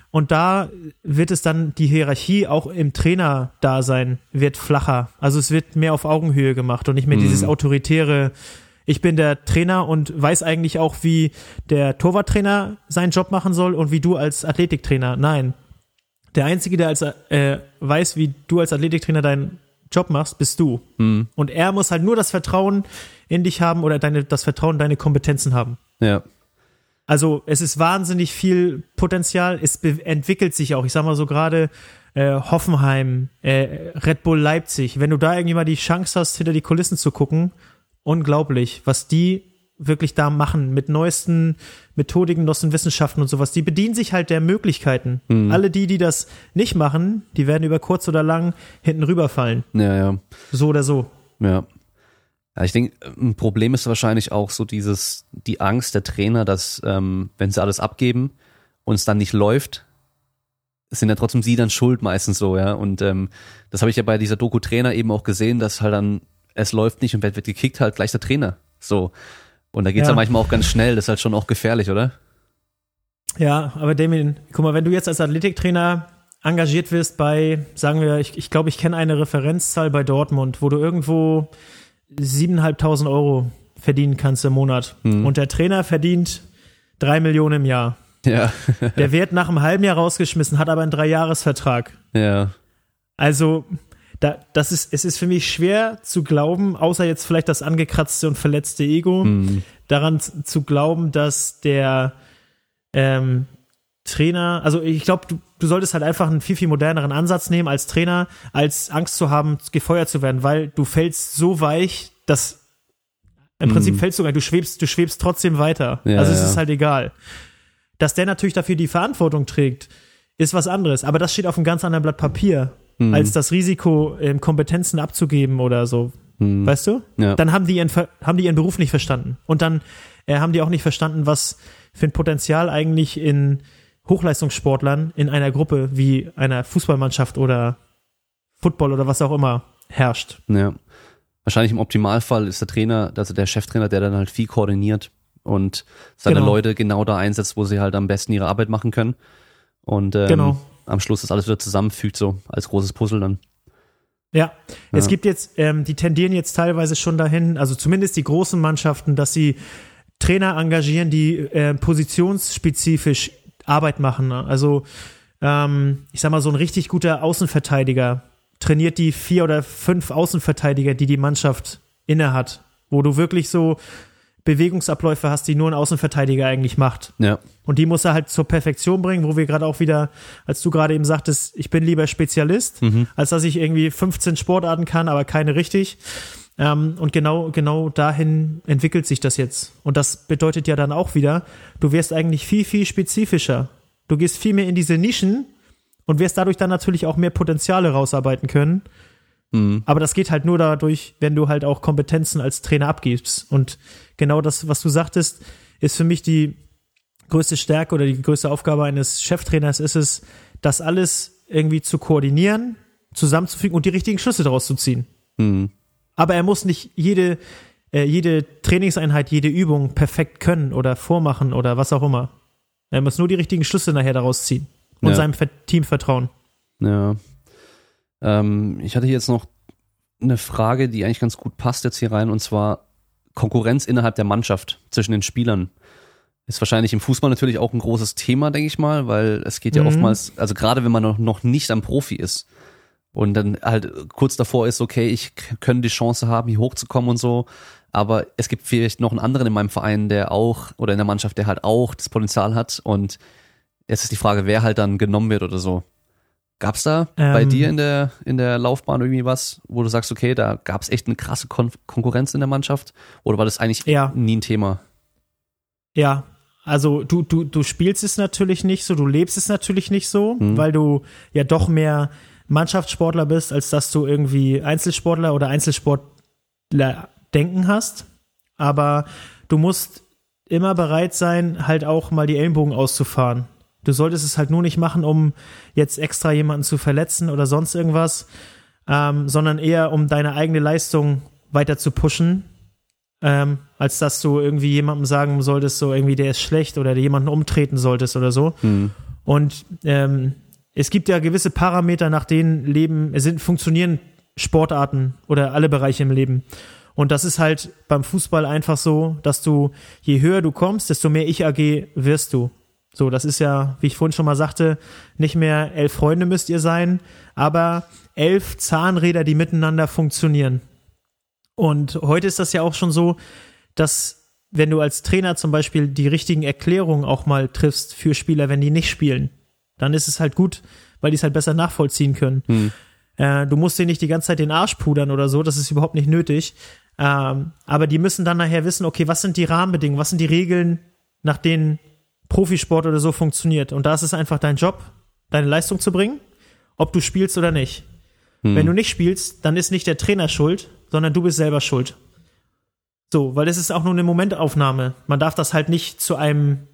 Und da wird es dann die Hierarchie auch im Trainer-Dasein wird flacher. Also es wird mehr auf Augenhöhe gemacht und nicht mehr dieses autoritäre, ich bin der Trainer und weiß eigentlich auch, wie der Torwarttrainer seinen Job machen soll und wie du als Athletiktrainer. Nein. Der Einzige, der als, äh, weiß, wie du als Athletiktrainer deinen Job machst, bist du. Mhm. Und er muss halt nur das Vertrauen in dich haben oder deine, das Vertrauen in deine Kompetenzen haben. Ja. Also es ist wahnsinnig viel Potenzial. Es entwickelt sich auch. Ich sag mal so gerade äh, Hoffenheim, äh, Red Bull Leipzig. Wenn du da irgendwie mal die Chance hast, hinter die Kulissen zu gucken, unglaublich, was die wirklich da machen mit neuesten Methodiken, neuesten Wissenschaften und sowas. Die bedienen sich halt der Möglichkeiten. Alle die, die das nicht machen, die werden über kurz oder lang hinten rüberfallen. Ja, ja. So oder so. Ja. Ja, ich denke, ein Problem ist wahrscheinlich auch so dieses, die Angst der Trainer, dass, ähm, wenn sie alles abgeben und es dann nicht läuft, sind ja trotzdem sie dann schuld meistens so, ja. Und ähm, das habe ich ja bei dieser Doku-Trainer eben auch gesehen, dass halt dann, es läuft nicht und wird, wird gekickt, halt gleich der Trainer. So. Und da geht's ja. Ja. manchmal auch ganz schnell, das ist halt schon auch gefährlich, oder? Ja, aber Damien, guck mal, wenn du jetzt als Athletiktrainer engagiert wirst bei, sagen wir, ich, ich glaube, ich kenne eine Referenzzahl bei Dortmund, wo du irgendwo 7.500 Euro verdienen kannst im Monat. Mhm. Und der Trainer verdient drei Millionen im Jahr. Ja. Der wird nach einem halben Jahr rausgeschmissen, hat aber einen Dreijahresvertrag. ja. Also, da, das ist, es ist für mich schwer zu glauben, außer jetzt vielleicht das angekratzte und verletzte Ego, Mhm. daran zu glauben, dass der ähm, Trainer, also ich glaube, du, du solltest halt einfach einen viel, viel moderneren Ansatz nehmen als Trainer, als Angst zu haben, gefeuert zu werden, weil du fällst so weich, dass im Prinzip Mhm. fällst du gar nicht, du schwebst, du schwebst trotzdem weiter. Ja, also es ja. ist halt egal. Dass der natürlich dafür die Verantwortung trägt, ist was anderes. Aber das steht auf einem ganz anderen Blatt Papier, Mhm. als das Risiko, ähm, Kompetenzen abzugeben oder so. Mhm. Weißt du? Ja. Dann haben die, ihren, haben die ihren Beruf nicht verstanden. Und dann äh, haben die auch nicht verstanden, was für ein Potenzial eigentlich in Hochleistungssportlern in einer Gruppe wie einer Fußballmannschaft oder Football oder was auch immer herrscht. Ja. Wahrscheinlich im Optimalfall ist der Trainer, also der Cheftrainer, der dann halt viel koordiniert und seine Genau. Leute genau da einsetzt, wo sie halt am besten ihre Arbeit machen können. Und ähm, Genau. Am Schluss das alles wieder zusammenfügt, so als großes Puzzle dann. Ja, es Ja. gibt jetzt, ähm, die tendieren jetzt teilweise schon dahin, also zumindest die großen Mannschaften, dass sie Trainer engagieren, die äh, positionsspezifisch Arbeit machen. ne? Also ähm, ich sag mal, so ein richtig guter Außenverteidiger trainiert die vier oder fünf Außenverteidiger, die die Mannschaft innehat, wo du wirklich so Bewegungsabläufe hast, die nur ein Außenverteidiger eigentlich macht. Ja. Und die muss er halt zur Perfektion bringen, wo wir gerade auch wieder, als du gerade eben sagtest, ich bin lieber Spezialist, als dass ich irgendwie 15 Sportarten kann, aber keine richtig. Ähm, und genau, genau dahin entwickelt sich das jetzt. Und das bedeutet ja dann auch wieder, du wirst eigentlich viel, viel spezifischer. Du gehst viel mehr in diese Nischen und wirst dadurch dann natürlich auch mehr Potenziale rausarbeiten können. Mhm. Aber das geht halt nur dadurch, wenn du halt auch Kompetenzen als Trainer abgibst. Und genau das, was du sagtest, ist für mich die größte Stärke oder die größte Aufgabe eines Cheftrainers ist es, das alles irgendwie zu koordinieren, zusammenzufügen und die richtigen Schlüsse daraus zu ziehen. Mhm. Aber er muss nicht jede, äh, jede Trainingseinheit, jede Übung perfekt können oder vormachen oder was auch immer. Er muss nur die richtigen Schlüsse nachher daraus ziehen und Ja. seinem Team vertrauen. Ja. Ähm, ich hatte hier jetzt noch eine Frage, die eigentlich ganz gut passt jetzt hier rein, und zwar Konkurrenz innerhalb der Mannschaft zwischen den Spielern. Ist wahrscheinlich im Fußball natürlich auch ein großes Thema, denke ich mal, weil es geht ja Mhm. oftmals, also gerade wenn man noch, noch nicht am Profi ist und dann halt kurz davor ist, okay, ich könnte die Chance haben, hier hochzukommen und so, aber es gibt vielleicht noch einen anderen in meinem Verein, der auch, oder in der Mannschaft, der halt auch das Potenzial hat und jetzt ist die Frage, wer halt dann genommen wird oder so. Gab's da bei Ähm. dir in der, in der Laufbahn irgendwie was, wo du sagst, okay, da gab's echt eine krasse Kon Konkurrenz in der Mannschaft? Oder war das eigentlich Ja. nie ein Thema? Ja, also du, du, du spielst es natürlich nicht so, du lebst es natürlich nicht so, Mhm. weil du ja doch mehr Mannschaftssportler bist, als dass du irgendwie Einzelsportler oder Einzelsportler denken hast. Aber du musst immer bereit sein, halt auch mal die Ellenbogen auszufahren. Du solltest es halt nur nicht machen, um jetzt extra jemanden zu verletzen oder sonst irgendwas, ähm, sondern eher um deine eigene Leistung weiter zu pushen ähm, als dass du irgendwie jemandem sagen solltest, so irgendwie der ist schlecht oder jemanden umtreten solltest oder so. Hm. Und ähm, es gibt ja gewisse Parameter, nach denen Leben, es sind, funktionieren Sportarten oder alle Bereiche im Leben. Und das ist halt beim Fußball einfach so, dass du, je höher du kommst, desto mehr Ich-AG wirst du. So, das ist ja, wie ich vorhin schon mal sagte, nicht mehr elf Freunde müsst ihr sein, aber elf Zahnräder, die miteinander funktionieren. Und heute ist das ja auch schon so, dass wenn du als Trainer zum Beispiel die richtigen Erklärungen auch mal triffst für Spieler, wenn die nicht spielen, dann ist es halt gut, weil die es halt besser nachvollziehen können. Hm. Äh, du musst dir nicht die ganze Zeit den Arsch pudern oder so, das ist überhaupt nicht nötig. Ähm, aber die müssen dann nachher wissen, okay, was sind die Rahmenbedingungen, was sind die Regeln, nach denen Profisport oder so funktioniert. Und da ist es einfach dein Job, deine Leistung zu bringen, ob du spielst oder nicht. Hm. Wenn du nicht spielst, dann ist nicht der Trainer schuld, sondern du bist selber schuld. So, weil das ist auch nur eine Momentaufnahme. Man darf das halt nicht zu einem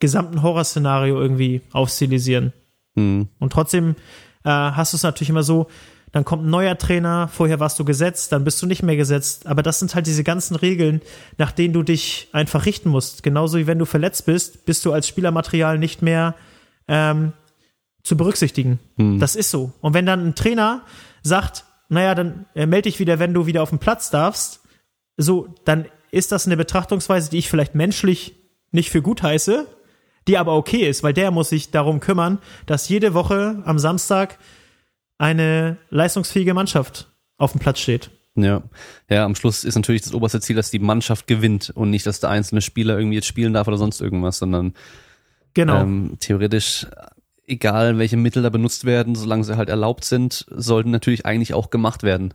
gesamten Horrorszenario irgendwie aufstilisieren. Hm. Und trotzdem äh, hast du es natürlich immer so, dann kommt ein neuer Trainer, vorher warst du gesetzt, dann bist du nicht mehr gesetzt. Aber das sind halt diese ganzen Regeln, nach denen du dich einfach richten musst. Genauso wie wenn du verletzt bist, bist du als Spielermaterial nicht mehr ähm, zu berücksichtigen. Hm. Das ist so. Und wenn dann ein Trainer sagt, naja, dann äh, melde dich wieder, wenn du wieder auf den Platz darfst, so, dann ist das eine Betrachtungsweise, die ich vielleicht menschlich nicht für gut heiße, die aber okay ist, weil der muss sich darum kümmern, dass jede Woche am Samstag eine leistungsfähige Mannschaft auf dem Platz steht. Ja. ja, am Schluss ist natürlich das oberste Ziel, dass die Mannschaft gewinnt und nicht, dass der einzelne Spieler irgendwie jetzt spielen darf oder sonst irgendwas, sondern Genau. ähm, theoretisch, egal welche Mittel da benutzt werden, solange sie halt erlaubt sind, sollten natürlich eigentlich auch gemacht werden.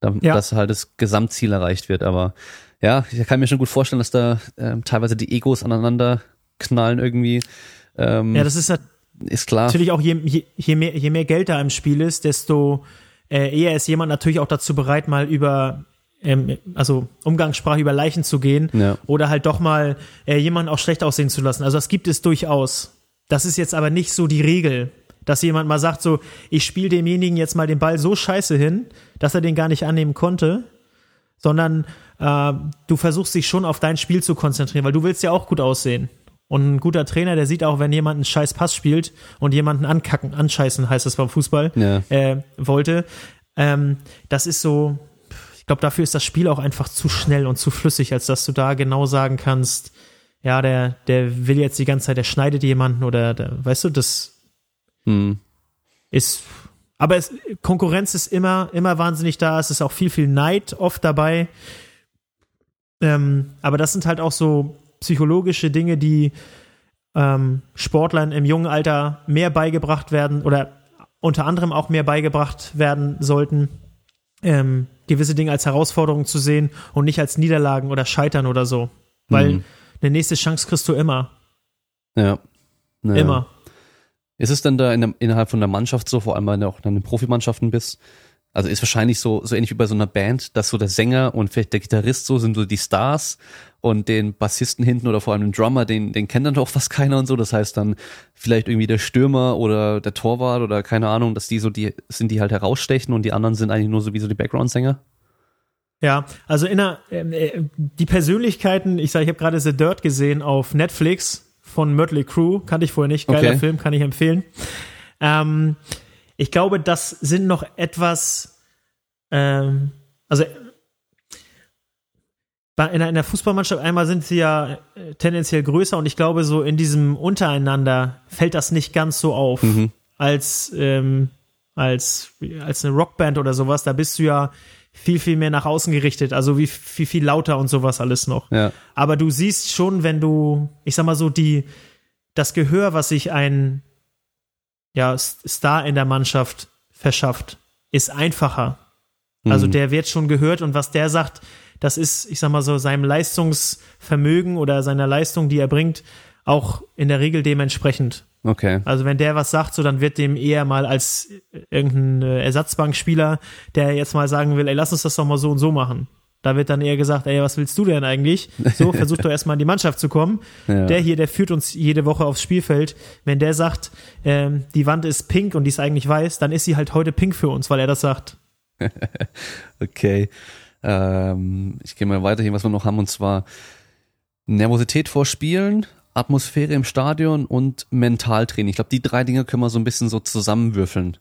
Da, Ja. Dass halt das Gesamtziel erreicht wird. Aber ja, ich kann mir schon gut vorstellen, dass da ähm, teilweise die Egos aneinander knallen irgendwie. Ähm, ja, das ist ist klar. natürlich auch, je, je, je, mehr, je mehr Geld da im Spiel ist, desto äh, eher ist jemand natürlich auch dazu bereit, mal über, ähm, also Umgangssprache über Leichen zu gehen Ja. oder halt doch mal äh, jemanden auch schlecht aussehen zu lassen. Also das gibt es durchaus. Das ist jetzt aber nicht so die Regel, dass jemand mal sagt so, ich spiele demjenigen jetzt mal den Ball so scheiße hin, dass er den gar nicht annehmen konnte, sondern äh, du versuchst dich schon auf dein Spiel zu konzentrieren, weil du willst ja auch gut aussehen. Und ein guter Trainer, der sieht auch, wenn jemand einen scheiß Pass spielt und jemanden ankacken, anscheißen heißt das beim Fußball, Ja. äh, wollte. Ähm, das ist so, ich glaube, dafür ist das Spiel auch einfach zu schnell und zu flüssig, als dass du da genau sagen kannst, ja, der, der will jetzt die ganze Zeit, der schneidet jemanden oder, der, weißt du, das Hm. ist, aber es, Konkurrenz ist immer, immer wahnsinnig da. Es ist auch viel, viel Neid oft dabei. Ähm, aber das sind halt auch so psychologische Dinge, die ähm, Sportlern im jungen Alter mehr beigebracht werden oder unter anderem auch mehr beigebracht werden sollten, ähm, gewisse Dinge als Herausforderungen zu sehen und nicht als Niederlagen oder Scheitern oder so. Weil Mhm. eine nächste Chance kriegst du immer. Ja. Naja. Immer. Ist es denn da in der, innerhalb von der Mannschaft so, vor allem wenn du auch in den Profimannschaften bist? Also ist wahrscheinlich so, so ähnlich wie bei so einer Band, dass so der Sänger und vielleicht der Gitarrist so sind so die Stars und den Bassisten hinten oder vor allem den Drummer, den, den kennt dann doch fast keiner und so. Das heißt dann vielleicht irgendwie der Stürmer oder der Torwart oder keine Ahnung, dass die so die, sind die halt herausstechen und die anderen sind eigentlich nur so wie so die Background-Sänger. Ja, also in der, ähm, äh, die Persönlichkeiten, ich sage, ich habe gerade The Dirt gesehen auf Netflix von Mötley Crew, kannte ich vorher nicht, geiler Okay. Film, kann ich empfehlen. Ähm, ich glaube, das sind noch etwas, ähm, also in einer, der Fußballmannschaft einmal sind sie ja äh, tendenziell größer und ich glaube, so in diesem Untereinander fällt das nicht ganz so auf als, ähm, als, als eine Rockband oder sowas. Da bist du ja viel, viel mehr nach außen gerichtet, also wie viel, viel lauter und sowas alles noch. Ja. Aber du siehst schon, wenn du, ich sag mal so, die, das Gehör, was sich ein ja, Star in der Mannschaft verschafft, ist einfacher. Also Mhm. der wird schon gehört und was der sagt, das ist, ich sag mal so, seinem Leistungsvermögen oder seiner Leistung, die er bringt, auch in der Regel dementsprechend. Okay. Also wenn der was sagt, so dann wird dem eher mal als irgendein äh, Ersatzbankspieler, der jetzt mal sagen will, ey, lass uns das doch mal so und so machen. Da wird dann eher gesagt, ey, was willst du denn eigentlich? So, versuch doch erstmal in die Mannschaft zu kommen. Ja. Der hier, der führt uns jede Woche aufs Spielfeld. Wenn der sagt, ähm, die Wand ist pink und die ist eigentlich weiß, dann ist sie halt heute pink für uns, weil er das sagt. Okay. Ähm, ich gehe mal weiter hier, was wir noch haben, und zwar Nervosität vor Spielen, Atmosphäre im Stadion und Mentaltraining. Ich glaube, die drei Dinge können wir so ein bisschen so zusammenwürfeln.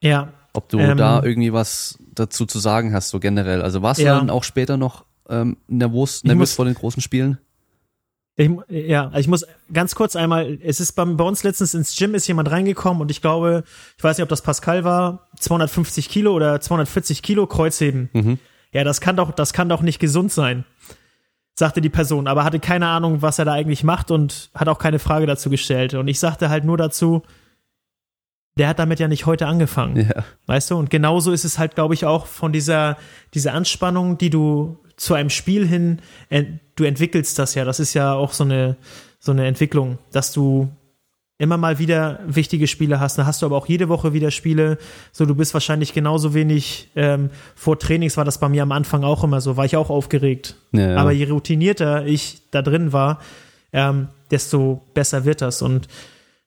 Ja, Ob du Ähm, da irgendwie was dazu zu sagen hast, so generell. Also warst Ja. du dann auch später noch ähm, nervös, nervös vor den großen Spielen? Ich, ja, ich muss ganz kurz einmal, es ist beim, bei uns letztens ins Gym ist jemand reingekommen und ich glaube, ich weiß nicht, ob das Pascal war, 250 Kilo oder 240 Kilo Kreuzheben. Mhm. Ja, das kann doch, das kann doch nicht gesund sein, sagte die Person, aber hatte keine Ahnung, was er da eigentlich macht und hat auch keine Frage dazu gestellt. Und ich sagte halt nur dazu, der hat damit ja nicht heute angefangen. Ja. Weißt du? Und genauso ist es halt, glaube ich, auch von dieser, dieser Anspannung, die du zu einem Spiel hin, ent, du entwickelst das ja. Das ist ja auch so eine, so eine Entwicklung, dass du immer mal wieder wichtige Spiele hast. Dann hast du aber auch jede Woche wieder Spiele. So, du bist wahrscheinlich genauso wenig ähm, vor Trainings war das bei mir am Anfang auch immer so, war ich auch aufgeregt. Ja, ja. Aber je routinierter ich da drin war, ähm, desto besser wird das. Und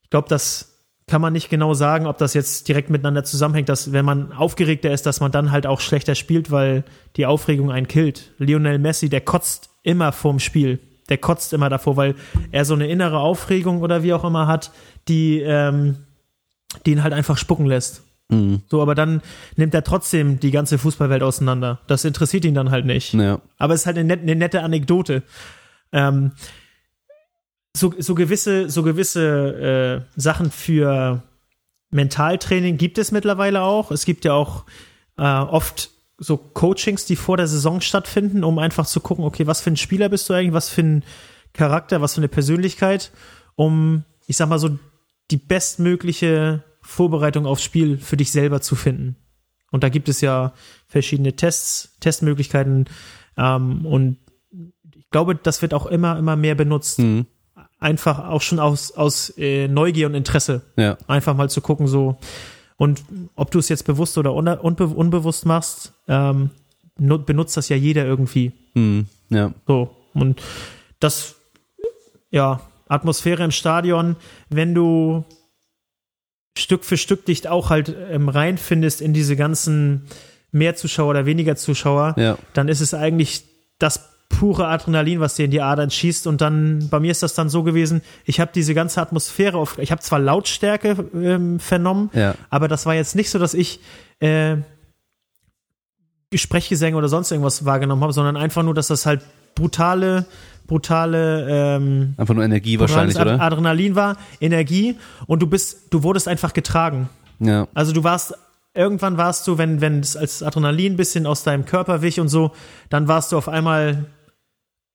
ich glaube, das kann man nicht genau sagen, ob das jetzt direkt miteinander zusammenhängt, dass wenn man aufgeregter ist, dass man dann halt auch schlechter spielt, weil die Aufregung einen killt. Lionel Messi, der kotzt immer vorm Spiel. Der kotzt immer davor, weil er so eine innere Aufregung oder wie auch immer hat, die, ähm, die ihn halt einfach spucken lässt. Mhm. So, aber dann nimmt er trotzdem die ganze Fußballwelt auseinander. Das interessiert ihn dann halt nicht. Ja. Aber es ist halt eine, net, eine nette Anekdote. Ähm, so, so gewisse, so gewisse äh, Sachen für Mentaltraining gibt es mittlerweile auch. Es gibt ja auch äh, oft so Coachings, die vor der Saison stattfinden, um einfach zu gucken, okay, was für ein Spieler bist du eigentlich, was für ein Charakter, was für eine Persönlichkeit, um, ich sag mal so, die bestmögliche Vorbereitung aufs Spiel für dich selber zu finden. Und da gibt es ja verschiedene Tests, Testmöglichkeiten ähm, und ich glaube, das wird auch immer, immer mehr benutzt. Mhm. Einfach auch schon aus, aus äh, Neugier und Interesse. Ja. Einfach mal zu gucken, so. Und ob du es jetzt bewusst oder unbe unbe unbewusst machst, ähm, nu- benutzt das ja jeder irgendwie. Mhm. Ja. So. Und das, ja, Atmosphäre im Stadion, wenn du Stück für Stück dich auch halt ähm, reinfindest in diese ganzen mehr Zuschauer oder weniger Zuschauer, Ja. dann ist es eigentlich das pure Adrenalin, was dir in die Adern schießt. Und dann, bei mir ist das dann so gewesen, ich habe diese ganze Atmosphäre auf, ich habe zwar Lautstärke ähm, vernommen, Ja. aber das war jetzt nicht so, dass ich äh, Sprechgesänge oder sonst irgendwas wahrgenommen habe, sondern einfach nur, dass das halt brutale, brutale ähm, Einfach nur Energie wahrscheinlich, brutales oder? Adrenalin war, Energie und du bist, du wurdest einfach getragen. Ja. Also du warst, irgendwann warst du, wenn, wenn es als Adrenalin ein bisschen aus deinem Körper wich und so, dann warst du auf einmal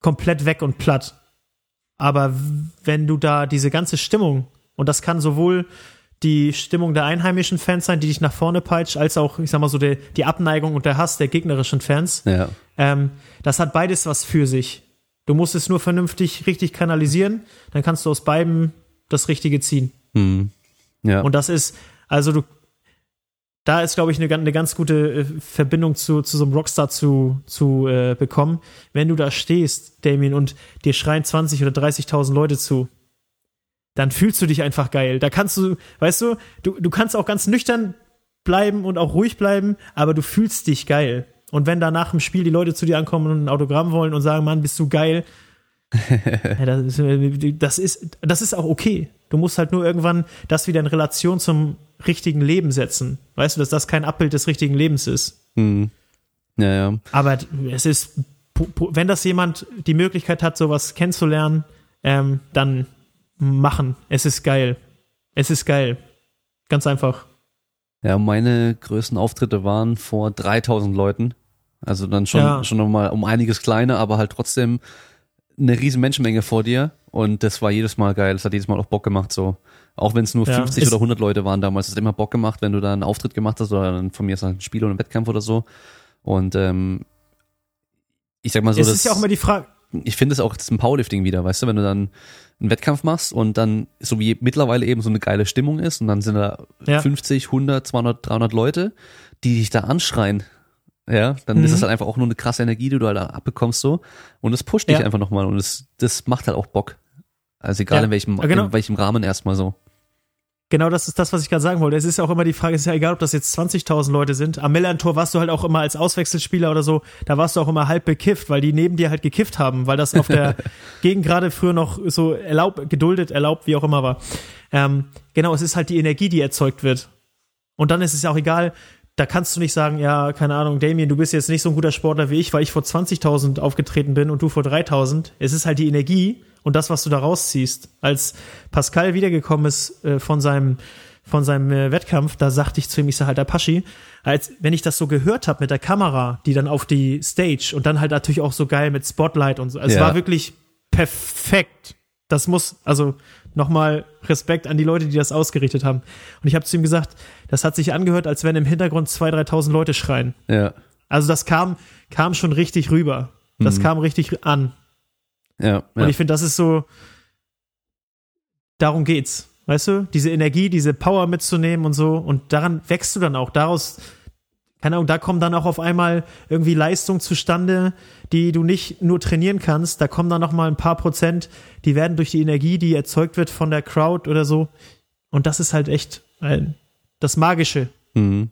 komplett weg und platt. Aber wenn du da diese ganze Stimmung, und das kann sowohl die Stimmung der einheimischen Fans sein, die dich nach vorne peitscht, als auch, ich sag mal so, die, die Abneigung und der Hass der gegnerischen Fans, Ja. ähm, das hat beides was für sich. Du musst es nur vernünftig richtig kanalisieren, dann kannst du aus beiden das Richtige ziehen. Hm. Ja. Und das ist, also du, da ist, glaube ich, eine, ganz- eine ganz gute äh, Verbindung zu, zu so einem Rockstar zu, zu äh, bekommen. Wenn du da stehst, Damien, und dir schreien 20 oder 30.000 Leute zu, dann fühlst du dich einfach geil. Da kannst du, weißt du, du, du kannst auch ganz nüchtern bleiben und auch ruhig bleiben, aber du fühlst dich geil. Und wenn danach im Spiel die Leute zu dir ankommen und ein Autogramm wollen und sagen, Mann, bist du geil, ja, das, äh, das, ist, das ist auch okay. Du musst halt nur irgendwann das wieder in Relation zum richtigen Leben setzen. Weißt du, dass das kein Abbild des richtigen Lebens ist. Hm. Ja, ja. Aber es ist, wenn das jemand die Möglichkeit hat, sowas kennenzulernen, ähm, dann machen. Es ist geil. Es ist geil. Ganz einfach. Ja, meine größten Auftritte waren vor 3000 Leuten. Also dann schon, Ja. schon nochmal um einiges kleiner, aber halt trotzdem eine riesen Menschenmenge vor dir. Und das war jedes Mal geil. Das hat jedes Mal auch Bock gemacht, so. Auch wenn es nur Ja, 50 es- oder 100 Leute waren damals. Es hat immer Bock gemacht, wenn du da einen Auftritt gemacht hast oder dann von mir ist ein Spiel oder ein Wettkampf oder so. Und ähm, ich sag mal so, es das, ist ja auch immer die Frage. ich finde es auch das ist ein Powerlifting wieder, weißt du, wenn du dann einen Wettkampf machst und dann so wie mittlerweile eben so eine geile Stimmung ist und dann sind da Ja. 50, 100, 200, 300 Leute, die dich da anschreien. Ja, dann ist Mhm. es halt einfach auch nur eine krasse Energie, die du halt abbekommst so und es pusht dich Ja. einfach nochmal und es, das macht halt auch Bock. Also egal Ja. in welchem, genau. in welchem Rahmen erstmal so. Genau das ist das, was ich gerade sagen wollte. Es ist ja auch immer die Frage, es ist ja egal, ob das jetzt 20.000 Leute sind. Am Millantor warst du halt auch immer als Auswechselspieler oder so, da warst du auch immer halb bekifft, weil die neben dir halt gekifft haben, weil das auf der Gegend gerade früher noch so erlaubt, geduldet, erlaubt, wie auch immer war. Ähm, genau, es ist halt die Energie, die erzeugt wird. Und dann ist es ja auch egal, da kannst du nicht sagen, ja, keine Ahnung, Damien, du bist jetzt nicht so ein guter Sportler wie ich, weil ich vor 20.000 aufgetreten bin und du vor 3.000. Es ist halt die Energie und das, was du da rausziehst. Als Pascal wiedergekommen ist äh, von seinem, von seinem äh, Wettkampf, da sagte ich zu ihm, ich sag halt, Paschi, als wenn ich das so gehört habe mit der Kamera, die dann auf die Stage und dann halt natürlich auch so geil mit Spotlight und so. Also Es Ja. war wirklich perfekt. Das muss, also nochmal Respekt an die Leute, die das ausgerichtet haben. Und ich habe zu ihm gesagt, das hat sich angehört, als wenn im Hintergrund 2.000, 3.000 Leute schreien. Ja, Also das kam, kam schon richtig rüber. Das Mhm. kam richtig an. Ja, Und ja. ich finde, das ist so, darum geht's. Weißt du? Diese Energie, diese Power mitzunehmen und so. Und daran wächst du dann auch. Daraus, keine Ahnung, da kommen dann auch auf einmal irgendwie Leistungen zustande, die du nicht nur trainieren kannst. Da kommen dann noch mal ein paar Prozent, die werden durch die Energie, die erzeugt wird von der Crowd oder so. Und das ist halt echt das Magische. Mhm.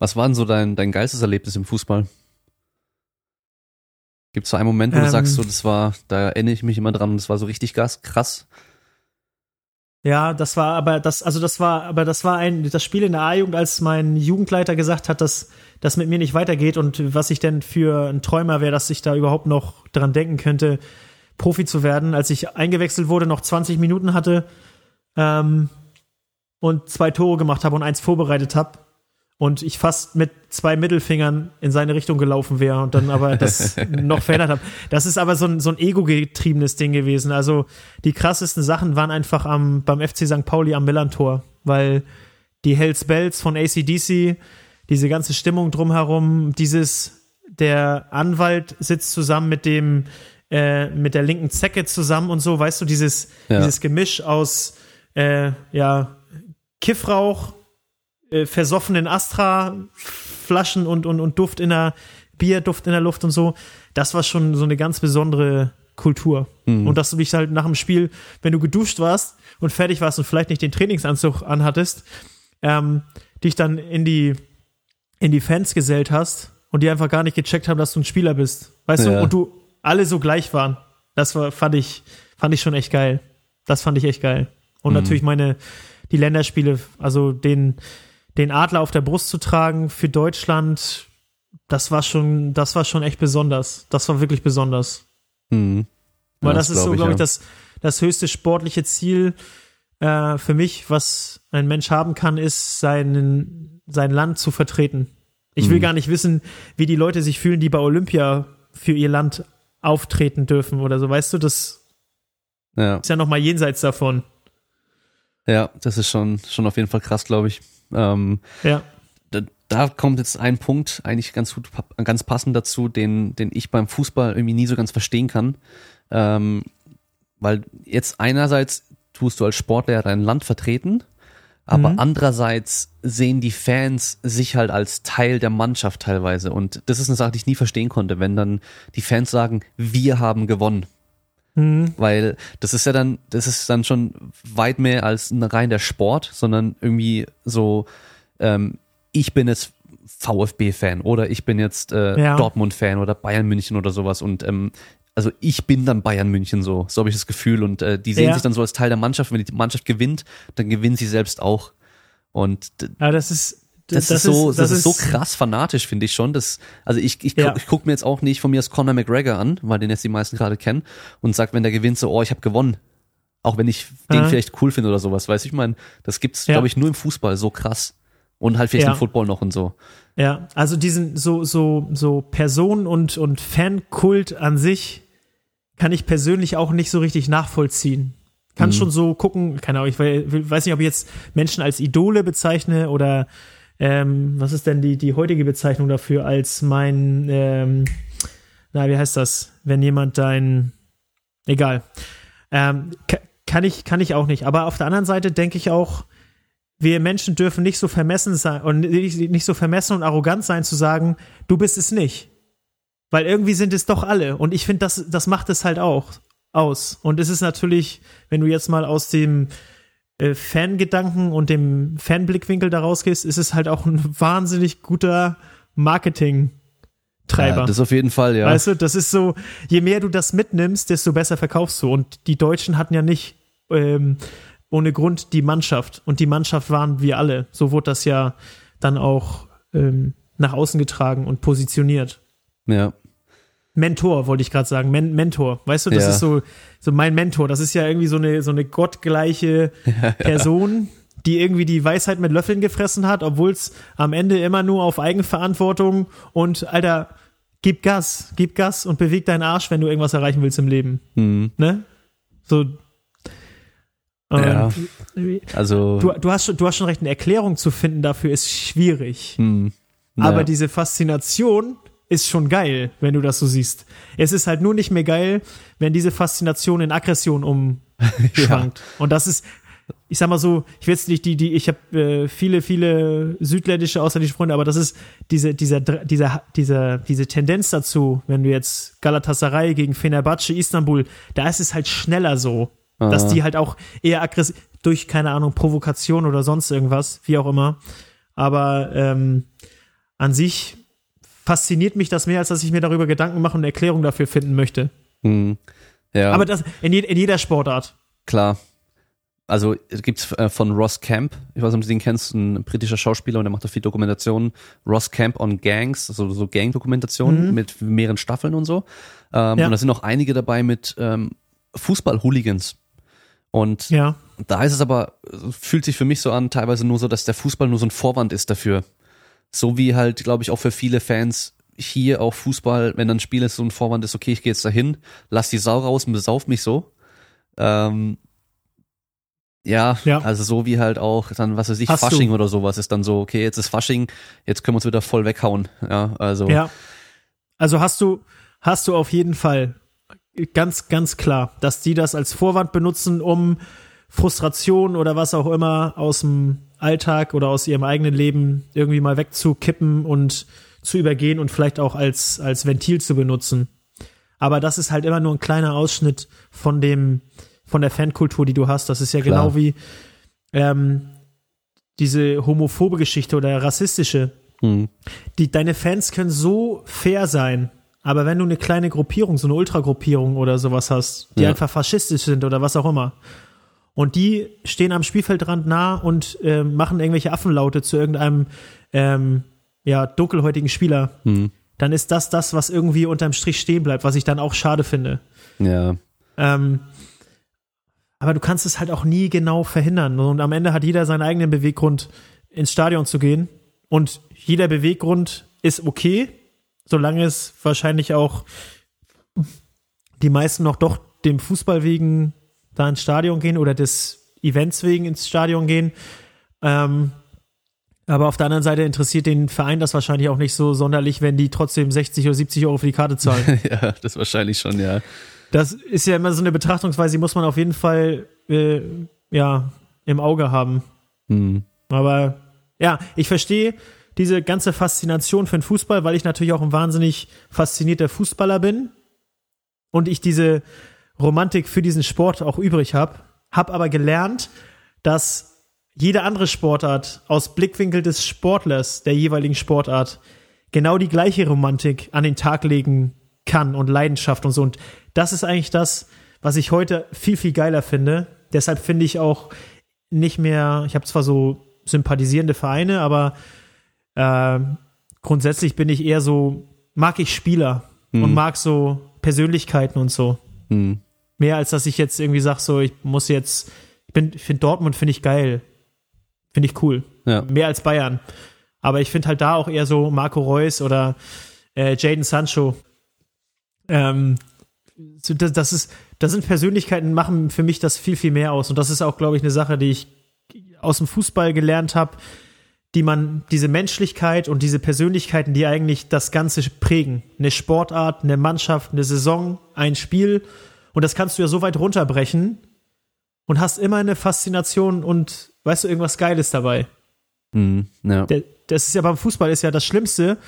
Was war denn so dein, dein geilstes Erlebnis im Fußball? Gibt es so einen Moment, wo du Ähm. sagst, so, das war, da erinnere ich mich immer dran, das war so richtig krass. Ja, das war aber das, also das war, aber das war ein, das Spiel in der A-Jugend, als mein Jugendleiter gesagt hat, dass das mit mir nicht weitergeht und was ich denn für ein Träumer wäre, dass ich da überhaupt noch dran denken könnte, Profi zu werden. Als ich eingewechselt wurde, noch 20 Minuten hatte ähm, und zwei Tore gemacht habe und eins vorbereitet habe und ich fast mit zwei Mittelfingern in seine Richtung gelaufen wäre und dann aber das noch verändert habe. Das ist aber so ein, so ein ego-getriebenes Ding gewesen. Also die krassesten Sachen waren einfach am, beim FC St. Pauli am Millantor, weil die Hells Bells von ACDC, diese ganze Stimmung drumherum, dieses, der Anwalt sitzt zusammen mit dem, äh, mit der linken Zecke zusammen und so, weißt du, dieses, Ja. dieses Gemisch aus, äh, ja, Kiffrauch, äh, versoffenen Astra-Flaschen und, und, und Duft in der, Bierduft in der Luft und so. Das war schon so eine ganz besondere Kultur. Und dass du dich halt nach dem Spiel, wenn du geduscht warst und fertig warst und vielleicht nicht den Trainingsanzug anhattest, ähm, dich dann in die in die Fans gesellt hast und die einfach gar nicht gecheckt haben, dass du ein Spieler bist. Weißt Ja. du, und du alle so gleich waren. Das war, fand ich, fand ich schon echt geil. Das fand ich echt geil. Und natürlich meine, die Länderspiele, also den, den Adler auf der Brust zu tragen für Deutschland, das war schon, das war schon echt besonders. Das war wirklich besonders. Mhm. Weil Ja, das, ist so, glaub glaube ich, ja. das, das höchste sportliche Ziel äh, für mich, was ein Mensch haben kann, ist, seinen, sein Land zu vertreten. Ich will Mhm. gar nicht wissen, wie die Leute sich fühlen, die bei Olympia für ihr Land auftreten dürfen oder so. Weißt du, das Ja. ist ja noch mal jenseits davon. ja, das ist schon, schon auf jeden Fall krass, glaube ich. Ähm, Ja. da, da kommt jetzt ein Punkt eigentlich ganz gut, ganz passend dazu, den, den ich beim Fußball irgendwie nie so ganz verstehen kann. Ähm, weil jetzt einerseits tust du als Sportler dein Land vertreten, aber Mhm. andererseits sehen die Fans sich halt als Teil der Mannschaft teilweise. Und das ist eine Sache, die ich nie verstehen konnte, wenn dann die Fans sagen, wir haben gewonnen. Mhm. Weil das ist ja dann, das ist dann schon weit mehr als ein rein der Sport, sondern irgendwie so, ähm, ich bin jetzt VfB-Fan oder ich bin jetzt äh, Ja. Dortmund-Fan oder Bayern München oder sowas und ähm, also ich bin dann Bayern München so, so habe ich das Gefühl und äh, die sehen Ja. sich dann so als Teil der Mannschaft, wenn die Mannschaft gewinnt, dann gewinnen sie selbst auch und Ja, das ist, das, ist so, das, ist so krass fanatisch, finde ich schon. Das, also ich, ich, Ja. ich guck mir jetzt auch nicht von mir aus Conor McGregor an, weil den jetzt die meisten gerade kennen und sagt, wenn der gewinnt, so, oh, ich habe gewonnen. Auch wenn ich den vielleicht cool finde oder sowas, weiß ich meine, das gibt's, Ja. glaube ich, nur im Fußball so krass. Und halt vielleicht Ja. im Football noch und so. Ja, also diesen so so so Personen und und Fankult an sich kann ich persönlich auch nicht so richtig nachvollziehen. Kann schon so gucken, keine Ahnung, ich we- weiß nicht, ob ich jetzt Menschen als Idole bezeichne oder ähm, was ist denn die die heutige Bezeichnung dafür als mein ähm, na wie heißt das, wenn jemand dein egal ähm, ka- kann ich kann ich auch nicht. Aber auf der anderen Seite denke ich auch wir Menschen dürfen nicht so vermessen sein und nicht so vermessen und arrogant sein zu sagen, du bist es nicht. Weil irgendwie sind es doch alle. Und ich finde, das, das macht es halt auch aus. Und es ist natürlich, wenn du jetzt mal aus dem äh, Fangedanken und dem Fanblickwinkel da rausgehst, ist es halt auch ein wahnsinnig guter Marketing-Treiber. Ja, das auf jeden Fall, ja. Weißt du, das ist so, je mehr du das mitnimmst, desto besser verkaufst du. Und die Deutschen hatten ja nicht ähm, ohne Grund die Mannschaft. Und die Mannschaft waren wir alle. So wurde das ja dann auch ähm, nach außen getragen und positioniert. ja. Mentor, wollte ich gerade sagen. Men Mentor. Weißt du, das Ja. ist so, so mein Mentor. Das ist ja irgendwie so eine, so eine gottgleiche Person, die irgendwie die Weisheit mit Löffeln gefressen hat, obwohl es am Ende immer nur auf Eigenverantwortung und, Alter, gib Gas, gib Gas und beweg deinen Arsch, wenn du irgendwas erreichen willst im Leben. Hm. Ne? So. Ja. Ähm, Also, du, du, hast schon, du hast schon recht, eine Erklärung zu finden dafür ist schwierig. hm. Aber Ja. diese Faszination ist schon geil, wenn du das so siehst. Es ist halt nur nicht mehr geil, wenn diese Faszination in Aggression umschwankt. Und das ist, ich sag mal so, ich will jetzt nicht die, die, ich habe äh, viele, viele südländische ausländische Freunde, aber das ist diese, dieser, dieser, dieser, diese Tendenz dazu, wenn du jetzt Galatasaray gegen Fenerbahce Istanbul, da ist es halt schneller so, dass Ah. die halt auch eher aggressiv durch keine Ahnung Provokation oder sonst irgendwas, wie auch immer. Aber ähm, an sich fasziniert mich das mehr, als dass ich mir darüber Gedanken mache und eine Erklärung dafür finden möchte. Hm. Ja. Aber das in, je, in jeder Sportart. Klar. Also es gibt's äh, von Ross Camp, ich weiß nicht, ob du den kennst, ein britischer Schauspieler und der macht auch viel Dokumentationen. Ross Camp on Gangs, also so Gang-Dokumentationen mit mehreren Staffeln und so. Ähm, Ja. Und da sind auch einige dabei mit ähm, Fußball-Hooligans. Und Ja. da ist es aber, fühlt sich für mich so an, teilweise nur so, dass der Fußball nur so ein Vorwand ist dafür. So wie halt, glaube ich, auch für viele Fans hier auch Fußball, wenn dann ein Spiel ist, so ein Vorwand ist, okay, ich gehe jetzt dahin, lass die Sau raus und besauf mich so. Ähm, ja, Ja. also so wie halt auch dann, was weiß ich, Hast du. Fasching oder sowas ist dann so, okay, jetzt ist Fasching, jetzt können wir uns wieder voll weghauen. Ja, also Ja. Also hast du, hast du auf jeden Fall ganz, ganz klar, dass die das als Vorwand benutzen, um Frustration oder was auch immer aus dem Alltag oder aus ihrem eigenen Leben irgendwie mal wegzukippen und zu übergehen und vielleicht auch als, als Ventil zu benutzen. Aber das ist halt immer nur ein kleiner Ausschnitt von dem, von der Fankultur, die du hast. Das ist ja Klar. genau wie ähm, diese homophobe Geschichte oder rassistische. Mhm. Die, deine Fans können so fair sein, aber wenn du eine kleine Gruppierung, so eine Ultragruppierung oder sowas hast, die ja. einfach faschistisch sind oder was auch immer, und die stehen am Spielfeldrand nah und äh, machen irgendwelche Affenlaute zu irgendeinem ähm, ja, dunkelhäutigen Spieler, mhm. dann ist das das, was irgendwie unterm Strich stehen bleibt, was ich dann auch schade finde. Ja. Ähm, aber du kannst es halt auch nie genau verhindern. Und am Ende hat jeder seinen eigenen Beweggrund, ins Stadion zu gehen. Und jeder Beweggrund ist okay, solange es wahrscheinlich auch die meisten noch doch dem Fußball wegen da ins Stadion gehen oder des Events wegen ins Stadion gehen. Ähm, aber auf der anderen Seite interessiert den Verein das wahrscheinlich auch nicht so sonderlich, wenn die trotzdem 60 oder 70 Euro für die Karte zahlen. ja, das wahrscheinlich schon, ja. Das ist ja immer so eine Betrachtungsweise, die muss man auf jeden Fall äh, ja im Auge haben. Mhm. Aber ja, ich verstehe diese ganze Faszination für den Fußball, weil ich natürlich auch ein wahnsinnig faszinierter Fußballer bin und ich diese Romantik für diesen Sport auch übrig habe. Hab aber gelernt, dass jede andere Sportart aus Blickwinkel des Sportlers der jeweiligen Sportart genau die gleiche Romantik an den Tag legen kann und Leidenschaft und so. Und das ist eigentlich das, was ich heute viel, viel geiler finde. Deshalb finde ich auch nicht mehr, ich habe zwar so sympathisierende Vereine, aber äh, grundsätzlich bin ich eher so, mag ich Spieler mhm. und mag so Persönlichkeiten und so. Mhm. Mehr als dass ich jetzt irgendwie sage, so, ich muss jetzt, ich bin, ich finde Dortmund finde ich geil. Finde ich cool. Ja. Mehr als Bayern. Aber ich finde halt da auch eher so Marco Reus oder äh, Jaden Sancho. Ähm, das, das ist, das sind Persönlichkeiten, machen für mich das viel, viel mehr aus. Und das ist auch, glaube ich, eine Sache, die ich aus dem Fußball gelernt habe, die man, diese Menschlichkeit und diese Persönlichkeiten, die eigentlich das Ganze prägen. Eine Sportart, eine Mannschaft, eine Saison, ein Spiel. Und das kannst du ja so weit runterbrechen und hast immer eine Faszination und weißt du, irgendwas Geiles dabei. Mm, ja. Das ist ja beim Fußball ist ja das Schlimmste.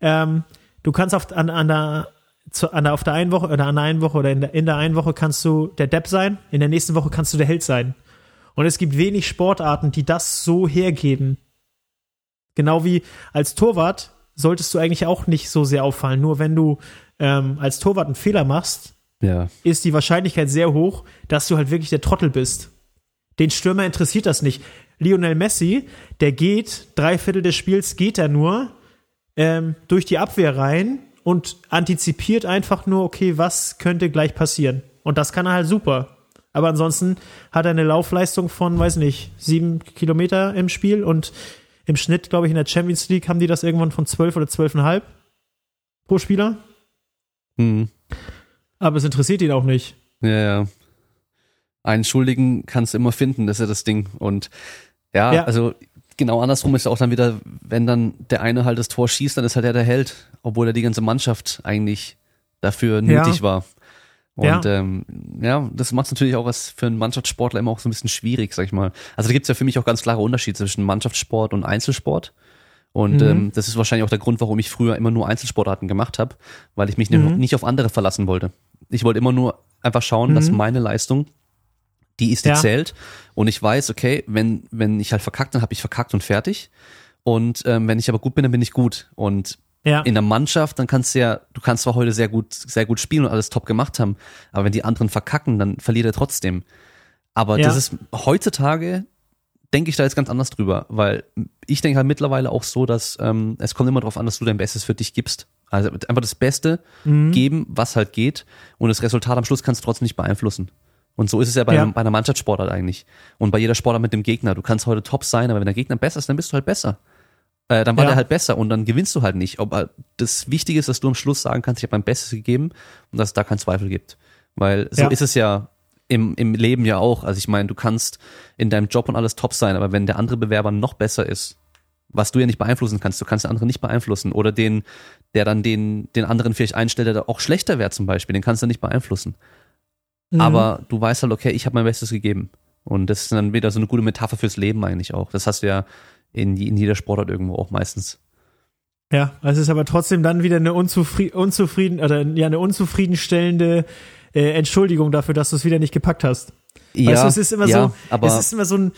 Ähm, du kannst auf, an, an der zu, an der, auf der einen Woche oder an der einen Woche oder in der, in der einen Woche kannst du der Depp sein, in der nächsten Woche kannst du der Held sein. Und es gibt wenig Sportarten, die das so hergeben. Genau wie als Torwart solltest du eigentlich auch nicht so sehr auffallen. Nur wenn du ähm, als Torwart einen Fehler machst, ja. ist die Wahrscheinlichkeit sehr hoch, dass du halt wirklich der Trottel bist. Den Stürmer interessiert das nicht. Lionel Messi, der geht, drei Viertel des Spiels geht er nur ähm, durch die Abwehr rein und antizipiert einfach nur, okay, was könnte gleich passieren. Und das kann er halt super. Aber ansonsten hat er eine Laufleistung von, weiß nicht, sieben Kilometer im Spiel und im Schnitt, glaube ich, in der Champions League haben die das irgendwann von zwölf oder zwölfeinhalb pro Spieler. Mhm. Aber es interessiert ihn auch nicht. Ja, ja. Einen Schuldigen kannst du immer finden, das ist ja das Ding. Und ja, ja. also genau andersrum ist auch dann wieder, wenn dann der eine halt das Tor schießt, dann ist halt er der Held, obwohl er die ganze Mannschaft eigentlich dafür nötig ja. war. Und ja, ähm, ja das macht es natürlich auch was für einen Mannschaftssportler immer auch so ein bisschen schwierig, sag ich mal. Also da gibt's ja für mich auch ganz klare Unterschiede zwischen Mannschaftssport und Einzelsport. Und mhm. ähm, das ist wahrscheinlich auch der Grund, warum ich früher immer nur Einzelsportarten gemacht habe, weil ich mich mhm. nicht auf andere verlassen wollte. Ich wollte immer nur einfach schauen, mhm. dass meine Leistung die ist, die ja. zählt. Und ich weiß, okay, wenn, wenn ich halt verkackt, dann habe ich verkackt und fertig. Und ähm, wenn ich aber gut bin, dann bin ich gut. Und ja. in der Mannschaft, dann kannst du ja, du kannst zwar heute sehr gut, sehr gut spielen und alles top gemacht haben, aber wenn die anderen verkacken, dann verliert er trotzdem. Aber ja. das ist heutzutage, denke ich da jetzt ganz anders drüber, weil ich denke halt mittlerweile auch so, dass ähm, es kommt immer darauf an, dass du dein Bestes für dich gibst. Also einfach das Beste mhm. geben, was halt geht, und das Resultat am Schluss kannst du trotzdem nicht beeinflussen. Und so ist es ja bei, ja. Einem, bei einer Mannschaftssportart eigentlich. Und bei jeder Sportart mit dem Gegner. Du kannst heute top sein, aber wenn der Gegner besser ist, dann bist du halt besser. Äh, dann war ja. der halt besser und dann gewinnst du halt nicht. Aber das Wichtige ist, dass du am Schluss sagen kannst, ich habe mein Bestes gegeben und dass es da keinen Zweifel gibt. Weil so ja. ist es ja im, im Leben ja auch. Also ich meine, du kannst in deinem Job und alles top sein, aber wenn der andere Bewerber noch besser ist, was du ja nicht beeinflussen kannst, du kannst den anderen nicht beeinflussen. Oder den, der dann den, den anderen vielleicht einstellt, der auch schlechter wäre zum Beispiel, den kannst du nicht beeinflussen. Mhm. Aber du weißt halt, okay, ich habe mein Bestes gegeben. Und das ist dann wieder so eine gute Metapher fürs Leben eigentlich auch. Das hast du ja in, in jeder Sportart irgendwo auch meistens. Ja, es ist aber trotzdem dann wieder eine unzufrieden, unzufrieden oder ja eine unzufriedenstellende äh, Entschuldigung dafür, dass du es wieder nicht gepackt hast. Ja, du, es ist immer ja, so, aber es ist immer so ein,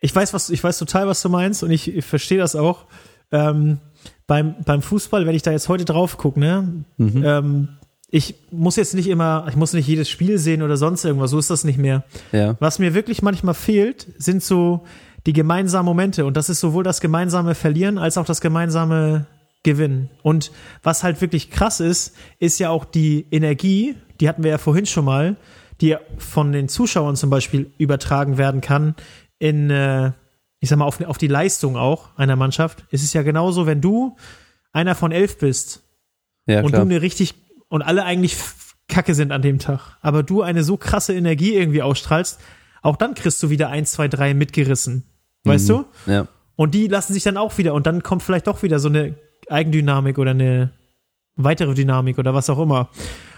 ich weiß was, ich weiß total, was du meinst und ich, ich verstehe das auch. Ähm, beim, beim Fußball, wenn ich da jetzt heute drauf gucke, ne, Mhm. ähm, ich muss jetzt nicht immer, ich muss nicht jedes Spiel sehen oder sonst irgendwas, so ist das nicht mehr. Ja. Was mir wirklich manchmal fehlt, sind so die gemeinsamen Momente. Und das ist sowohl das gemeinsame Verlieren als auch das gemeinsame Gewinnen. Und was halt wirklich krass ist, ist ja auch die Energie, die hatten wir ja vorhin schon mal, die von den Zuschauern zum Beispiel übertragen werden kann in, äh, ich sag mal, auf, auf die Leistung auch einer Mannschaft. Es ist ja genauso, wenn du einer von elf bist Ja, und klar. du eine richtig und alle eigentlich kacke sind an dem Tag, aber du eine so krasse Energie irgendwie ausstrahlst, auch dann kriegst du wieder eins, zwei, drei mitgerissen. Weißt du? ja. Und die lassen sich dann auch wieder und dann kommt vielleicht doch wieder so eine Eigendynamik oder eine weitere Dynamik oder was auch immer.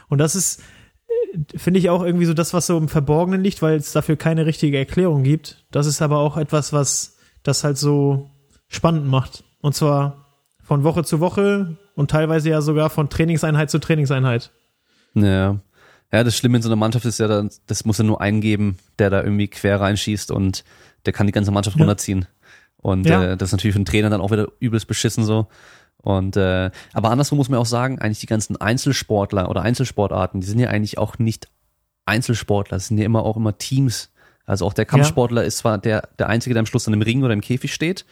Und das ist, äh, finde ich auch irgendwie so das, was so im Verborgenen liegt, weil es dafür keine richtige Erklärung gibt. Das ist aber auch etwas, was das halt so spannend macht. Und zwar von Woche zu Woche und teilweise ja sogar von Trainingseinheit zu Trainingseinheit. Ja. Ja, das Schlimme in so einer Mannschaft ist ja, das muss ja nur einen geben, der da irgendwie quer reinschießt und der kann die ganze Mannschaft Ja. runterziehen. Und Ja. äh, das ist natürlich für den Trainer dann auch wieder übelst beschissen so. Und äh, aber andersrum muss man auch sagen, eigentlich die ganzen Einzelsportler oder Einzelsportarten, die sind ja eigentlich auch nicht Einzelsportler, das sind ja immer auch immer Teams. Also auch der Kampfsportler ist zwar der, der Einzige, der am Schluss dann im Ring oder im Käfig steht,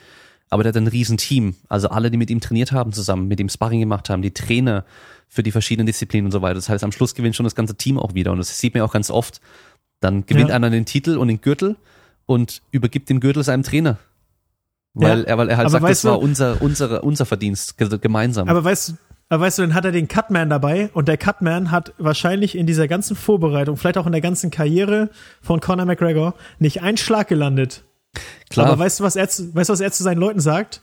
aber der hat ein Riesenteam. Also alle, die mit ihm trainiert haben zusammen, mit ihm Sparring gemacht haben, die Trainer für die verschiedenen Disziplinen und so weiter. Das heißt, am Schluss gewinnt schon das ganze Team auch wieder. Und das sieht man ja auch ganz oft. Dann gewinnt Ja. einer den Titel und den Gürtel und übergibt den Gürtel seinem Trainer. Weil, Ja. er, weil er halt Aber sagt, das weißt du- war unser, unsere, unser Verdienst, ge- gemeinsam. Aber weißt, du- aber weißt du, dann hat er den Cutman dabei und der Cutman hat wahrscheinlich in dieser ganzen Vorbereitung, vielleicht auch in der ganzen Karriere von Conor McGregor, nicht einen Schlag gelandet. Klar, Aber weißt du, was er zu, weißt du, was er zu seinen Leuten sagt?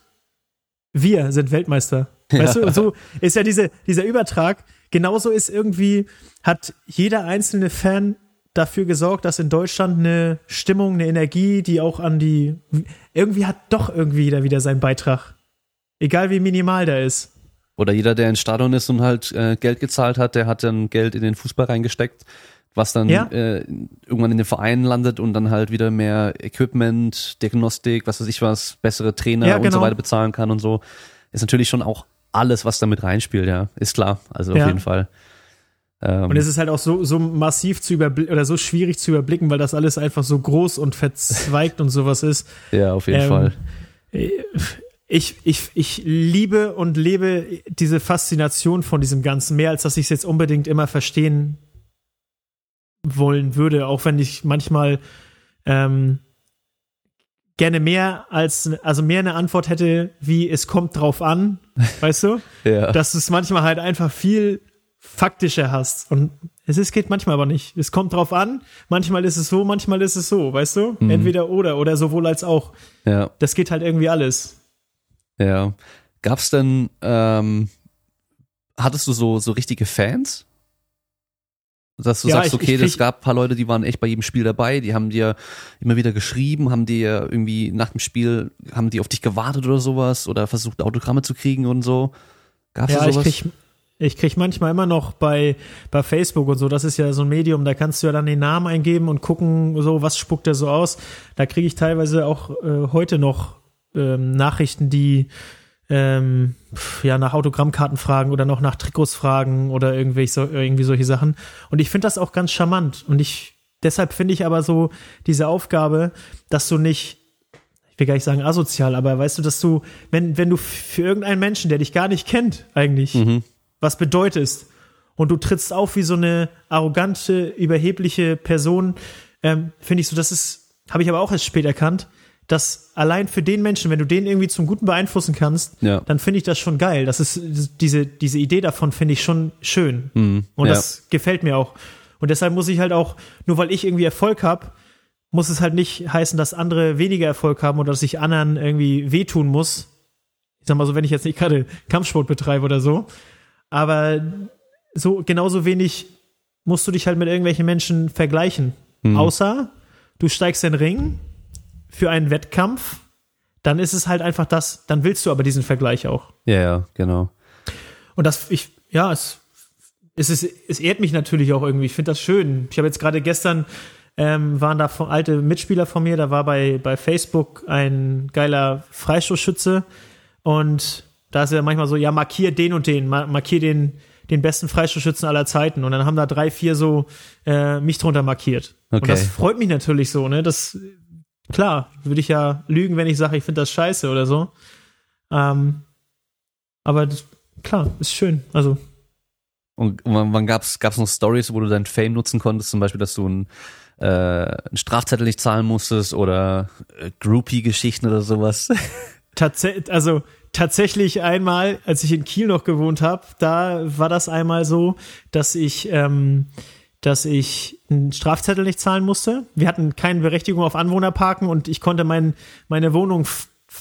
Wir sind Weltmeister. Weißt du, und so ist ja diese, dieser Übertrag. Genauso ist irgendwie, hat jeder einzelne Fan dafür gesorgt, dass in Deutschland eine Stimmung, eine Energie, die auch an die, irgendwie hat doch irgendwie jeder wieder seinen Beitrag. Egal wie minimal der ist. Oder jeder, der ins Stadion ist und halt äh, Geld gezahlt hat, der hat dann Geld in den Fußball reingesteckt, was dann Ja. äh, irgendwann in den Vereinen landet und dann halt wieder mehr Equipment, Diagnostik, was weiß ich was, bessere Trainer Ja, und so genau. weiter bezahlen kann und so. Ist natürlich schon auch alles, was damit reinspielt, ja. Ist klar. Also auf Ja. jeden Fall. Ähm, Und es ist halt auch so, so massiv zu überblicken oder so schwierig zu überblicken, weil das alles einfach so groß und verzweigt und sowas ist. ja, auf jeden ähm, Fall. Ich, ich, ich liebe und lebe diese Faszination von diesem Ganzen mehr, als dass ich es jetzt unbedingt immer verstehen wollen würde, auch wenn ich manchmal ähm, gerne mehr als, also mehr eine Antwort hätte, wie es kommt drauf an, weißt du? Ja. dass es manchmal halt einfach viel faktischer hast. Und es ist, geht manchmal aber nicht. Es kommt drauf an. Manchmal ist es so, manchmal ist es so, weißt du? Entweder oder oder sowohl als auch. ja. Das geht halt irgendwie alles. Ja. Gab's denn, ähm, hattest du so, so richtige Fans? Dass du Ja, sagst, ich- okay, es gab ein paar Leute, die waren echt bei jedem Spiel dabei, die haben dir immer wieder geschrieben, haben dir irgendwie nach dem Spiel, haben die auf dich gewartet oder sowas oder versucht Autogramme zu kriegen und so. Gab's Ja, da ich sowas? krieg, ich krieg manchmal immer noch bei, bei Facebook und so, das ist ja so ein Medium, da kannst du ja dann den Namen eingeben und gucken, so, was spuckt der so aus. Da kriege ich teilweise auch äh, heute noch ähm, Nachrichten, die ähm, ja nach Autogrammkarten fragen oder noch nach Trikots fragen oder irgendwelche, so, irgendwie solche Sachen. Und ich finde das auch ganz charmant. Und ich, deshalb finde ich aber so diese Aufgabe, dass du nicht ich will gar nicht sagen asozial, aber weißt du, dass du, wenn, wenn du für irgendeinen Menschen, der dich gar nicht kennt, eigentlich, Mhm. Was bedeutest, und du trittst auf wie so eine arrogante, überhebliche Person, ähm, finde ich so, das ist, habe ich aber auch erst spät erkannt, dass allein für den Menschen, wenn du den irgendwie zum Guten beeinflussen kannst, Ja. dann finde ich das schon geil. Das ist diese, diese Idee davon finde ich schon schön. Mhm. Und ja. das gefällt mir auch. Und deshalb muss ich halt auch, nur weil ich irgendwie Erfolg habe, muss es halt nicht heißen, dass andere weniger Erfolg haben oder dass ich anderen irgendwie wehtun muss. Ich sag mal so, wenn ich jetzt nicht gerade Kampfsport betreibe oder so. Aber so genauso wenig musst du dich halt mit irgendwelchen Menschen vergleichen. Mhm. Außer du steigst in den Ring für einen Wettkampf, dann ist es halt einfach das, dann willst du aber diesen Vergleich auch. ja, ja, genau. Und das, ich, ja, es, es, ist, es ehrt mich natürlich auch irgendwie. Ich finde das schön. Ich habe jetzt gerade gestern, ähm, waren da von, alte Mitspieler von mir, da war bei, bei Facebook ein geiler Freistoßschütze und da ist ja manchmal so, ja, markier den und den, markier den, den besten Freistoßschützen aller Zeiten. Und dann haben da drei, vier so äh, mich drunter markiert. Okay. Und das freut mich natürlich so, ne? Das, klar, würde ich ja lügen, wenn ich sage, ich finde das scheiße oder so. Ähm, aber das, klar, ist schön. Also. Und wann, gab's gab's noch Stories, wo du dein Fame nutzen konntest, zum Beispiel, dass du ein äh, einen Strafzettel nicht zahlen musstest oder äh, Groupie-Geschichten oder sowas? Tatsächlich, also tatsächlich einmal, als ich in Kiel noch gewohnt habe, da war das einmal so, dass ich, ähm, dass ich einen Strafzettel nicht zahlen musste. Wir hatten keine Berechtigung auf Anwohnerparken und ich konnte mein, meine Wohnung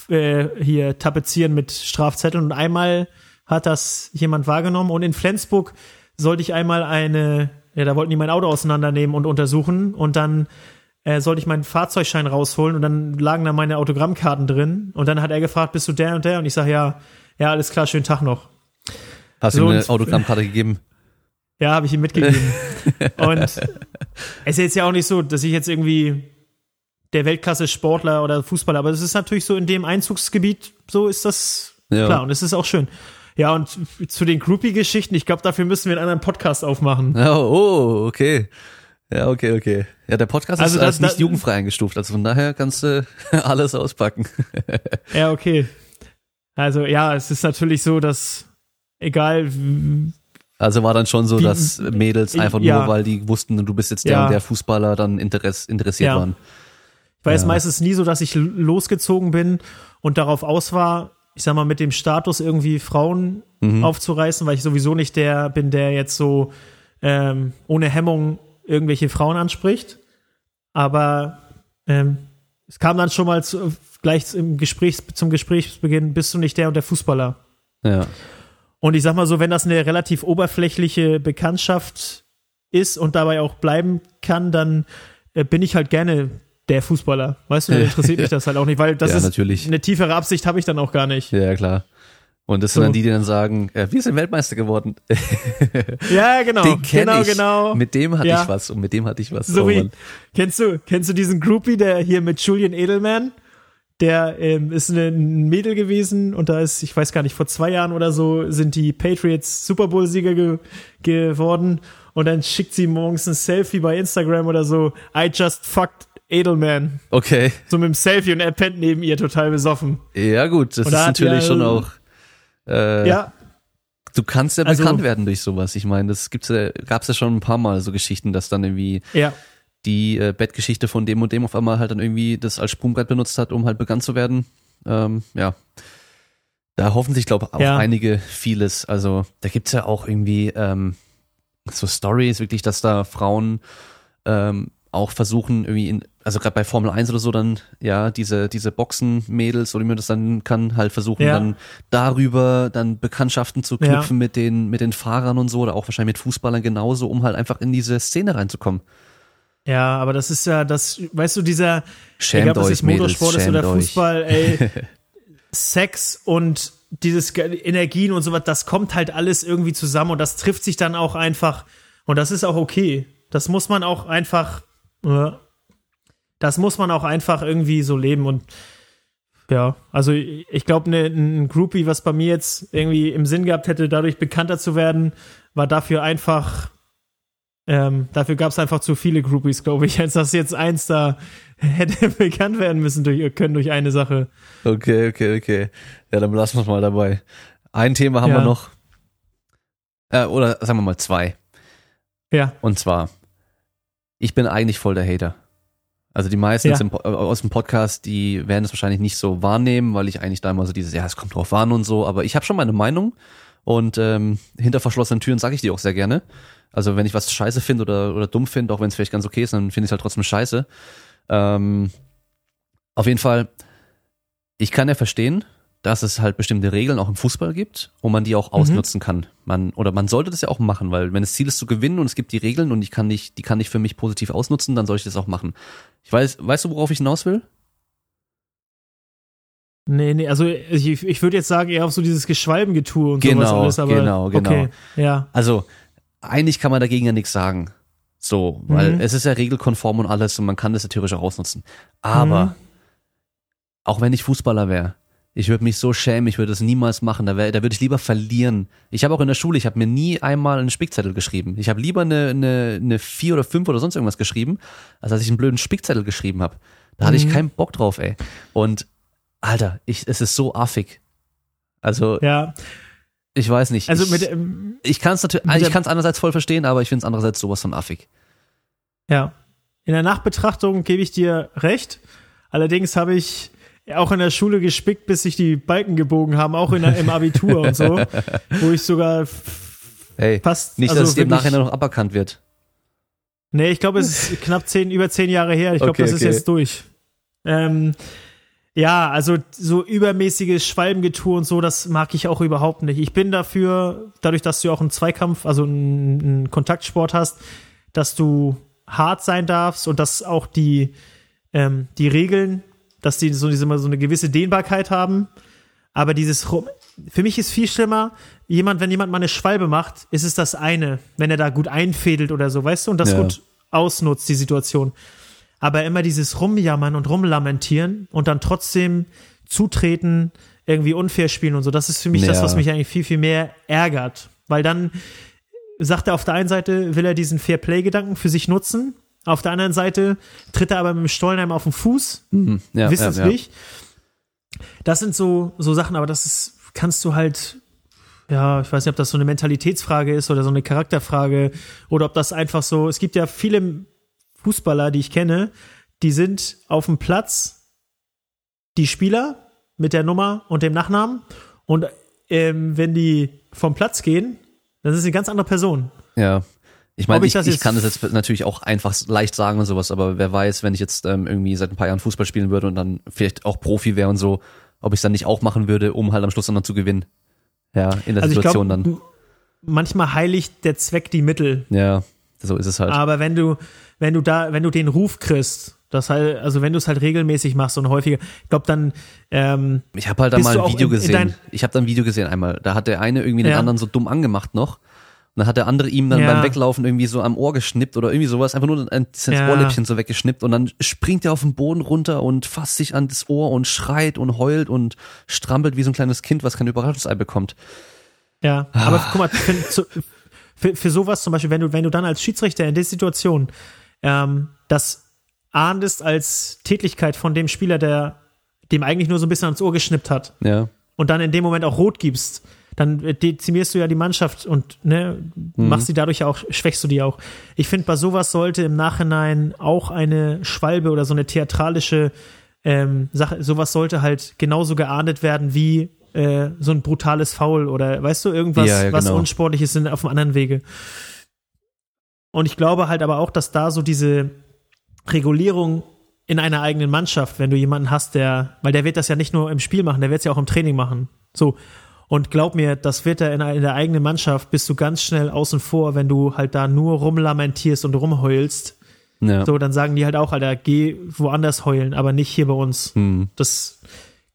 äh, hier tapezieren mit Strafzetteln. Und einmal hat das jemand wahrgenommen. Und in Flensburg sollte ich einmal eine, ja, da wollten die mein Auto auseinandernehmen und untersuchen. Und dann äh, sollte ich meinen Fahrzeugschein rausholen und dann lagen da meine Autogrammkarten drin und dann hat er gefragt, bist du der und der? Und ich sage, ja, ja, alles klar, schönen Tag noch. Hast du so, ihm eine Autogrammkarte gegeben? Ja, habe ich ihm mitgegeben. und es ist jetzt ja auch nicht so, dass ich jetzt irgendwie der Weltklasse-Sportler oder Fußballer, aber es ist natürlich so in dem Einzugsgebiet, so ist das ja. klar und es ist auch schön. Ja, und zu den Groupie-Geschichten, ich glaube, dafür müssen wir einen anderen Podcast aufmachen. Oh, oh okay. Ja, okay, okay. Ja, der Podcast also ist das, nicht jugendfrei eingestuft, also von daher kannst du alles auspacken. ja, okay. Also ja, es ist natürlich so, dass egal. Also war dann schon so, dass Mädels einfach ja. nur, weil die wussten, du bist jetzt der ja. und der Fußballer, dann interess interessiert ja. waren. Weil es meistens nie so, dass ich losgezogen bin und darauf aus war, ich sag mal, mit dem Status irgendwie Frauen mhm. aufzureißen, weil ich sowieso nicht der bin, der jetzt so ähm, ohne Hemmung irgendwelche Frauen anspricht. Aber ähm, es kam dann schon mal zu, gleich im Gespräch, zum Gesprächsbeginn, bist du nicht der und der Fußballer? Ja. Und ich sag mal so, wenn das eine relativ oberflächliche Bekanntschaft ist und dabei auch bleiben kann, dann äh, bin ich halt gerne der Fußballer. Weißt du, interessiert mich das halt auch nicht, weil das ja, ist natürlich. eine tiefere Absicht habe ich dann auch gar nicht. Ja, klar. Und das so. sind dann die, die dann sagen, äh, wir sind Weltmeister geworden. ja, genau. Den kenn genau, ich. genau. Mit dem hatte ja. ich was und mit dem hatte ich was. So oh, wie, kennst du, kennst du diesen Groupie, der hier mit Julian Edelman? Der ähm, ist ein Mädel gewesen und da ist, ich weiß gar nicht, vor zwei Jahren oder so sind die Patriots Super Bowl-Sieger ge geworden und dann schickt sie morgens ein Selfie bei Instagram oder so. I just fucked Edelman. Okay. So mit dem Selfie und er pennt neben ihr total besoffen. Ja, gut, das ist natürlich schon auch. Äh, ja. Du kannst ja also, bekannt werden durch sowas. Ich meine, das gibt's ja, gab's ja schon ein paar Mal so Geschichten, dass dann irgendwie ja. die äh, Bettgeschichte von dem und dem auf einmal halt dann irgendwie das als Sprungbrett benutzt hat, um halt bekannt zu werden. Ähm, ja. Da hoffen sich, glaube ich, auch ja. einige vieles. Also da gibt's ja auch irgendwie ähm, so Stories, wirklich, dass da Frauen ähm, auch versuchen, irgendwie in, also gerade bei Formel 1 oder so, dann, ja, diese, diese Boxen-Mädels, oder wie man das dann kann, halt versuchen, ja. dann darüber dann Bekanntschaften zu knüpfen ja. mit den, mit den Fahrern und so, oder auch wahrscheinlich mit Fußballern genauso, um halt einfach in diese Szene reinzukommen. Ja, aber das ist ja, das, weißt du, dieser, schämt egal, ob es Motorsport Mädels, ist oder Fußball, ey, Sex und dieses Energien und sowas, das kommt halt alles irgendwie zusammen und das trifft sich dann auch einfach und das ist auch okay. Das muss man auch einfach ja. Das muss man auch einfach irgendwie so leben und ja, also ich glaube, ne, ein Groupie, was bei mir jetzt irgendwie im Sinn gehabt hätte, dadurch bekannter zu werden, war dafür einfach, ähm, dafür gab es einfach zu viele Groupies, glaube ich, als dass jetzt eins da hätte bekannt werden müssen durch, können durch eine Sache. Okay, okay, okay. Ja, dann lassen wir es mal dabei. Ein Thema haben ja. wir noch. Äh, oder sagen wir mal zwei. Ja. Und zwar, ich bin eigentlich voll der Hater. Also die meisten ja. im, aus dem Podcast, die werden es wahrscheinlich nicht so wahrnehmen, weil ich eigentlich da immer so dieses, ja, es kommt drauf an und so, aber ich habe schon meine Meinung und ähm, hinter verschlossenen Türen sage ich die auch sehr gerne. Also wenn ich was scheiße finde oder, oder dumm finde, auch wenn es vielleicht ganz okay ist, dann finde ich es halt trotzdem scheiße. Ähm, auf jeden Fall, ich kann ja verstehen, dass es halt bestimmte Regeln auch im Fußball gibt und man die auch mhm. ausnutzen kann. Man, oder man sollte das ja auch machen, weil wenn das Ziel ist zu gewinnen und es gibt die Regeln und ich kann nicht, die kann ich für mich positiv ausnutzen, dann soll ich das auch machen. Ich weiß, weißt du, worauf ich hinaus will? Nee, nee, also ich, ich würde jetzt sagen, eher auf so dieses Geschwalbengetue und genau, sowas alles, aber genau, genau. Okay, ja. Also, eigentlich kann man dagegen ja nichts sagen. So, weil mhm. es ist ja regelkonform und alles und man kann das ja theoretisch auch ausnutzen. Aber, mhm. auch wenn ich Fußballer wäre, Ich würde mich so schämen, ich würde das niemals machen. Da, wär, da würde ich lieber verlieren. Ich habe auch in der Schule, ich habe mir nie einmal einen Spickzettel geschrieben. Ich habe lieber eine, eine, eine vier oder fünf oder sonst irgendwas geschrieben, als dass ich einen blöden Spickzettel geschrieben habe. Da hatte ich Mhm. keinen Bock drauf, ey. Und Alter, ich, es ist so affig. Also, Ja, ich weiß nicht. also ich, mit, ähm, ich kann es natürlich, ich kann es einerseits voll verstehen, aber ich finde es andererseits sowas von affig. Ja. In der Nachbetrachtung gebe ich dir recht. Allerdings habe ich auch in der Schule gespickt, bis sich die Balken gebogen haben, auch in der, im Abitur und so, wo ich sogar Hey, fast nicht, also dass es wirklich- Nachhinein noch aberkannt wird. Nee, ich glaube, es ist knapp zehn, über zehn Jahre her. Ich glaube, Okay, das ist okay. jetzt durch. Ähm, ja, also so übermäßiges Schwalbengetue und so, das mag ich auch überhaupt nicht. Ich bin dafür, dadurch, dass du auch einen Zweikampf, also einen, einen Kontaktsport hast, dass du hart sein darfst und dass auch die, ähm, die Regeln, dass die so, diese, so eine gewisse Dehnbarkeit haben. Aber dieses, Rum- für mich ist viel schlimmer, jemand, wenn jemand mal eine Schwalbe macht, ist es das eine, wenn er da gut einfädelt oder so, weißt du, und das Ja. gut ausnutzt, die Situation. Aber immer dieses Rumjammern und Rumlamentieren und dann trotzdem zutreten, irgendwie unfair spielen und so, das ist für mich das, Ja. was mich eigentlich viel, viel mehr ärgert. Weil dann sagt er auf der einen Seite, will er diesen Fair-Play-Gedanken für sich nutzen, auf der anderen Seite tritt er aber mit dem Stollenheim auf den Fuß Mhm. Ja, wissenslich. Das sind so, so Sachen, aber das ist, kannst du halt, ja, ich weiß nicht, ob das so eine Mentalitätsfrage ist oder so eine Charakterfrage oder ob das einfach so, es gibt ja viele Fußballer, die ich kenne, die sind auf dem Platz die Spieler mit der Nummer und dem Nachnamen und ähm, wenn die vom Platz gehen, dann ist es eine ganz andere Person. Ja. Ich meine, ich ich, ich kann das jetzt natürlich auch einfach leicht sagen und sowas, aber wer weiß, wenn ich jetzt ähm, irgendwie seit ein paar Jahren Fußball spielen würde und dann vielleicht auch Profi wäre und so, ob ich es dann nicht auch machen würde, um halt am Schluss dann zu gewinnen. Ja, in der Also Situation glaube, dann. manchmal heiligt der Zweck die Mittel. Ja, so ist es halt. Aber wenn du, wenn du da, wenn du den Ruf kriegst, das halt, also wenn du es halt regelmäßig machst und häufiger, ich glaube dann, ähm, Ich habe halt da mal ein Video in- in gesehen. dein- ich habe da ein Video gesehen einmal. Da hat der eine irgendwie den Ja. anderen so dumm angemacht noch. Und dann hat der andere ihm dann Ja. beim Weglaufen irgendwie so am Ohr geschnippt oder irgendwie sowas, einfach nur ein das Ja. Ohrläppchen so weggeschnippt und dann springt er auf den Boden runter und fasst sich an das Ohr und schreit und heult und strampelt wie so ein kleines Kind, was kein Überraschungsei bekommt. ja, aber guck mal, für, für, für sowas zum Beispiel, wenn du, wenn du dann als Schiedsrichter in der Situation ähm, das ahndest als Tätigkeit von dem Spieler, der dem eigentlich nur so ein bisschen ans Ohr geschnippt hat Ja. und dann in dem Moment auch rot gibst, dann dezimierst du ja die Mannschaft und ne, machst sie dadurch ja auch, schwächst du die auch. Ich finde, bei sowas sollte im Nachhinein auch eine Schwalbe oder so eine theatralische ähm, Sache, sowas sollte halt genauso geahndet werden wie äh, so ein brutales Foul oder weißt du, irgendwas, Ja, ja, was genau. unsportliches sind auf einem anderen Wege. Und ich glaube halt aber auch, dass da so diese Regulierung in einer eigenen Mannschaft, wenn du jemanden hast, der, weil der wird das ja nicht nur im Spiel machen, der wird es ja auch im Training machen. So. Und glaub mir, das wird er in, in der eigenen Mannschaft, bist du ganz schnell außen vor, wenn du halt da nur rumlamentierst und rumheulst. Ja. So, dann sagen die halt auch, Alter, geh woanders heulen, aber nicht hier bei uns. Hm. Das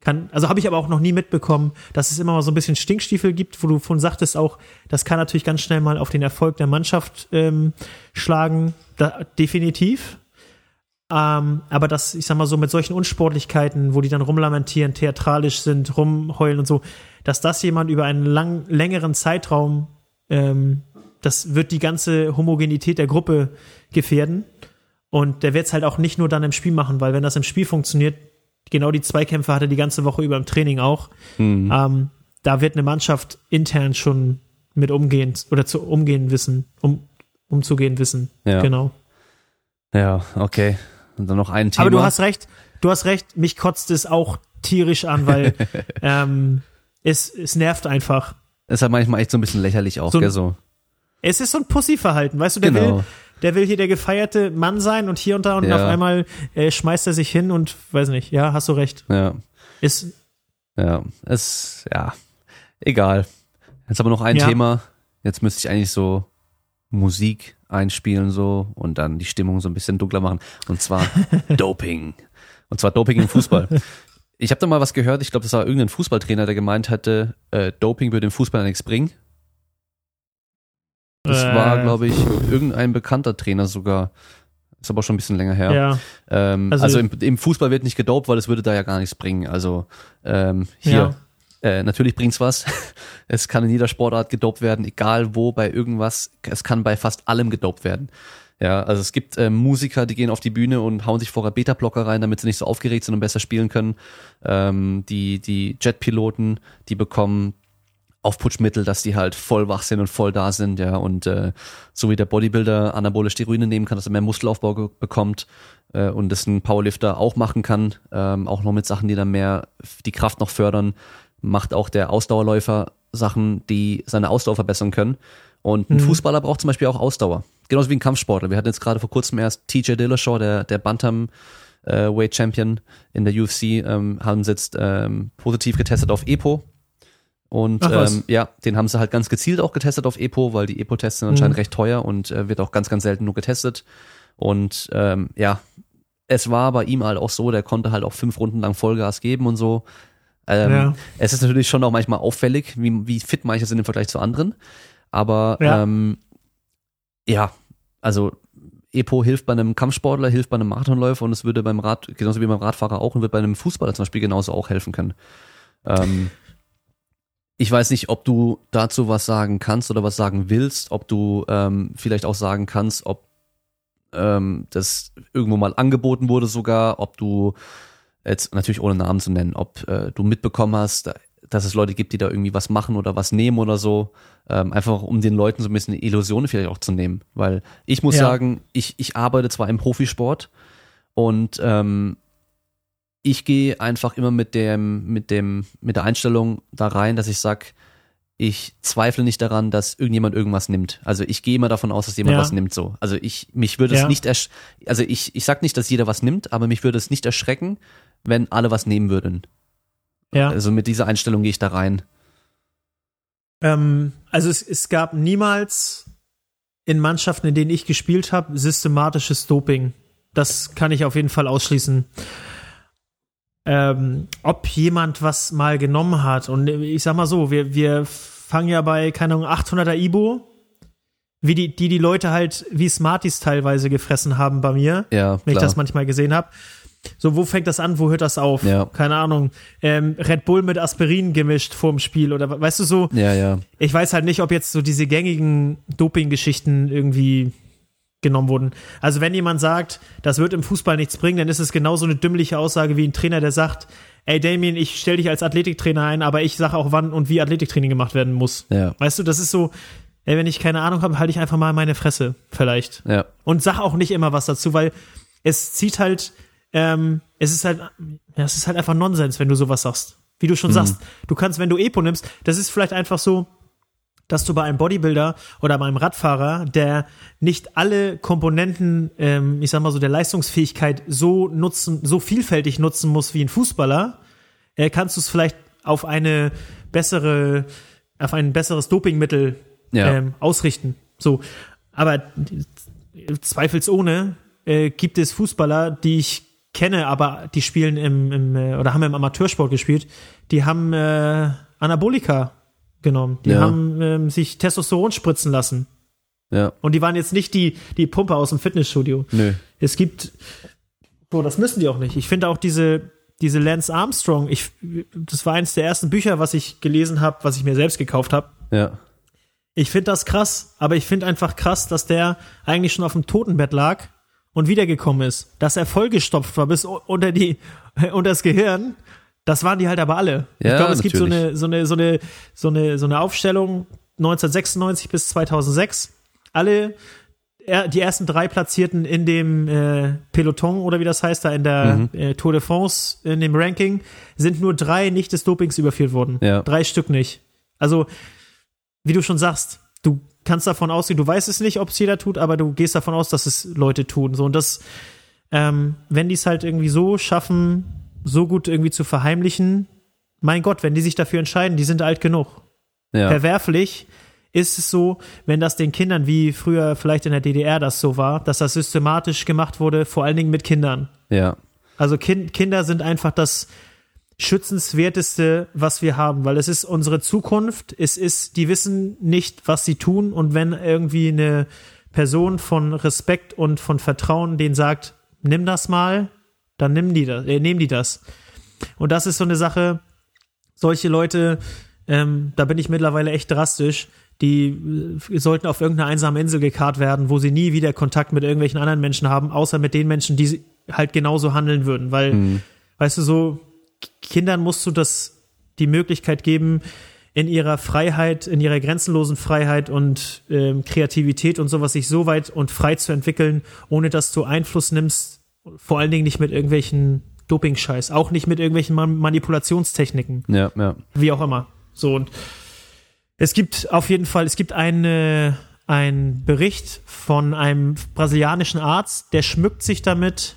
kann, also habe ich aber auch noch nie mitbekommen, dass es immer mal so ein bisschen Stinkstiefel gibt, wo du von sagtest auch, das kann natürlich ganz schnell mal auf den Erfolg der Mannschaft ähm, schlagen, da, definitiv. Ähm, aber das, ich sag mal so, mit solchen Unsportlichkeiten, wo die dann rumlamentieren, theatralisch sind, rumheulen und so, dass das jemand über einen lang, längeren Zeitraum, ähm, das wird die ganze Homogenität der Gruppe gefährden. Und der wird es halt auch nicht nur dann im Spiel machen, weil wenn das im Spiel funktioniert, genau die Zweikämpfe hat er die ganze Woche über im Training auch. Hm. Ähm, da wird eine Mannschaft intern schon mit umgehen oder zu umgehen wissen, um umzugehen wissen. Ja. Genau. Ja, okay. Und dann noch ein Thema. Aber du hast recht, du hast recht, mich kotzt es auch tierisch an, weil ähm, es, es nervt einfach. ist halt manchmal echt so ein bisschen lächerlich auch, So gell, so. Es ist so ein Pussyverhalten, weißt du, der Genau. will, der will hier der gefeierte Mann sein und hier und da und Ja. auf einmal äh, schmeißt er sich hin und weiß nicht, ja, hast du recht. Ja. Ist, Ja, es, ja, egal. Jetzt aber noch ein Ja. Thema. Jetzt müsste ich eigentlich so Musik einspielen so und dann die Stimmung so ein bisschen dunkler machen. Und zwar Doping. Und zwar Doping im Fußball. Ich habe da mal was gehört, ich glaube, das war irgendein Fußballtrainer, der gemeint hatte, äh, Doping würde dem Fußball nichts bringen. Das Äh. war, glaube ich, irgendein bekannter Trainer sogar. Ist aber schon ein bisschen länger her. Ja. Ähm, Also- also im, im Fußball wird nicht gedopt, weil es würde da ja gar nichts bringen. Also ähm, hier, äh, natürlich bringt's was. es kann in jeder Sportart gedopt werden, egal wo, bei irgendwas. Es kann bei fast allem gedopt werden. Ja, also es gibt äh, Musiker, die gehen auf die Bühne und hauen sich vorher Beta-Blocker rein, damit sie nicht so aufgeregt sind und besser spielen können. Ähm, die die Jetpiloten, die bekommen Aufputschmittel, dass die halt voll wach sind und voll da sind, ja, und äh, so wie der Bodybuilder anabole Steroide nehmen kann, dass er mehr Muskelaufbau bekommt äh, und das ein Powerlifter auch machen kann, ähm, auch noch mit Sachen, die dann mehr die Kraft noch fördern, macht auch der Ausdauerläufer Sachen, die seine Ausdauer verbessern können. Und ein Fußballer braucht zum Beispiel auch Ausdauer. Genauso wie ein Kampfsportler. Wir hatten jetzt gerade vor kurzem erst TJ Dillashaw, der, der Bantam äh, Weight Champion in der UFC, ähm, haben sie jetzt ähm, positiv getestet auf EPO. Und Ach ähm, ja, den haben sie halt ganz gezielt auch getestet auf EPO, weil die EPO-Tests sind anscheinend recht teuer und äh, wird auch ganz, ganz selten nur getestet. Und ähm, ja, es war bei ihm halt auch so, der konnte halt auch fünf Runden lang Vollgas geben und so. Ähm, Ja. Es ist natürlich schon auch manchmal auffällig, wie, wie fit manche sind im Vergleich zu anderen. Aber Ja. ähm, ja, also EPO hilft bei einem Kampfsportler, hilft bei einem Marathonläufer und es würde beim Rad, genauso wie beim Radfahrer auch und wird bei einem Fußballer zum Beispiel genauso auch helfen können. Ähm, ich weiß nicht, ob du dazu was sagen kannst oder was sagen willst, ob du ähm, vielleicht auch sagen kannst, ob ähm, das irgendwo mal angeboten wurde sogar, ob du jetzt natürlich ohne Namen zu nennen, ob äh, du mitbekommen hast, dass es Leute gibt, die da irgendwie was machen oder was nehmen oder so, ähm, einfach um den Leuten so ein bisschen Illusionen vielleicht auch zu nehmen, weil ich muss Ja. sagen, ich ich arbeite zwar im Profisport und ähm, ich gehe einfach immer mit dem, mit dem, mit der Einstellung da rein, dass ich sag, ich zweifle nicht daran, dass irgendjemand irgendwas nimmt. Also ich gehe immer davon aus, dass jemand Ja. was nimmt so. Also ich, mich würde es Ja. nicht ersch also ich, ich sag nicht, dass jeder was nimmt, aber mich würde es nicht erschrecken, wenn alle was nehmen würden. Ja. Also mit dieser Einstellung gehe ich da rein. Ähm, also es, es gab niemals in Mannschaften, in denen ich gespielt habe, systematisches Doping. Das kann ich auf jeden Fall ausschließen. Ähm, ob jemand was mal genommen hat und ich sag mal so, wir, wir fangen ja bei, keine Ahnung, 800er Ibo, wie die, die die Leute halt wie Smarties teilweise gefressen haben bei mir, Ja, wenn ich das manchmal gesehen habe. So, wo fängt das an, wo hört das auf? Ja. Keine Ahnung. Ähm, Red Bull mit Aspirin gemischt vorm Spiel oder weißt du so, ja, ja. ich weiß halt nicht, ob jetzt so diese gängigen Doping-Geschichten irgendwie genommen wurden. Also wenn jemand sagt, das wird im Fußball nichts bringen, dann ist es genauso eine dümmliche Aussage wie ein Trainer, der sagt, ey Damien, ich stell dich als Athletiktrainer ein, aber ich sage auch, wann und wie Athletiktraining gemacht werden muss. Ja. Weißt du, das ist so, ey, wenn ich keine Ahnung habe, halte ich einfach mal meine Fresse, vielleicht. Ja. Und sag auch nicht immer was dazu, weil es zieht halt, ähm, es ist halt, ja, es ist halt einfach Nonsens, wenn du sowas sagst. Wie du schon sagst, du kannst, wenn du Epo nimmst, das ist vielleicht einfach so, dass du bei einem Bodybuilder oder bei einem Radfahrer, der nicht alle Komponenten, ähm, ich sag mal so, der Leistungsfähigkeit so nutzen, so vielfältig nutzen muss wie ein Fußballer, äh, kannst du es vielleicht auf eine bessere, auf ein besseres Dopingmittel Ja. ähm, ausrichten. So, aber zweifelsohne äh, gibt es Fußballer, die ich kenne, aber die spielen im, im äh, oder haben im Amateursport gespielt, die haben äh, Anabolika genommen, die Ja. haben ähm, sich Testosteron spritzen lassen Ja. und die waren jetzt nicht die die Pumpe aus dem Fitnessstudio. Nö. Es gibt, so das müssen die auch nicht. Ich finde auch diese diese Lance Armstrong, ich das war eines der ersten Bücher, was ich gelesen habe, was ich mir selbst gekauft habe. Ja. Ich finde das krass, aber ich finde einfach krass, dass der eigentlich schon auf dem Totenbett lag und wiedergekommen ist. Dass er vollgestopft war bis unter die unter das Gehirn. Das waren die halt aber alle. ich Ja, glaube, es gibt so natürlich. eine so eine so eine so eine so eine Aufstellung 1996 bis 2006. Alle die ersten drei Platzierten in dem äh, Peloton oder wie das heißt da in der Mhm. äh, Tour de France in dem Ranking sind nur drei nicht des Dopings überführt worden. Ja. Drei Stück nicht. Also wie du schon sagst, du kannst davon ausgehen, du weißt es nicht, ob es jeder tut, aber du gehst davon aus, dass es Leute tun. So und das, ähm, wenn die es halt irgendwie so schaffen, so gut irgendwie zu verheimlichen, mein Gott, wenn die sich dafür entscheiden, die sind alt genug. Ja. Verwerflich ist es so, wenn das den Kindern, wie früher vielleicht in der DDR das so war, dass das systematisch gemacht wurde, vor allen Dingen mit Kindern. Ja. Also kind, Kinder sind einfach das schützenswerteste, was wir haben, weil es ist unsere Zukunft. Es ist, die wissen nicht, was sie tun und wenn irgendwie eine Person von Respekt und von Vertrauen, den sagt, nimm das mal, dann nimm die das, äh, nehmen die das. Und das ist so eine Sache, solche Leute, ähm, da bin ich mittlerweile echt drastisch, die äh, sollten auf irgendeine einsame Insel gekarrt werden, wo sie nie wieder Kontakt mit irgendwelchen anderen Menschen haben, außer mit den Menschen, die halt genauso handeln würden. Weil, mhm. weißt du, so Kindern musst du das die Möglichkeit geben, in ihrer Freiheit, in ihrer grenzenlosen Freiheit und ähm, Kreativität und sowas sich so weit und frei zu entwickeln, ohne dass du Einfluss nimmst, vor allen Dingen nicht mit irgendwelchen Doping-Scheiß, auch nicht mit irgendwelchen Manipulationstechniken. Ja, ja. Wie auch immer. So und es gibt auf jeden Fall, es gibt eine, ein Bericht von einem brasilianischen Arzt, der schmückt sich damit,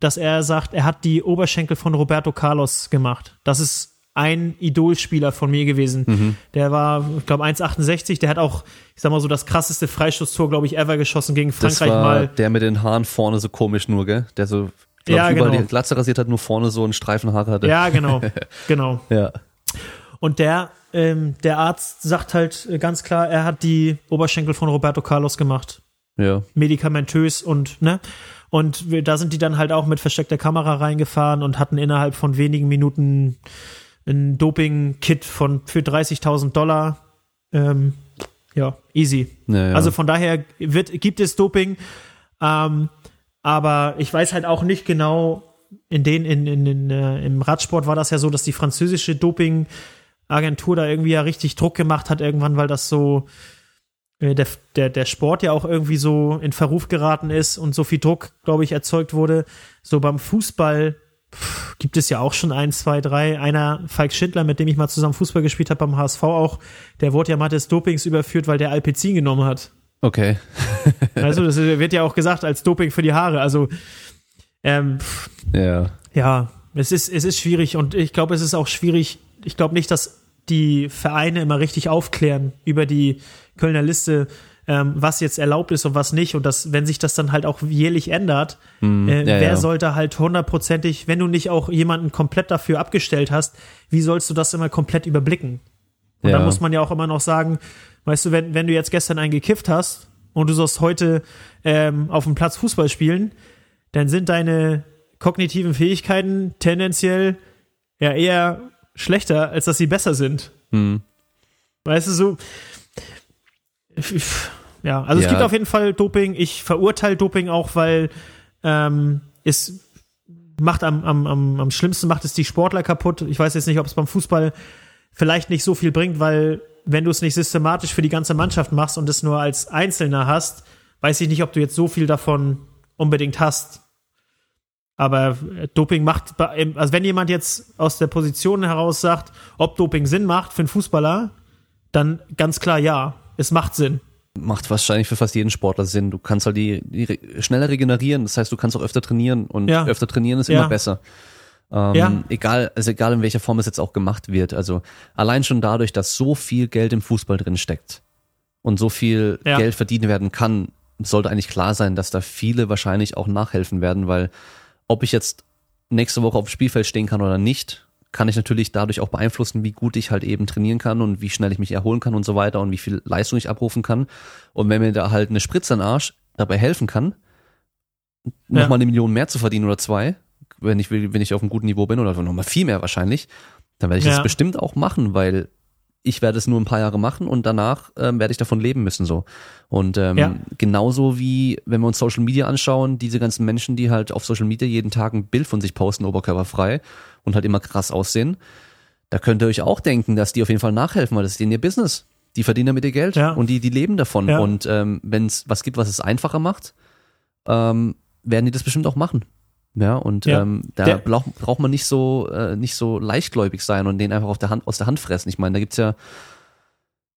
dass er sagt, er hat die Oberschenkel von Roberto Carlos gemacht. Das ist ein Idolspieler von mir gewesen. Mhm. Der war, ich glaube, 1,68. Der hat auch, ich sag mal so, das krasseste Freistoßtor, glaube ich, ever geschossen gegen Frankreich mal. Der mit den Haaren vorne so komisch nur, gell? Der so, glaub, ja, überall genau. die Glatze rasiert hat, nur vorne so einen Streifen Haare hatte. Ja, genau. genau. ja. Und der, ähm, der Arzt sagt halt ganz klar, er hat die Oberschenkel von Roberto Carlos gemacht. Ja. Medikamentös und, ne? Und da sind die dann halt auch mit versteckter Kamera reingefahren und hatten innerhalb von wenigen Minuten ein Doping-Kit von für 30.000 Dollar. Ähm, ja, easy. Ja, ja. Also von daher wird, gibt es Doping, ähm, aber ich weiß halt auch nicht genau, in den, in, in, in äh, im Radsport war das ja so, dass die französische Doping-Agentur da irgendwie ja richtig Druck gemacht hat, irgendwann, weil das so der, der, der Sport ja auch irgendwie so in Verruf geraten ist und so viel Druck, glaube ich, erzeugt wurde. So beim Fußball gibt es ja auch schon ein, zwei, drei. Einer, Falk Schindler, mit dem ich mal zusammen Fußball gespielt habe beim HSV auch, der wurde ja mal des Dopings überführt, weil der Alpezin genommen hat. Okay. also, das wird ja auch gesagt als Doping für die Haare. Also, ähm, ja. Ja, es ist, es ist schwierig und ich glaube, es ist auch schwierig. Ich glaube nicht, dass die Vereine immer richtig aufklären über die Kölner Liste ähm, was jetzt erlaubt ist und was nicht. Und das, wenn sich das dann halt auch jährlich ändert, mm, äh, ja, wer ja. sollte halt hundertprozentig, wenn du nicht auch jemanden komplett dafür abgestellt hast, wie sollst du das immer komplett überblicken? Und ja. dann muss man ja auch immer noch sagen, weißt du, wenn, wenn du jetzt gestern einen gekifft hast und du sollst heute ähm, auf dem Platz Fußball spielen, dann sind deine kognitiven Fähigkeiten tendenziell ja eher schlechter, als dass sie besser sind. Mhm. Weißt du, so, ja, also ja. es gibt auf jeden Fall Doping. Ich verurteile Doping auch, weil ähm, es macht am, am, am, am schlimmsten macht es die Sportler kaputt. Ich weiß jetzt nicht, ob es beim Fußball vielleicht nicht so viel bringt, weil wenn du es nicht systematisch für die ganze Mannschaft machst und es nur als Einzelner hast, weiß ich nicht, ob du jetzt so viel davon unbedingt hast. Aber äh, Doping macht, also wenn jemand jetzt aus der Position heraus sagt, ob Doping Sinn macht für einen Fußballer, dann ganz klar ja, es macht Sinn macht wahrscheinlich für fast jeden Sportler Sinn. Du kannst halt die, die schneller regenerieren, das heißt, du kannst auch öfter trainieren und ja. öfter trainieren ist ja. immer besser. Ähm, ja. Egal, also egal in welcher Form es jetzt auch gemacht wird. Also allein schon dadurch, dass so viel Geld im Fußball drin steckt und so viel. Geld verdient werden kann, sollte eigentlich klar sein, dass da viele wahrscheinlich auch nachhelfen werden, weil ob ich jetzt nächste Woche auf dem Spielfeld stehen kann oder nicht, kann ich natürlich dadurch auch beeinflussen, wie gut ich halt eben trainieren kann und wie schnell ich mich erholen kann und so weiter und wie viel Leistung ich abrufen kann. Und wenn mir da halt eine Spritze an Arsch dabei helfen kann, nochmal ja. eine Million mehr zu verdienen oder zwei, wenn ich, wenn ich auf einem guten Niveau bin oder nochmal viel mehr wahrscheinlich, dann werde ich ja. das bestimmt auch machen, weil ich werde es nur ein paar Jahre machen und danach ähm, werde ich davon leben müssen so. Und ähm, ja. genauso wie wenn wir uns Social Media anschauen, diese ganzen Menschen, die halt auf Social Media jeden Tag ein Bild von sich posten, oberkörperfrei und halt immer krass aussehen, da könnt ihr euch auch denken, dass die auf jeden Fall nachhelfen, weil das ist denen ihr Business. Die verdienen damit ihr Geld ja. und die, die leben davon. Ja. Und ähm, wenn es was gibt, was es einfacher macht, ähm, werden die das bestimmt auch machen. Ja, und ja. Ähm, da der, braucht, braucht man nicht so, äh, nicht so leichtgläubig sein und den einfach auf der Hand, aus der Hand fressen. Ich meine, da gibt's ja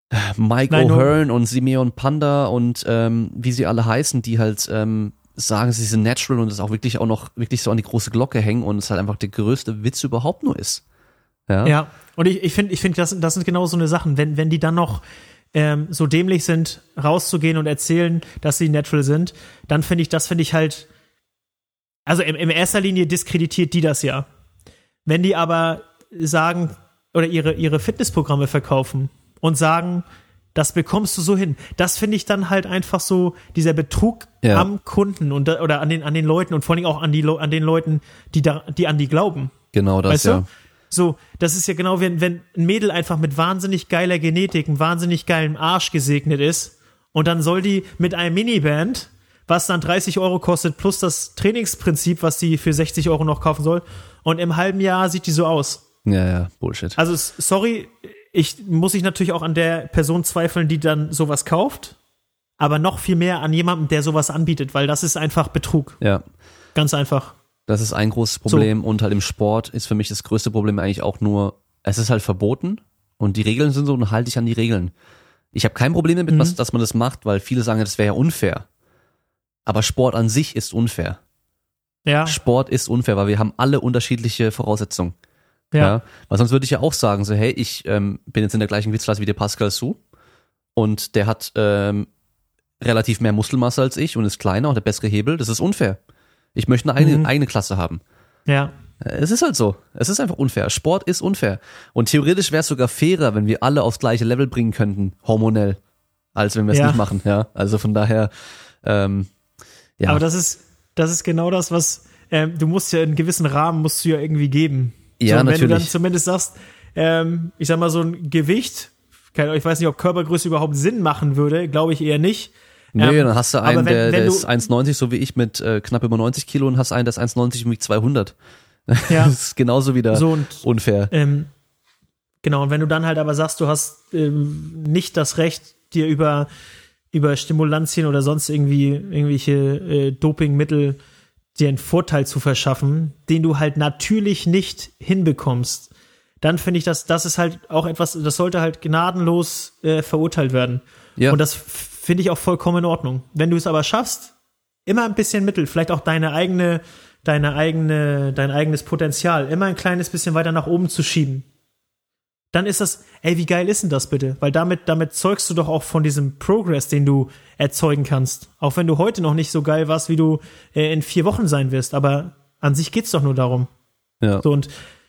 äh, Mike O'Hearn und Simeon Panda und ähm, wie sie alle heißen, die halt ähm, sagen, sie sind natural und das auch wirklich auch noch wirklich so an die große Glocke hängen und es halt einfach der größte Witz überhaupt nur ist. Ja, ja. und ich, ich finde, ich finde, das, das sind genau so eine Sachen, wenn, wenn die dann noch ähm, so dämlich sind, rauszugehen und erzählen, dass sie natural sind, dann finde ich, das finde ich halt also in, in erster Linie diskreditiert die das ja. Wenn die aber sagen oder ihre, ihre Fitnessprogramme verkaufen und sagen, Das bekommst du so hin. Das finde ich dann halt einfach so dieser Betrug Ja. am Kunden und oder an den an den Leuten und vor allem auch an die an den Leuten, die da die an die glauben. Genau das, Weißt ja. du? So, das ist ja genau, wenn, wenn ein Mädel einfach mit wahnsinnig geiler Genetik, einem wahnsinnig geilen Arsch gesegnet ist und dann soll die mit einem Miniband, was dann 30 Euro kostet, plus das Trainingsprinzip, was sie für 60 Euro noch kaufen soll, und im halben Jahr sieht die so aus. Ja, ja, Bullshit. Also, sorry, ich muss ich natürlich auch an der Person zweifeln, die dann sowas kauft, aber noch viel mehr an jemandem, der sowas anbietet, weil das ist einfach Betrug. ja. Ganz einfach. Das ist ein großes Problem und halt im Sport ist für mich das größte Problem eigentlich auch nur, es ist halt verboten und die Regeln sind so und halte ich an die Regeln. Ich habe kein Problem damit, Mhm. was, dass man das macht, weil viele sagen, das wäre ja unfair. Aber Sport an sich ist unfair. Ja, Sport ist unfair, weil wir haben alle unterschiedliche Voraussetzungen. ja, Ja. Weil sonst würde ich ja auch sagen, so, hey, ich ähm, bin jetzt in der gleichen Gewichtsklasse wie der Pascal Su und der hat ähm, relativ mehr Muskelmasse als ich und ist kleiner und hat bessere Hebel. Das ist unfair. Ich möchte eine eigene, Mhm. eigene Klasse haben. ja. Es ist halt so. Es ist einfach unfair. Sport ist unfair. Und theoretisch wäre es sogar fairer, wenn wir alle aufs gleiche Level bringen könnten, hormonell, als wenn wir es Ja. nicht machen. Ja, also von daher, ähm, ja, Aber das ist, das ist genau das, was ähm, du musst ja einen gewissen Rahmen musst du ja irgendwie geben. Ja, so, und Wenn du dann natürlich. zumindest sagst, ähm, ich sag mal so ein Gewicht, ich weiß nicht, ob Körpergröße überhaupt Sinn machen würde, glaube ich eher nicht. nee, ähm, dann hast du einen, wenn- der, wenn der du- ist 1,90 so wie ich mit äh, knapp über 90 Kilo und hast einen, der ist 1,90 und wiegt 200. Ja. Das ist genauso wieder So und unfair. ähm, genau. Und wenn du dann halt aber sagst, du hast ähm, nicht das Recht, dir über über Stimulantien oder sonst irgendwie irgendwelche äh, Dopingmittel dir einen Vorteil zu verschaffen, den du halt natürlich nicht hinbekommst, dann finde ich, dass das ist halt auch etwas, das sollte halt gnadenlos äh, verurteilt werden. Ja. Und das finde ich auch vollkommen in Ordnung. Wenn du es aber schaffst, immer ein bisschen Mittel, vielleicht auch deine eigene, deine eigene, dein eigenes Potenzial, immer ein kleines bisschen weiter nach oben zu schieben, dann ist das, ey, wie geil ist denn das bitte? Weil damit, damit zeugst du doch auch von diesem Progress, den du erzeugen kannst. Auch wenn du heute noch nicht so geil warst, wie du äh, in vier Wochen sein wirst. Aber an sich geht's doch nur darum. Ja. So und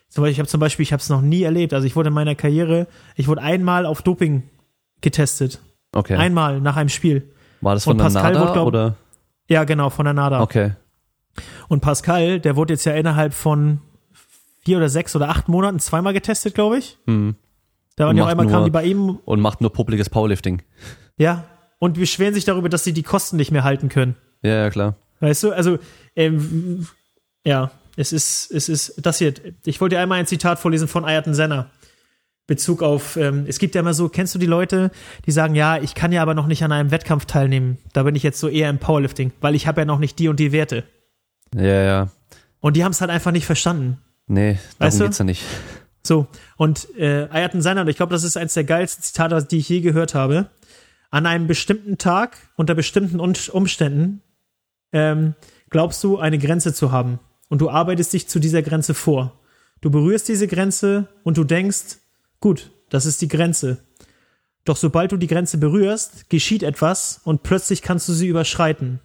zum Beispiel, ich habe zum Beispiel, ich habe es noch nie erlebt. Also ich wurde in meiner Karriere, ich wurde einmal auf Doping getestet. Okay. Einmal nach einem Spiel. War das von der Pascal NADA glaub- oder? Ja, genau, von der NADA. Okay. Und Pascal, der wurde jetzt ja innerhalb von vier oder sechs oder acht Monaten zweimal getestet, glaube ich. Hm. Da waren Und ja auch einmal kamen nur- die bei ihm, Und macht nur publikes Powerlifting. ja, und beschweren sich darüber, dass sie die Kosten nicht mehr halten können. Ja, ja, klar. Weißt du, also, ähm, ja, es ist, es ist, das hier, ich wollte dir einmal ein Zitat vorlesen von Ayrton Senna. Bezug auf, ähm, es gibt ja immer so, kennst du die Leute, die sagen, ja, ich kann ja aber noch nicht an einem Wettkampf teilnehmen. Da bin ich jetzt so eher im Powerlifting, weil ich habe ja noch nicht die und die Werte. Ja, ja. Und die haben es halt einfach nicht verstanden. Nee, darum Weißt du? geht's ja nicht. So, und äh, Ayrton Senna, ich glaube, das ist eins der geilsten Zitate, die ich je gehört habe. An einem bestimmten Tag, unter bestimmten Umständen, ähm, glaubst du, eine Grenze zu haben. Und du arbeitest dich zu dieser Grenze vor. Du berührst diese Grenze und du denkst, gut, das ist die Grenze. Doch sobald du die Grenze berührst, geschieht etwas und plötzlich kannst du sie überschreiten.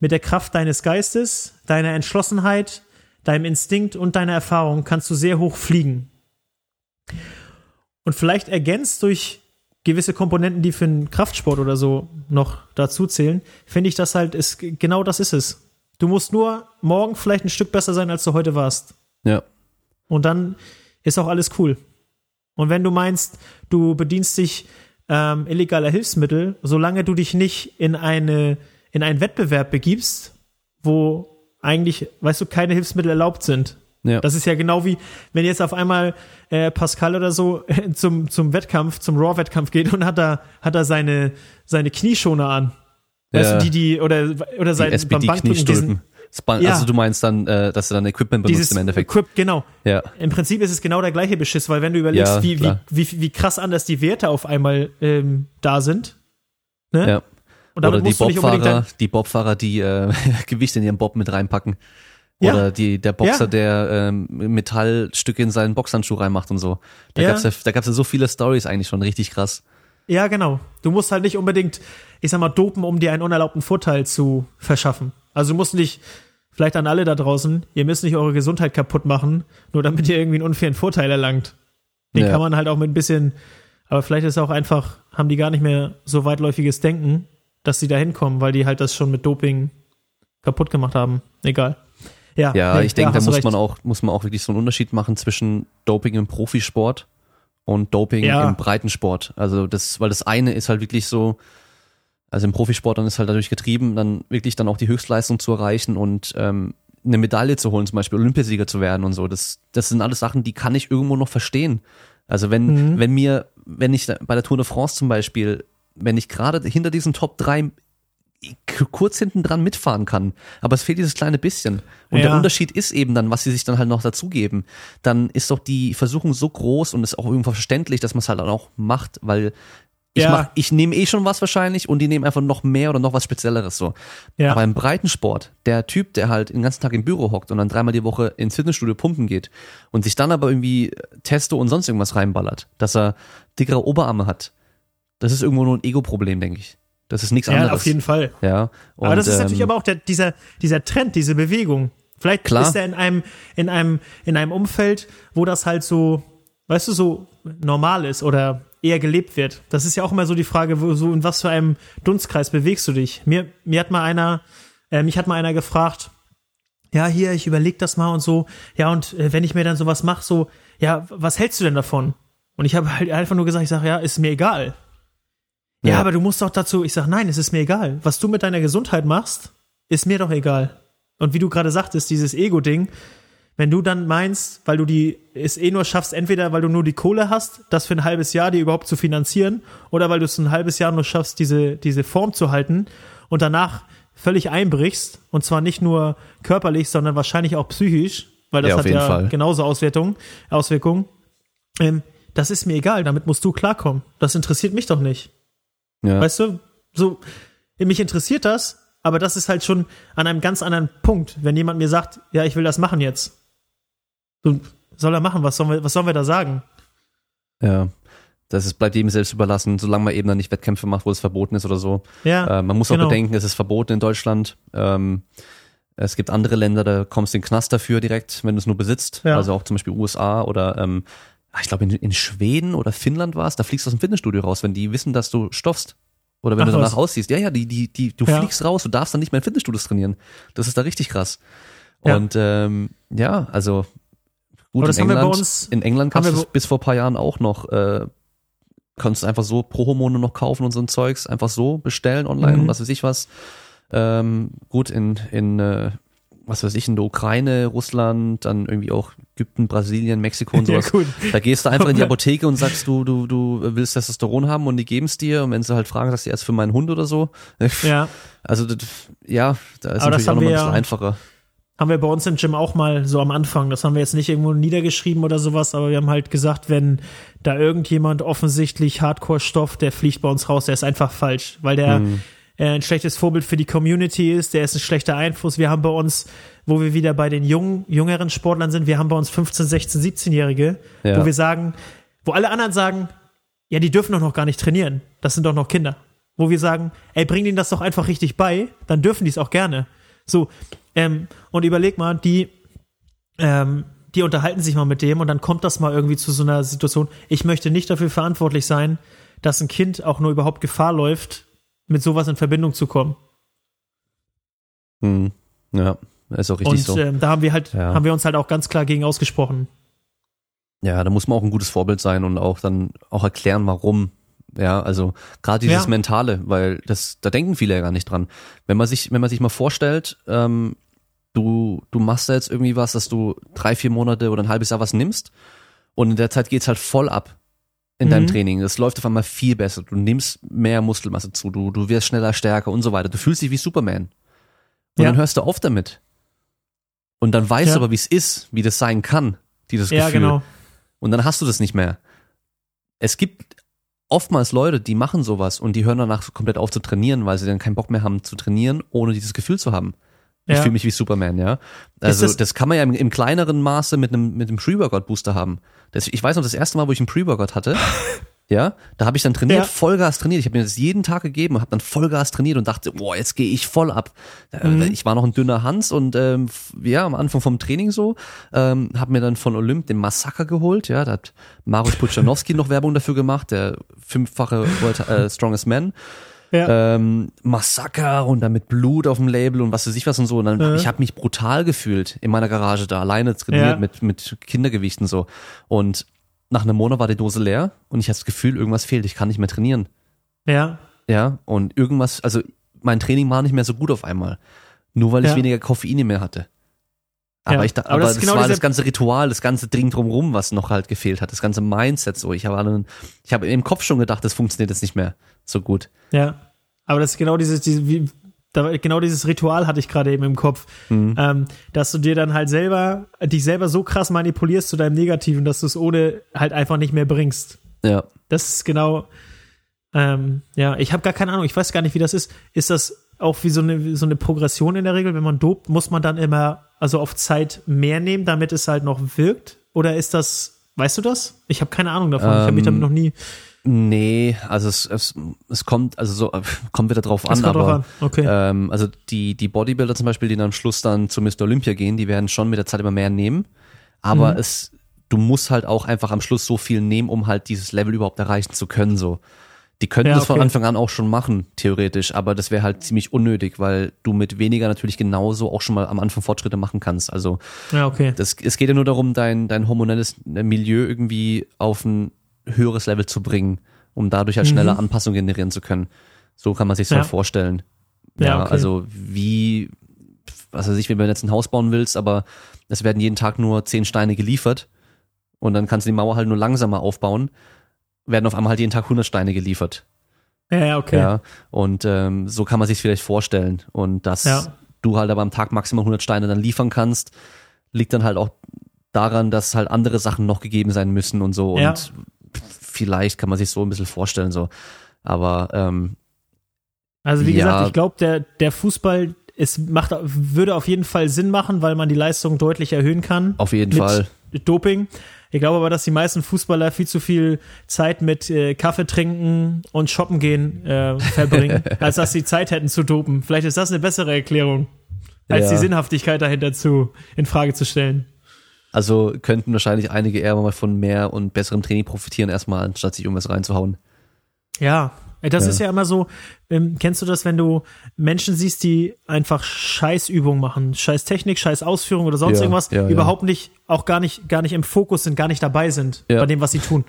Mit der Kraft deines Geistes, deiner Entschlossenheit, deinem Instinkt und deiner Erfahrung kannst du sehr hoch fliegen. Und vielleicht ergänzt durch gewisse Komponenten, die für einen Kraftsport oder so noch dazu zählen, finde ich das halt, ist, genau das ist es. Du musst nur morgen vielleicht ein Stück besser sein, als du heute warst. Ja. Und dann ist auch alles cool. Und wenn du meinst, du bedienst dich ähm, illegaler Hilfsmittel, solange du dich nicht in eine in einen Wettbewerb begibst, wo eigentlich, weißt du, keine Hilfsmittel erlaubt sind. Ja. Das ist ja genau wie, wenn jetzt auf einmal äh, Pascal oder so zum, zum Wettkampf, zum Raw-Wettkampf geht und hat da, hat da seine, seine Knieschoner an. Weißt Ja. du, die, die, oder, oder sein, beim Bankdrücken diesen. Span- Ja. Also du meinst dann, äh, dass du dann Equipment benutzt dieses im Endeffekt. Equip, genau. Ja. Im Prinzip ist es genau der gleiche Beschiss, weil wenn du überlegst, Ja, wie, wie, wie, wie krass anders die Werte auf einmal ähm, da sind, ne? Ja. Oder die Bobfahrer, die Bobfahrer, die äh, Gewicht in ihren Bob mit reinpacken. Ja. Oder die, der Boxer, Ja. der ähm, Metallstücke in seinen Boxhandschuh reinmacht und so. Da Ja. gab's ja, da gab's ja so viele Stories eigentlich schon richtig krass. Ja, genau. Du musst halt nicht unbedingt, ich sag mal, dopen, um dir einen unerlaubten Vorteil zu verschaffen. Also du musst nicht, vielleicht an alle da draußen, ihr müsst nicht eure Gesundheit kaputt machen, nur damit ihr irgendwie einen unfairen Vorteil erlangt. Den Ja. kann man halt auch mit ein bisschen Aber vielleicht ist auch einfach, haben die gar nicht mehr so weitläufiges Denken, dass sie da hinkommen, weil die halt das schon mit Doping kaputt gemacht haben. Egal. Ja, Ja, nee, ich denke, da hast du muss recht. man auch, muss man auch wirklich so einen Unterschied machen zwischen Doping im Profisport und Doping Ja. im Breitensport. Also das, weil das eine ist halt wirklich so, also im Profisport dann ist halt dadurch getrieben, dann wirklich dann auch die Höchstleistung zu erreichen und ähm, eine Medaille zu holen, zum Beispiel Olympiasieger zu werden und so. Das, das sind alles Sachen, die kann ich irgendwo noch verstehen. Also wenn, Mhm. wenn mir, wenn ich da- bei der Tour de France zum Beispiel, wenn ich gerade hinter diesen Top 3 k- kurz hinten dran mitfahren kann, aber es fehlt dieses kleine bisschen. Und der Ja. Unterschied ist eben dann, was sie sich dann halt noch dazugeben. Dann ist doch die Versuchung so groß und ist auch irgendwo verständlich, dass man es halt dann auch macht, weil ich Ja. mach, ich nehme eh schon was wahrscheinlich und die nehmen einfach noch mehr oder noch was Spezielleres so. Ja. Aber im Breitensport, der Typ, der halt den ganzen Tag im Büro hockt und dann dreimal die Woche ins Fitnessstudio pumpen geht und sich dann aber irgendwie Testo und sonst irgendwas reinballert, dass er dickere Oberarme hat, das ist irgendwo nur ein Ego-Problem, denke ich. Das ist nichts Ja, anderes. auf jeden Fall. Ja. Und, aber das ist natürlich ähm, aber auch der, dieser, dieser Trend, diese Bewegung. Vielleicht Klar. ist er in einem, in einem, in einem Umfeld, wo das halt so, weißt du, so normal ist oder eher gelebt wird. Das ist ja auch immer so die Frage, wo, so in was für einem Dunstkreis bewegst du dich? Mir, mir hat mal einer, äh, mich hat mal einer gefragt, ja, hier, ich überleg das mal und so, ja, und äh, wenn ich mir dann sowas mache, so, ja, was hältst du denn davon? Und ich habe halt einfach nur gesagt, ich sage, ja, ist mir egal. Ja, Ja. aber du musst doch dazu, ich sag, nein, es ist mir egal. Was du mit deiner Gesundheit machst, ist mir doch egal. Und wie du gerade sagtest, dieses Ego-Ding, wenn du dann meinst, weil du die es eh nur schaffst, entweder weil du nur die Kohle hast, das für ein halbes Jahr dir überhaupt zu finanzieren, oder weil du es ein halbes Jahr nur schaffst, diese, diese Form zu halten und danach völlig einbrichst, und zwar nicht nur körperlich, sondern wahrscheinlich auch psychisch, weil das Ja, hat ja Fall. genauso Auswirkungen, Auswirkungen. Ähm, das ist mir egal, damit musst du klarkommen. Das interessiert mich doch nicht. Ja. Weißt du, so, mich interessiert das, aber das ist halt schon an einem ganz anderen Punkt, wenn jemand mir sagt, ja, ich will das machen jetzt. So, soll er machen, was sollen wir, was sollen wir da sagen? Ja. Das ist, bleibt jedem selbst überlassen, solange man eben dann nicht Wettkämpfe macht, wo es verboten ist oder so. Ja, Äh, man muss genau. auch bedenken, es ist verboten in Deutschland. Ähm, es gibt andere Länder, da kommst du in den Knast dafür direkt, wenn du es nur besitzt. Ja. Also auch zum Beispiel USA oder ähm, ich glaube in, in Schweden oder Finnland war es, da fliegst du aus dem Fitnessstudio raus, wenn die wissen, dass du stoffst. Oder wenn Ach, du danach was? aussiehst. Ja, ja, die, die, die, du Ja. fliegst raus, du darfst dann nicht mehr in Fitnessstudios trainieren. Das ist da richtig krass. Ja. Und ähm, ja, also gut, in England, uns- in England kannst du bis vor ein paar Jahren auch noch, äh, kannst du einfach so Pro-Hormone noch kaufen und so ein Zeugs, einfach so bestellen online Mhm. und was weiß ich was. Ähm, gut, in, in äh, was weiß ich, in der Ukraine, Russland, dann irgendwie auch Ägypten, Brasilien, Mexiko und Ja, sowas. gut. Da gehst du einfach in die Apotheke und sagst, du, du, du willst Testosteron haben und die geben es dir. Und wenn sie halt fragen, sagst du erst für meinen Hund oder so. Ja, Also, das, ja, da ist Aber das natürlich auch haben nochmal ein wir bisschen ja- einfacher. haben wir bei uns im Gym auch mal so am Anfang. Das haben wir jetzt nicht irgendwo niedergeschrieben oder sowas, aber wir haben halt gesagt, wenn da irgendjemand offensichtlich Hardcore-Stoff, der fliegt bei uns raus, der ist einfach falsch, weil der Mhm. Äh, ein schlechtes Vorbild für die Community ist, der ist ein schlechter Einfluss. Wir haben bei uns, wo wir wieder bei den jungen, jüngeren Sportlern sind, wir haben bei uns 15, 16, 17-Jährige, Ja. wo wir sagen, wo alle anderen sagen, ja, die dürfen doch noch gar nicht trainieren. Das sind doch noch Kinder. Wo wir sagen, ey, bring denen das doch einfach richtig bei, dann dürfen die es auch gerne. So, ähm, und überleg mal, die, ähm, die unterhalten sich mal mit dem und dann kommt das mal irgendwie zu so einer Situation. Ich möchte nicht dafür verantwortlich sein, dass ein Kind auch nur überhaupt Gefahr läuft, mit sowas in Verbindung zu kommen. Hm. Ja, ist auch richtig und so. ähm, da haben wir halt, Ja. haben wir uns halt auch ganz klar gegen ausgesprochen. Ja, da muss man auch ein gutes Vorbild sein und auch dann auch erklären, warum. Ja, also gerade dieses Ja. Mentale, weil das, da denken viele ja gar nicht dran. Wenn man sich, wenn man sich mal vorstellt, ähm, du, du machst da jetzt irgendwie was, dass du drei, vier Monate oder ein halbes Jahr was nimmst und in der Zeit geht's halt voll ab in deinem Mhm. Training. Das läuft auf einmal viel besser. Du nimmst mehr Muskelmasse zu, du, du wirst schneller, stärker und so weiter. Du fühlst dich wie Superman. Und Ja. dann hörst du auf damit. Und dann weißt Ja. du aber, wie es ist, wie das sein kann, dieses Ja, Gefühl. genau. Und dann hast du das nicht mehr. Es gibt oftmals Leute, die machen sowas und die hören danach so komplett auf zu trainieren, weil sie dann keinen Bock mehr haben zu trainieren, ohne dieses Gefühl zu haben. Ich Ja. fühle mich wie Superman, ja. Also das- das, kann man ja im, im kleineren Maße mit einem mit einem Pre-Workout-Booster haben. Das, ich weiß noch, das erste Mal, wo ich einen Pre-Workout hatte, Ja, da habe ich dann trainiert, Ja. Vollgas trainiert. Ich habe mir das jeden Tag gegeben und habe dann Vollgas trainiert und dachte, boah, jetzt gehe ich voll ab. Äh, Mhm. Ich war noch ein dünner Hans und ähm, ja, am Anfang vom Training so, ähm, habe mir dann von Olymp den Massaker geholt. Ja, da hat Mariusz Puchanowski noch Werbung dafür gemacht, der fünffache World, äh, Strongest Man. Ja. Ähm, Massaker und dann mit Blut auf dem Label und was weiß ich was und so. Und dann, Ja. ich habe mich brutal gefühlt in meiner Garage da, alleine trainiert Ja. mit, mit Kindergewichten so. Und nach einem Monat war die Dose leer und ich hatte das Gefühl, irgendwas fehlt, ich kann nicht mehr trainieren. ja. Ja, und irgendwas, also mein Training war nicht mehr so gut auf einmal. Nur weil ich weniger Koffeine mehr hatte. Aber Ja, ich da, aber aber das das, genau war das ganze Ritual, das ganze Ding drumrum, was noch halt gefehlt hat, das ganze Mindset so. Ich habe ich habe im Kopf schon gedacht, das funktioniert jetzt nicht mehr so gut. Ja, aber das ist genau dieses, diese, wie, genau dieses Ritual hatte ich gerade eben im Kopf, Mhm. ähm, dass du dir dann halt selber, dich selber so krass manipulierst zu deinem Negativen, dass du es ohne halt einfach nicht mehr bringst. Ja. Das ist genau, ähm, ja, ich habe gar keine Ahnung, ich weiß gar nicht, wie das ist. Ist das auch wie so eine, so eine Progression in der Regel, wenn man dopt, muss man dann immer, also auf Zeit mehr nehmen, damit es halt noch wirkt? Oder ist das, weißt du das? Ich habe keine Ahnung davon, ich habe mich damit Ähm, noch nie, Nee, also es, es, es kommt, also so, äh, kommt wieder drauf an, aber an. Okay. ähm, also die, die Bodybuilder zum Beispiel, die dann am Schluss dann zu Mr. Olympia gehen, die werden schon mit der Zeit immer mehr nehmen. Aber Mhm. es, du musst halt auch einfach am Schluss so viel nehmen, um halt dieses Level überhaupt erreichen zu können. So. Die könnten Ja, das von okay. Anfang an auch schon machen, theoretisch, aber das wäre halt ziemlich unnötig, weil du mit weniger natürlich genauso auch schon mal am Anfang Fortschritte machen kannst. Also ja, okay. das, es geht ja nur darum, dein, dein hormonelles Milieu irgendwie auf ein höheres Level zu bringen, um dadurch halt schneller Mhm. Anpassungen generieren zu können. So kann man sich Ja. halt vorstellen. Ja, Ja, okay. also wie, was weiß ich, wenn du jetzt ein Haus bauen willst, aber es werden jeden Tag nur zehn Steine geliefert und dann kannst du die Mauer halt nur langsamer aufbauen, werden auf einmal halt jeden Tag 100 Steine geliefert. Ja, okay. Ja, und ähm, so kann man sich vielleicht vorstellen. Und dass Ja. du halt aber am Tag maximal 100 Steine dann liefern kannst, liegt dann halt auch daran, dass halt andere Sachen noch gegeben sein müssen und so. Ja. Und vielleicht kann man sich so ein bisschen vorstellen, so. Aber ähm, Also wie Ja. gesagt, ich glaube, der, der Fußball, es macht, würde auf jeden Fall Sinn machen, weil man die Leistung deutlich erhöhen kann. auf jeden Fall. Doping. Ich glaube aber, dass die meisten Fußballer viel zu viel Zeit mit äh, Kaffee trinken und shoppen gehen äh, verbringen, als dass sie Zeit hätten zu dopen. Vielleicht ist das eine bessere Erklärung, als Ja. die Sinnhaftigkeit dahinter zu in Frage zu stellen. Also könnten wahrscheinlich einige eher mal von mehr und besserem Training profitieren, erstmal, anstatt sich irgendwas reinzuhauen. Ja, das Ja. ist ja immer so, ähm, kennst du das, wenn du Menschen siehst, die einfach Scheißübungen machen, scheiß Technik, scheiß Ausführung oder sonst Ja, irgendwas, ja, überhaupt nicht, auch gar nicht, gar nicht im Fokus sind, gar nicht dabei sind bei dem, was sie tun.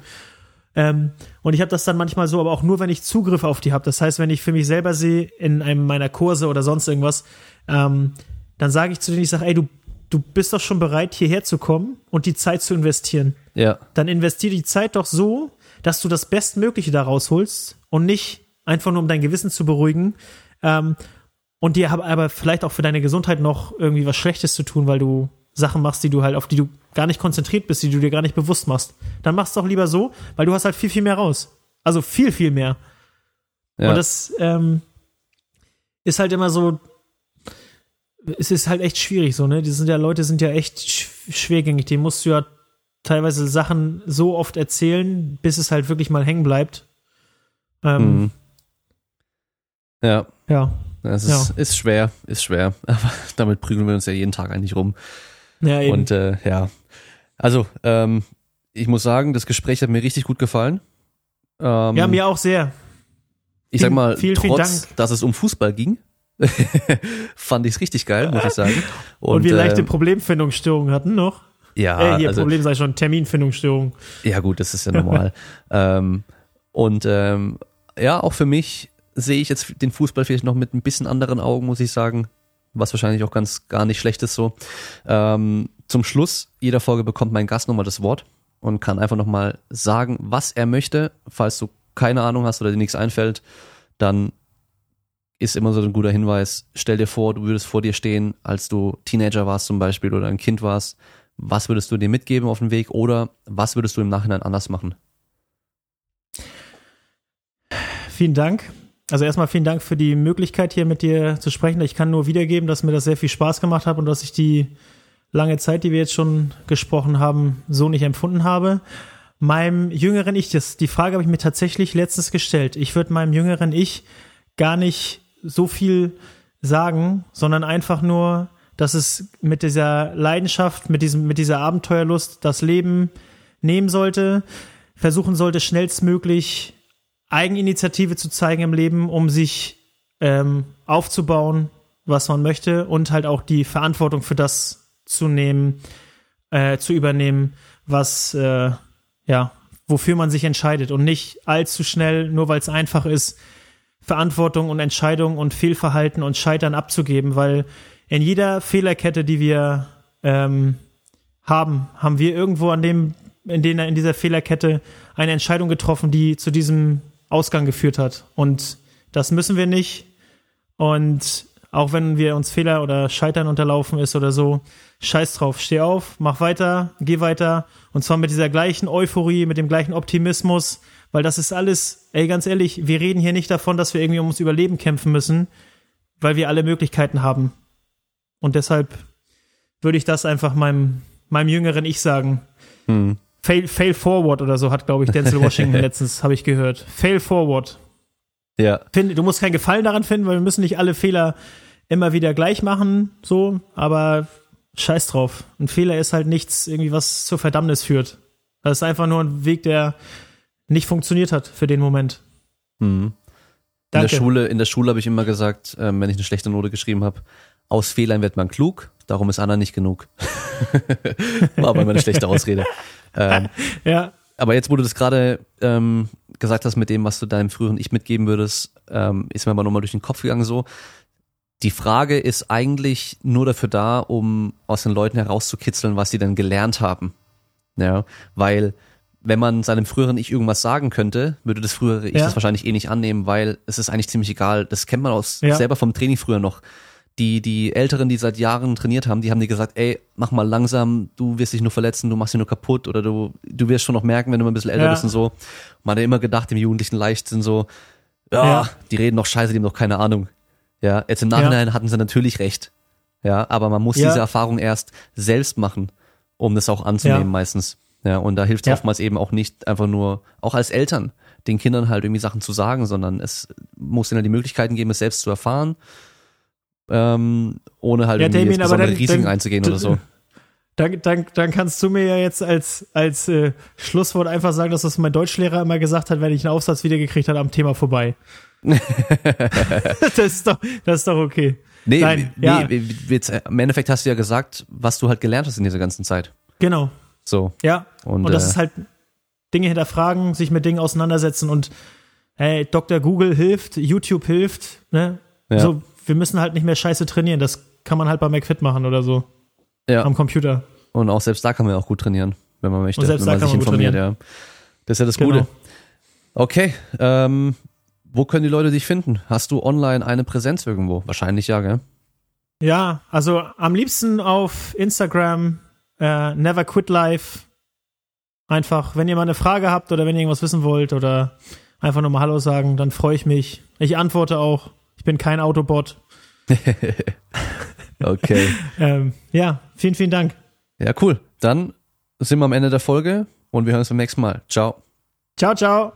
Ähm, und ich habe das dann manchmal so, aber auch nur, wenn ich Zugriff auf die habe. Das heißt, wenn ich für mich selber sehe in einem meiner Kurse oder sonst irgendwas, ähm, dann sage ich zu denen, ich sage, ey, du, du bist doch schon bereit, hierher zu kommen und die Zeit zu investieren Ja, dann investier die Zeit doch so, dass du das Bestmögliche da rausholst und nicht einfach nur um dein Gewissen zu beruhigen ähm, und dir aber vielleicht auch für deine Gesundheit noch irgendwie was Schlechtes zu tun, weil du Sachen machst, die du halt, auf die du gar nicht konzentriert bist, die du dir gar nicht bewusst machst. Dann machst du doch lieber so, weil du hast halt viel, viel mehr raus. Also viel, viel mehr. ja. Und das ähm, ist halt immer so, es ist halt echt schwierig so, ne? Die sind ja, Leute sind ja echt sch schwergängig. Die musst du ja teilweise Sachen so oft erzählen, bis es halt wirklich mal hängen bleibt. Ähm, Mhm. ja. Ja. Das ist, ist schwer, ist schwer. Aber damit prügeln wir uns ja jeden Tag eigentlich rum. Ja, eben. Und äh, ja. Also, ähm, ich muss sagen, das Gespräch hat mir richtig gut gefallen. Ähm, ja, mir auch sehr. ich sag vielen- mal, vielen, vielen trotz, Dank. dass es um Fußball ging, fand ich es richtig geil, muss ich sagen. Und, wir leichte ähm, Problemfindungsstörungen hatten noch. ja, äh, hier, also, Problem sei schon, Terminfindungsstörung. ja gut, das ist ja normal. ähm, und ähm, ja, auch für mich sehe ich jetzt den Fußball vielleicht noch mit ein bisschen anderen Augen, muss ich sagen. Was wahrscheinlich auch ganz gar nicht schlecht ist so. Ähm, zum Schluss jeder Folge bekommt mein Gast nochmal das Wort und kann einfach nochmal sagen, was er möchte. Falls du keine Ahnung hast oder dir nichts einfällt, dann ist immer so ein guter Hinweis. Stell dir vor, du würdest vor dir stehen, als du Teenager warst zum Beispiel oder ein Kind warst. Was würdest du dir mitgeben auf dem Weg oder was würdest du im Nachhinein anders machen? Vielen Dank. Also erstmal vielen Dank für die Möglichkeit, hier mit dir zu sprechen. Ich kann nur wiedergeben, dass mir das sehr viel Spaß gemacht hat und dass ich die lange Zeit, die wir jetzt schon gesprochen haben, so nicht empfunden habe. meinem jüngeren Ich, das, die Frage habe ich mir tatsächlich letztens gestellt. Ich würde meinem jüngeren Ich gar nicht so viel sagen, sondern einfach nur, dass es mit dieser Leidenschaft, mit diesem, mit dieser Abenteuerlust das Leben nehmen sollte, versuchen sollte, schnellstmöglich Eigeninitiative zu zeigen im Leben, um sich ähm, aufzubauen, was man möchte und halt auch die Verantwortung für das zu nehmen, äh, zu übernehmen, was äh, ja, wofür man sich entscheidet und nicht allzu schnell, nur weil es einfach ist, Verantwortung und Entscheidung und Fehlverhalten und Scheitern abzugeben, weil in jeder Fehlerkette, die wir ähm, haben, haben wir irgendwo an dem, in, den, in dieser Fehlerkette eine Entscheidung getroffen, die zu diesem Ausgang geführt hat. Und das müssen wir nicht. Und auch wenn wir uns Fehler oder Scheitern unterlaufen ist oder so, scheiß drauf, steh auf, mach weiter, geh weiter und zwar mit dieser gleichen Euphorie, mit dem gleichen Optimismus, weil das ist alles, ey, ganz ehrlich, wir reden hier nicht davon, dass wir irgendwie ums Überleben kämpfen müssen, weil wir alle Möglichkeiten haben. Und deshalb würde ich das einfach meinem, meinem jüngeren Ich sagen. Hm. Fail, fail forward oder so hat, glaube ich, Denzel Washington letztens, habe ich gehört. Fail forward. Ja. Find, du musst keinen Gefallen daran finden, weil wir müssen nicht alle Fehler immer wieder gleich machen, so, aber scheiß drauf. Ein Fehler ist halt nichts, irgendwie was zur Verdammnis führt. Das ist einfach nur ein Weg, der nicht funktioniert hat für den Moment. Mhm. In der Schule, in der Schule habe ich immer gesagt, ähm, wenn ich eine schlechte Note geschrieben habe, aus Fehlern wird man klug, darum ist Anna nicht genug. War aber immer eine schlechte Ausrede. Ähm, ja. Aber jetzt, wo du das gerade ähm, gesagt hast mit dem, was du deinem früheren Ich mitgeben würdest, ähm, ist mir aber nochmal durch den Kopf gegangen so. Die Frage ist eigentlich nur dafür da, um aus den Leuten herauszukitzeln, was sie denn gelernt haben. Ja, weil wenn man seinem früheren Ich irgendwas sagen könnte, würde das frühere Ich ja. das wahrscheinlich eh nicht annehmen, weil es ist eigentlich ziemlich egal. Das kennt man aus ja. selber vom Training früher noch die, die Älteren, die seit Jahren trainiert haben, die haben dir gesagt, ey, mach mal langsam, du wirst dich nur verletzen, du machst dich nur kaputt oder du, du wirst schon noch merken, wenn du mal ein bisschen älter ja. bist und so. Man hat ja immer gedacht, im Jugendlichen Leichtsinn so, ja, ja, die reden noch scheiße, die haben noch keine Ahnung. Ja, jetzt im Nachhinein hatten sie natürlich recht. Ja, aber man muss diese Erfahrung erst selbst machen, um das auch anzunehmen meistens. Ja, und da hilft es oftmals eben auch nicht einfach nur, auch als Eltern, den Kindern halt irgendwie Sachen zu sagen, sondern es muss ihnen die Möglichkeiten geben, es selbst zu erfahren ähm, ohne halt ja, irgendwie Damien, besondere dann, Risiken dann, einzugehen oder so. Dann, dann, dann kannst du mir ja jetzt als, als äh, Schlusswort einfach sagen, dass das mein Deutschlehrer immer gesagt hat, wenn ich einen Aufsatz wiedergekriegt habe, am Thema vorbei. das, ist doch, das ist doch okay. Nee, Nein, nee ja. jetzt, im Endeffekt hast du ja gesagt, was du halt gelernt hast in dieser ganzen Zeit. Genau. So. Ja. Und, und das äh, ist halt Dinge hinterfragen, sich mit Dingen auseinandersetzen und hey, Dr. Google hilft, YouTube hilft, ne? Ja. So, wir müssen halt nicht mehr scheiße trainieren. Das kann man halt bei McFit machen oder so. Ja. Am Computer. Und auch selbst da kann man auch gut trainieren, wenn man möchte. Und selbst wenn man da kann sich man informiert, ja. Das ist ja das genau. Gute. Okay, ähm, wo können die Leute dich finden? Hast du online eine Präsenz irgendwo? Wahrscheinlich ja, gell? Ja, also am liebsten auf Instagram, äh, Never Quit Life. Einfach, wenn ihr mal eine Frage habt oder wenn ihr irgendwas wissen wollt oder einfach nur mal Hallo sagen, dann freue ich mich. Ich antworte auch. Ich bin kein Autobot. okay. ähm, ja, vielen, vielen Dank. Ja, cool. Dann sind wir am Ende der Folge und wir hören uns beim nächsten Mal. Ciao. Ciao, ciao.